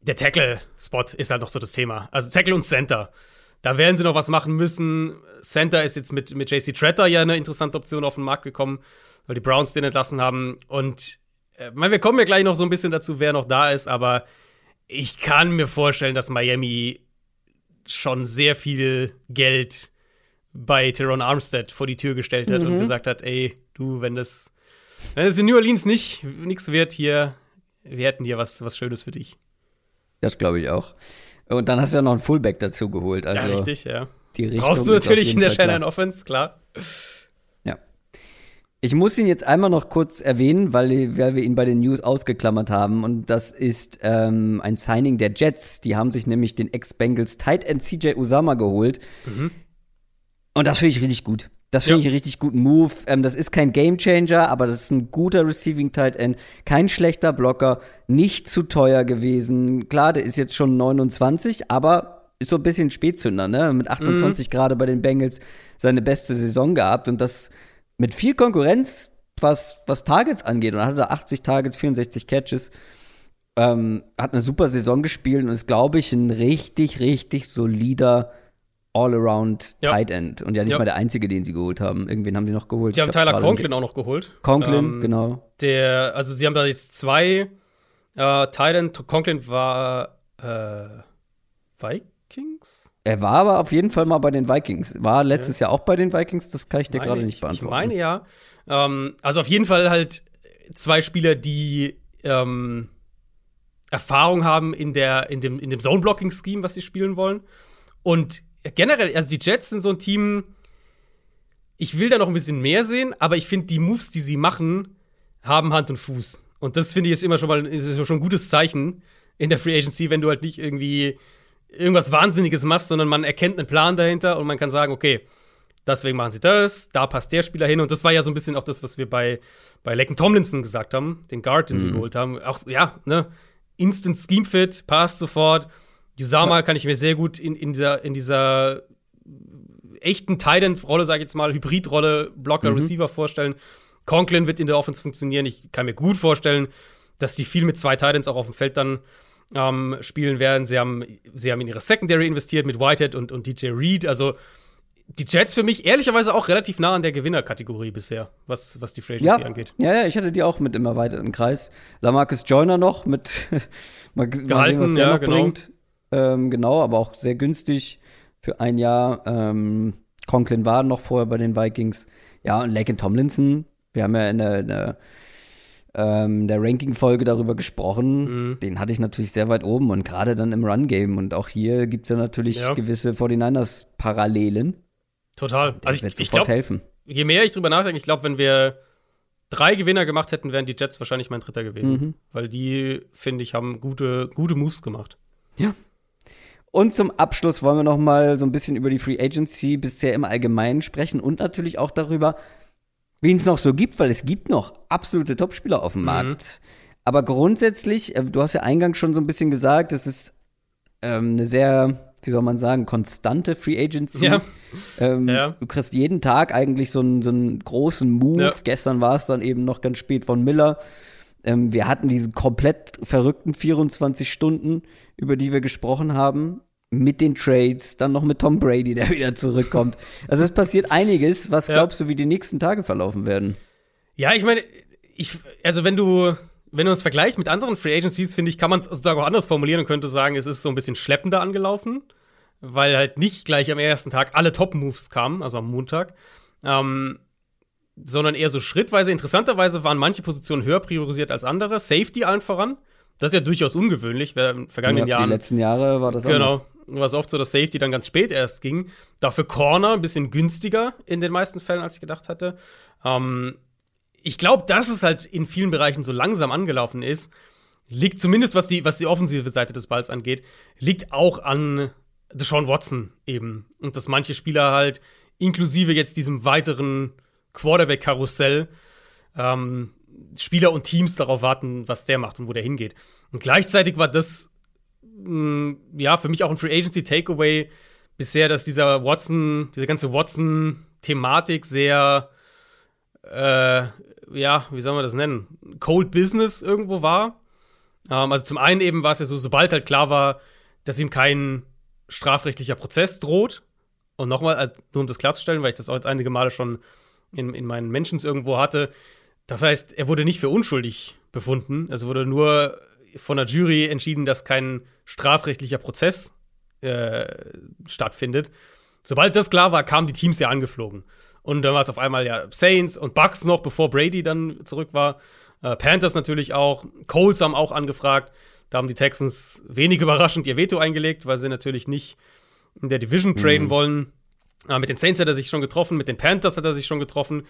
Der Tackle-Spot ist halt noch so das Thema. Also Tackle und Center. Da werden sie noch was machen müssen. Center ist jetzt mit, mit JC Tretter ja eine interessante Option auf den Markt gekommen, weil die Browns den entlassen haben. Und äh, wir kommen ja gleich noch so ein bisschen dazu, wer noch da ist, aber ich kann mir vorstellen, dass Miami schon sehr viel Geld bei Teron Armstead vor die Tür gestellt hat mhm. und gesagt hat, ey, du, wenn das, wenn das in New Orleans nicht nichts wird hier, wir hätten hier was, was Schönes für dich. Das glaube ich auch. Und dann hast du ja noch einen Fullback dazu geholt. Also ja, richtig, ja. Die Richtung Brauchst du natürlich in der Shannon Offense, klar. Ich muss ihn jetzt einmal noch kurz erwähnen, weil, weil wir ihn bei den News ausgeklammert haben. Und das ist ähm, ein Signing der Jets. Die haben sich nämlich den Ex-Bengals Tight End CJ Usama geholt. Mhm. Und das finde ich richtig gut. Das finde ja. ich einen richtig guten Move. Ähm, das ist kein Gamechanger, aber das ist ein guter Receiving Tight End. Kein schlechter Blocker. Nicht zu teuer gewesen. Klar, der ist jetzt schon 29, aber ist so ein bisschen Spätzünder, ne? Mit 28 mhm. gerade bei den Bengals seine beste Saison gehabt. Und das mit viel Konkurrenz, was, was Targets angeht. Und er hatte 80 Targets, 64 Catches. Ähm, hat eine super Saison gespielt und ist, glaube ich, ein richtig, richtig solider All-Around ja. Tight End. Und ja nicht ja. mal der einzige, den sie geholt haben. Irgendwen haben die noch geholt. Die haben Tyler Conklin auch noch geholt. Conklin, ähm, genau. Der, also sie haben da jetzt zwei äh, Tight End. Conklin war äh, Vikings? Er war aber auf jeden Fall mal bei den Vikings. War letztes ja. Jahr auch bei den Vikings, das kann ich dir gerade nicht beantworten. Ich meine ja. Ähm, also auf jeden Fall halt zwei Spieler, die ähm, Erfahrung haben in, der, in dem, in dem Zone-Blocking-Scheme, was sie spielen wollen. Und generell, also die Jets sind so ein Team, ich will da noch ein bisschen mehr sehen, aber ich finde, die Moves, die sie machen, haben Hand und Fuß. Und das finde ich ist immer schon mal ist schon ein gutes Zeichen in der Free Agency, wenn du halt nicht irgendwie irgendwas Wahnsinniges machst, sondern man erkennt einen Plan dahinter und man kann sagen, okay, deswegen machen sie das, da passt der Spieler hin. Und das war ja so ein bisschen auch das, was wir bei, bei Lecken Tomlinson gesagt haben, den Guard, den mhm. sie geholt haben. Auch, ja, ne, Instant Scheme Fit, passt sofort. Usama ja. kann ich mir sehr gut in, in dieser, in dieser echten Titan-Rolle, sage ich jetzt mal, Hybrid-Rolle, Blocker, mhm. Receiver vorstellen. Conklin wird in der Offense funktionieren. Ich kann mir gut vorstellen, dass die viel mit zwei Titans auch auf dem Feld dann ähm, spielen werden. Sie haben, sie haben in ihre Secondary investiert mit Whitehead und, und DJ Reed. Also die Jets für mich ehrlicherweise auch relativ nah an der Gewinnerkategorie bisher, was, was die Free ja. angeht. Ja, ja, ich hatte die auch mit im erweiterten Kreis. Lamarcus Joyner noch mit mal, mal sehen, was der ja, noch genau. bringt. Ähm, genau, aber auch sehr günstig für ein Jahr. Ähm, Conklin war noch vorher bei den Vikings. Ja, und Laken Tomlinson, wir haben ja in der, in der ähm, der Ranking-Folge darüber gesprochen. Mhm. Den hatte ich natürlich sehr weit oben und gerade dann im Run-Game. Und auch hier gibt es ja natürlich ja. gewisse 49ers-Parallelen. Total. Also ich, ich glaube, je mehr ich drüber nachdenke, ich glaube, wenn wir drei Gewinner gemacht hätten, wären die Jets wahrscheinlich mein dritter gewesen. Mhm. Weil die, finde ich, haben gute, gute Moves gemacht. Ja. Und zum Abschluss wollen wir noch mal so ein bisschen über die Free Agency bisher im Allgemeinen sprechen und natürlich auch darüber, wen es noch so gibt, weil es gibt noch absolute Topspieler auf dem mhm. Markt. Aber grundsätzlich, äh, du hast ja eingangs schon so ein bisschen gesagt, es ist ähm, eine sehr, wie soll man sagen, konstante Free Agency. Ja. Ähm, ja. Du kriegst jeden Tag eigentlich so einen, so einen großen Move. Ja. Gestern war es dann eben noch ganz spät von Miller. Ähm, wir hatten diese komplett verrückten 24 Stunden, über die wir gesprochen haben mit den Trades, dann noch mit Tom Brady, der wieder zurückkommt. Also es passiert einiges. Was glaubst du, wie die nächsten Tage verlaufen werden? Ja, ich meine, ich, also wenn du, wenn du uns vergleichst mit anderen Free Agencies, finde ich, kann man es sozusagen auch anders formulieren und könnte sagen, es ist so ein bisschen schleppender angelaufen, weil halt nicht gleich am ersten Tag alle Top-Moves kamen, also am Montag, ähm, sondern eher so schrittweise. Interessanterweise waren manche Positionen höher priorisiert als andere. Safety allen voran. Das ist ja durchaus ungewöhnlich. Wer in vergangenen ja, Jahren. Die letzten Jahre war das Genau. Anders war es oft so, dass Safety dann ganz spät erst ging. Dafür Corner ein bisschen günstiger in den meisten Fällen, als ich gedacht hatte. Ähm, ich glaube, dass es halt in vielen Bereichen so langsam angelaufen ist, liegt zumindest, was die, was die offensive Seite des Balls angeht, liegt auch an Deshaun Watson eben. Und dass manche Spieler halt, inklusive jetzt diesem weiteren Quarterback-Karussell, ähm, Spieler und Teams darauf warten, was der macht und wo der hingeht. Und gleichzeitig war das mh, ja, für mich auch ein Free Agency Takeaway bisher, dass dieser Watson, diese ganze Watson-Thematik sehr, äh, ja, wie soll man das nennen? Cold Business irgendwo war. Ähm, also zum einen eben war es ja so, sobald halt klar war, dass ihm kein strafrechtlicher Prozess droht. Und nochmal, also nur um das klarzustellen, weil ich das auch jetzt einige Male schon in, in meinen Mentions irgendwo hatte. Das heißt, er wurde nicht für unschuldig befunden. Es wurde nur von der Jury entschieden, dass kein strafrechtlicher Prozess äh, stattfindet. Sobald das klar war, kamen die Teams ja angeflogen. Und dann war es auf einmal ja Saints und Bucks noch, bevor Brady dann zurück war. Äh, Panthers natürlich auch. Coles haben auch angefragt. Da haben die Texans wenig überraschend ihr Veto eingelegt, weil sie natürlich nicht in der Division traden mhm. wollen. Äh, mit den Saints hat er sich schon getroffen, mit den Panthers hat er sich schon getroffen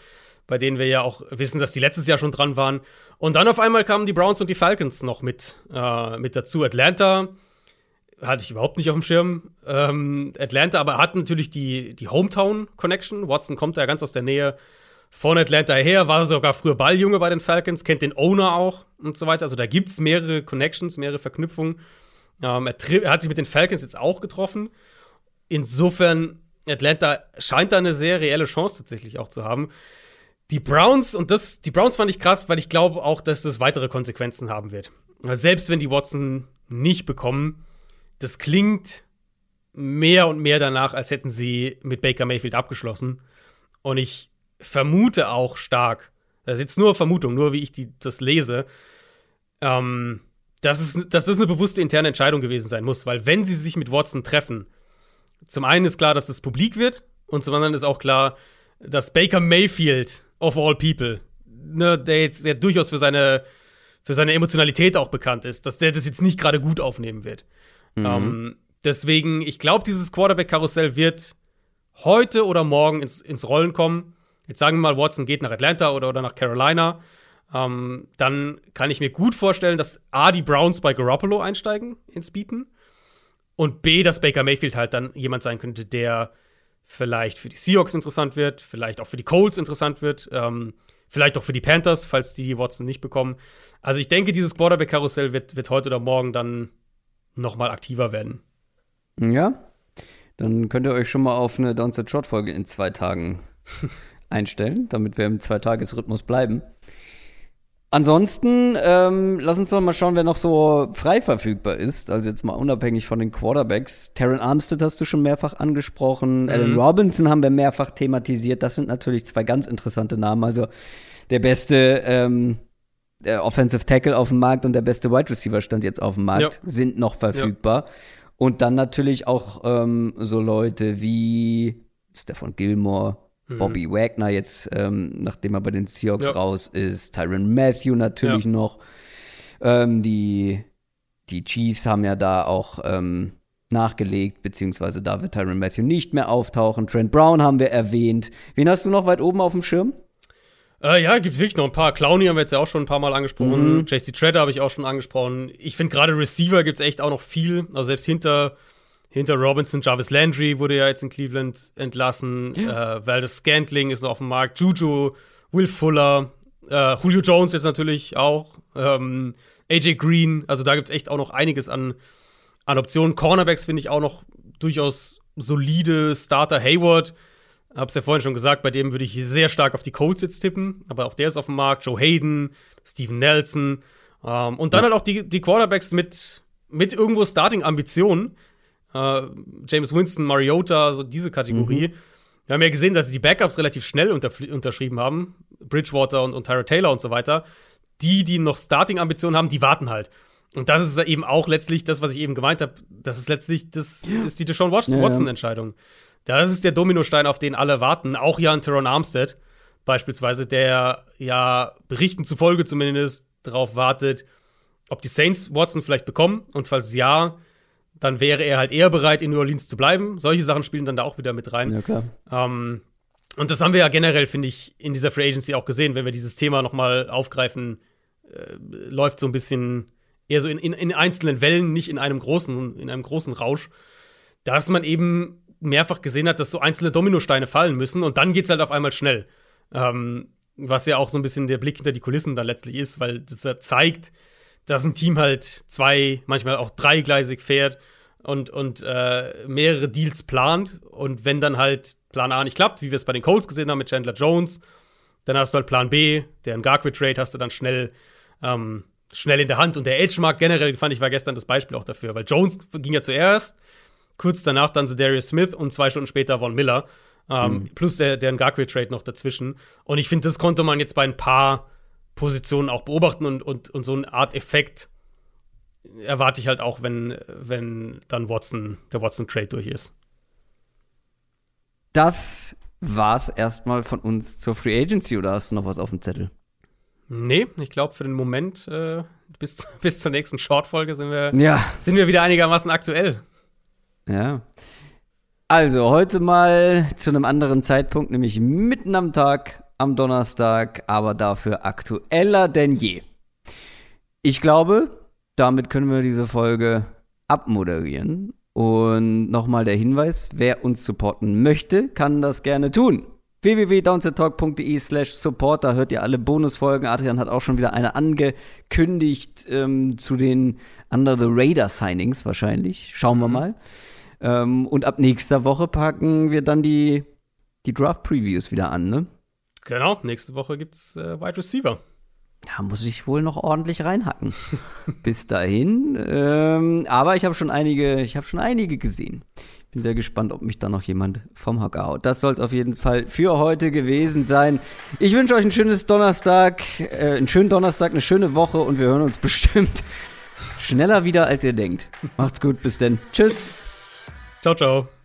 bei denen wir ja auch wissen, dass die letztes Jahr schon dran waren. Und dann auf einmal kamen die Browns und die Falcons noch mit, äh, mit dazu. Atlanta hatte ich überhaupt nicht auf dem Schirm. Ähm, Atlanta aber hat natürlich die, die Hometown-Connection. Watson kommt ja ganz aus der Nähe von Atlanta her, war sogar früher Balljunge bei den Falcons, kennt den Owner auch und so weiter. Also da gibt es mehrere Connections, mehrere Verknüpfungen. Ähm, er, er, hat sich mit den Falcons jetzt auch getroffen. Insofern, Atlanta scheint da eine sehr reelle Chance tatsächlich auch zu haben. Die Browns, und das, die Browns fand ich krass, weil ich glaube auch, dass das weitere Konsequenzen haben wird. Selbst wenn die Watson nicht bekommen, das klingt mehr und mehr danach, als hätten sie mit Baker Mayfield abgeschlossen. Und ich vermute auch stark, das ist jetzt nur Vermutung, nur wie ich die, das lese, ähm, dass, es, dass das eine bewusste interne Entscheidung gewesen sein muss, weil wenn sie sich mit Watson treffen, zum einen ist klar, dass das publik wird und zum anderen ist auch klar, dass Baker Mayfield of all people, ne, der jetzt der durchaus für seine, für seine Emotionalität auch bekannt ist, dass der das jetzt nicht gerade gut aufnehmen wird. Mhm. Ähm, deswegen, ich glaube, dieses Quarterback-Karussell wird heute oder morgen ins, ins Rollen kommen. Jetzt sagen wir mal, Watson geht nach Atlanta oder, oder nach Carolina. Ähm, dann kann ich mir gut vorstellen, dass A, die Browns bei Garoppolo einsteigen ins Bieten und B, dass Baker Mayfield halt dann jemand sein könnte, der vielleicht für die Seahawks interessant wird, vielleicht auch für die Colts interessant wird, ähm, vielleicht auch für die Panthers, falls die Watson nicht bekommen. Also ich denke, dieses Quarterback-Karussell wird, wird heute oder morgen dann noch mal aktiver werden. Ja, dann könnt ihr euch schon mal auf eine Downset Short-Folge in zwei Tagen einstellen, damit wir im Zweitagesrhythmus bleiben. Ansonsten, ähm, lass uns doch mal schauen, wer noch so frei verfügbar ist. Also jetzt mal unabhängig von den Quarterbacks. Terran Armstead hast du schon mehrfach angesprochen. Mhm. Alan Robinson haben wir mehrfach thematisiert. Das sind natürlich zwei ganz interessante Namen. Also der beste ähm, der Offensive Tackle auf dem Markt und der beste Wide Receiver stand jetzt auf dem Markt, ja. sind noch verfügbar. Ja. Und dann natürlich auch ähm, so Leute wie Stefan Gilmore, Mhm. Bobby Wagner jetzt, ähm, nachdem er bei den Seahawks Ja. raus ist, Tyron Matthew natürlich Ja. noch. Ähm, die, die Chiefs haben ja da auch ähm, nachgelegt, beziehungsweise da wird Tyron Matthew nicht mehr auftauchen. Trent Brown haben wir erwähnt. Wen hast du noch weit oben auf dem Schirm? Äh, ja, gibt wirklich noch ein paar. Clowny haben wir jetzt ja auch schon ein paar Mal angesprochen. JC Treader habe ich auch schon angesprochen. Ich finde gerade Receiver gibt es echt auch noch viel. Also selbst hinter, hinter Robinson, Jarvis Landry wurde ja jetzt in Cleveland entlassen. Äh, Valdez Scantling ist noch auf dem Markt. Juju, Will Fuller, äh, Julio Jones jetzt natürlich auch. Ähm, AJ Green. Also da gibt es echt auch noch einiges an, an Optionen. Cornerbacks finde ich auch noch durchaus solide. Starter Hayward. Hab's ja vorhin schon gesagt, bei dem würde ich sehr stark auf die Colts jetzt tippen, aber auch der ist auf dem Markt. Joe Hayden, Steven Nelson. Ähm, und dann halt auch die, die Quarterbacks mit, mit irgendwo Starting-Ambitionen. Äh, James Winston, Mariota, so diese Kategorie. Wir haben ja gesehen, dass die Backups relativ schnell unter, unterschrieben haben. Bridgewater und, und Tyra Taylor und so weiter. Die, die noch Starting-Ambitionen haben, die warten halt. Und das ist eben auch letztlich das, was ich eben gemeint habe. Das ist letztlich, das ist die Deshaun Ja, ja. Watson-Entscheidung. Das ist der Dominostein, auf den alle warten. Auch Jan Teron Armstead beispielsweise, der ja Berichten zufolge zumindest darauf wartet, ob die Saints Watson vielleicht bekommen. Und falls ja, dann wäre er halt eher bereit, in New Orleans zu bleiben. Solche Sachen spielen dann da auch wieder mit rein. Ja, klar. Ähm, und das haben wir ja generell, finde ich, in dieser Free Agency auch gesehen, wenn wir dieses Thema noch mal aufgreifen, äh, läuft so ein bisschen eher so in, in, in einzelnen Wellen, nicht in einem großen, in einem großen Rausch, dass man eben mehrfach gesehen hat, dass so einzelne Dominosteine fallen müssen und dann geht's halt auf einmal schnell. Ähm, was ja auch so ein bisschen der Blick hinter die Kulissen dann letztlich ist, weil das ja zeigt, dass ein Team halt zwei, manchmal auch dreigleisig fährt und, und äh, mehrere Deals plant. Und wenn dann halt Plan A nicht klappt, wie wir es bei den Colts gesehen haben mit Chandler Jones, dann hast du halt Plan B, der Ngakwe Trade hast du dann schnell, ähm, schnell in der Hand. Und der Edge-Markt generell, fand ich, war gestern das Beispiel auch dafür, weil Jones ging ja zuerst, kurz danach dann Darius Smith und zwei Stunden später Von Miller. Ähm, Plus der, der Ngakwe-Trade noch dazwischen. Und ich finde, das konnte man jetzt bei ein paar Positionen auch beobachten und, und, und so eine Art Effekt erwarte ich halt auch, wenn, wenn dann Watson, der Watson-Trade durch ist. Das war's erstmal von uns zur Free Agency oder hast du noch was auf dem Zettel? Nee, ich glaube, für den Moment äh, bis, bis zur nächsten Short-Folge sind wir, Ja. sind wir wieder einigermaßen aktuell. Ja. Also, heute mal zu einem anderen Zeitpunkt, nämlich mitten am Tag, am Donnerstag, aber dafür aktueller denn je. Ich glaube, damit können wir diese Folge abmoderieren. Und nochmal der Hinweis, wer uns supporten möchte, kann das gerne tun. www.downsettalk.de slash support, da hört ihr alle Bonusfolgen. Adrian hat auch schon wieder eine angekündigt ähm, zu den Under the Radar Signings wahrscheinlich. Schauen wir mal. Ähm, und ab nächster Woche packen wir dann die, die Draft-Previews wieder an, ne? Genau, nächste Woche gibt's äh, Wide Receiver. Da muss ich wohl noch ordentlich reinhacken. Bis dahin. Ähm, aber ich habe schon einige, ich habe schon einige gesehen. Bin sehr gespannt, ob mich da noch jemand vom Hocker haut. Das soll es auf jeden Fall für heute gewesen sein. Ich wünsche euch ein schönes Donnerstag, äh, einen schönen Donnerstag, eine schöne Woche und wir hören uns bestimmt schneller wieder, als ihr denkt. Macht's gut, bis denn. Tschüss. Ciao, ciao.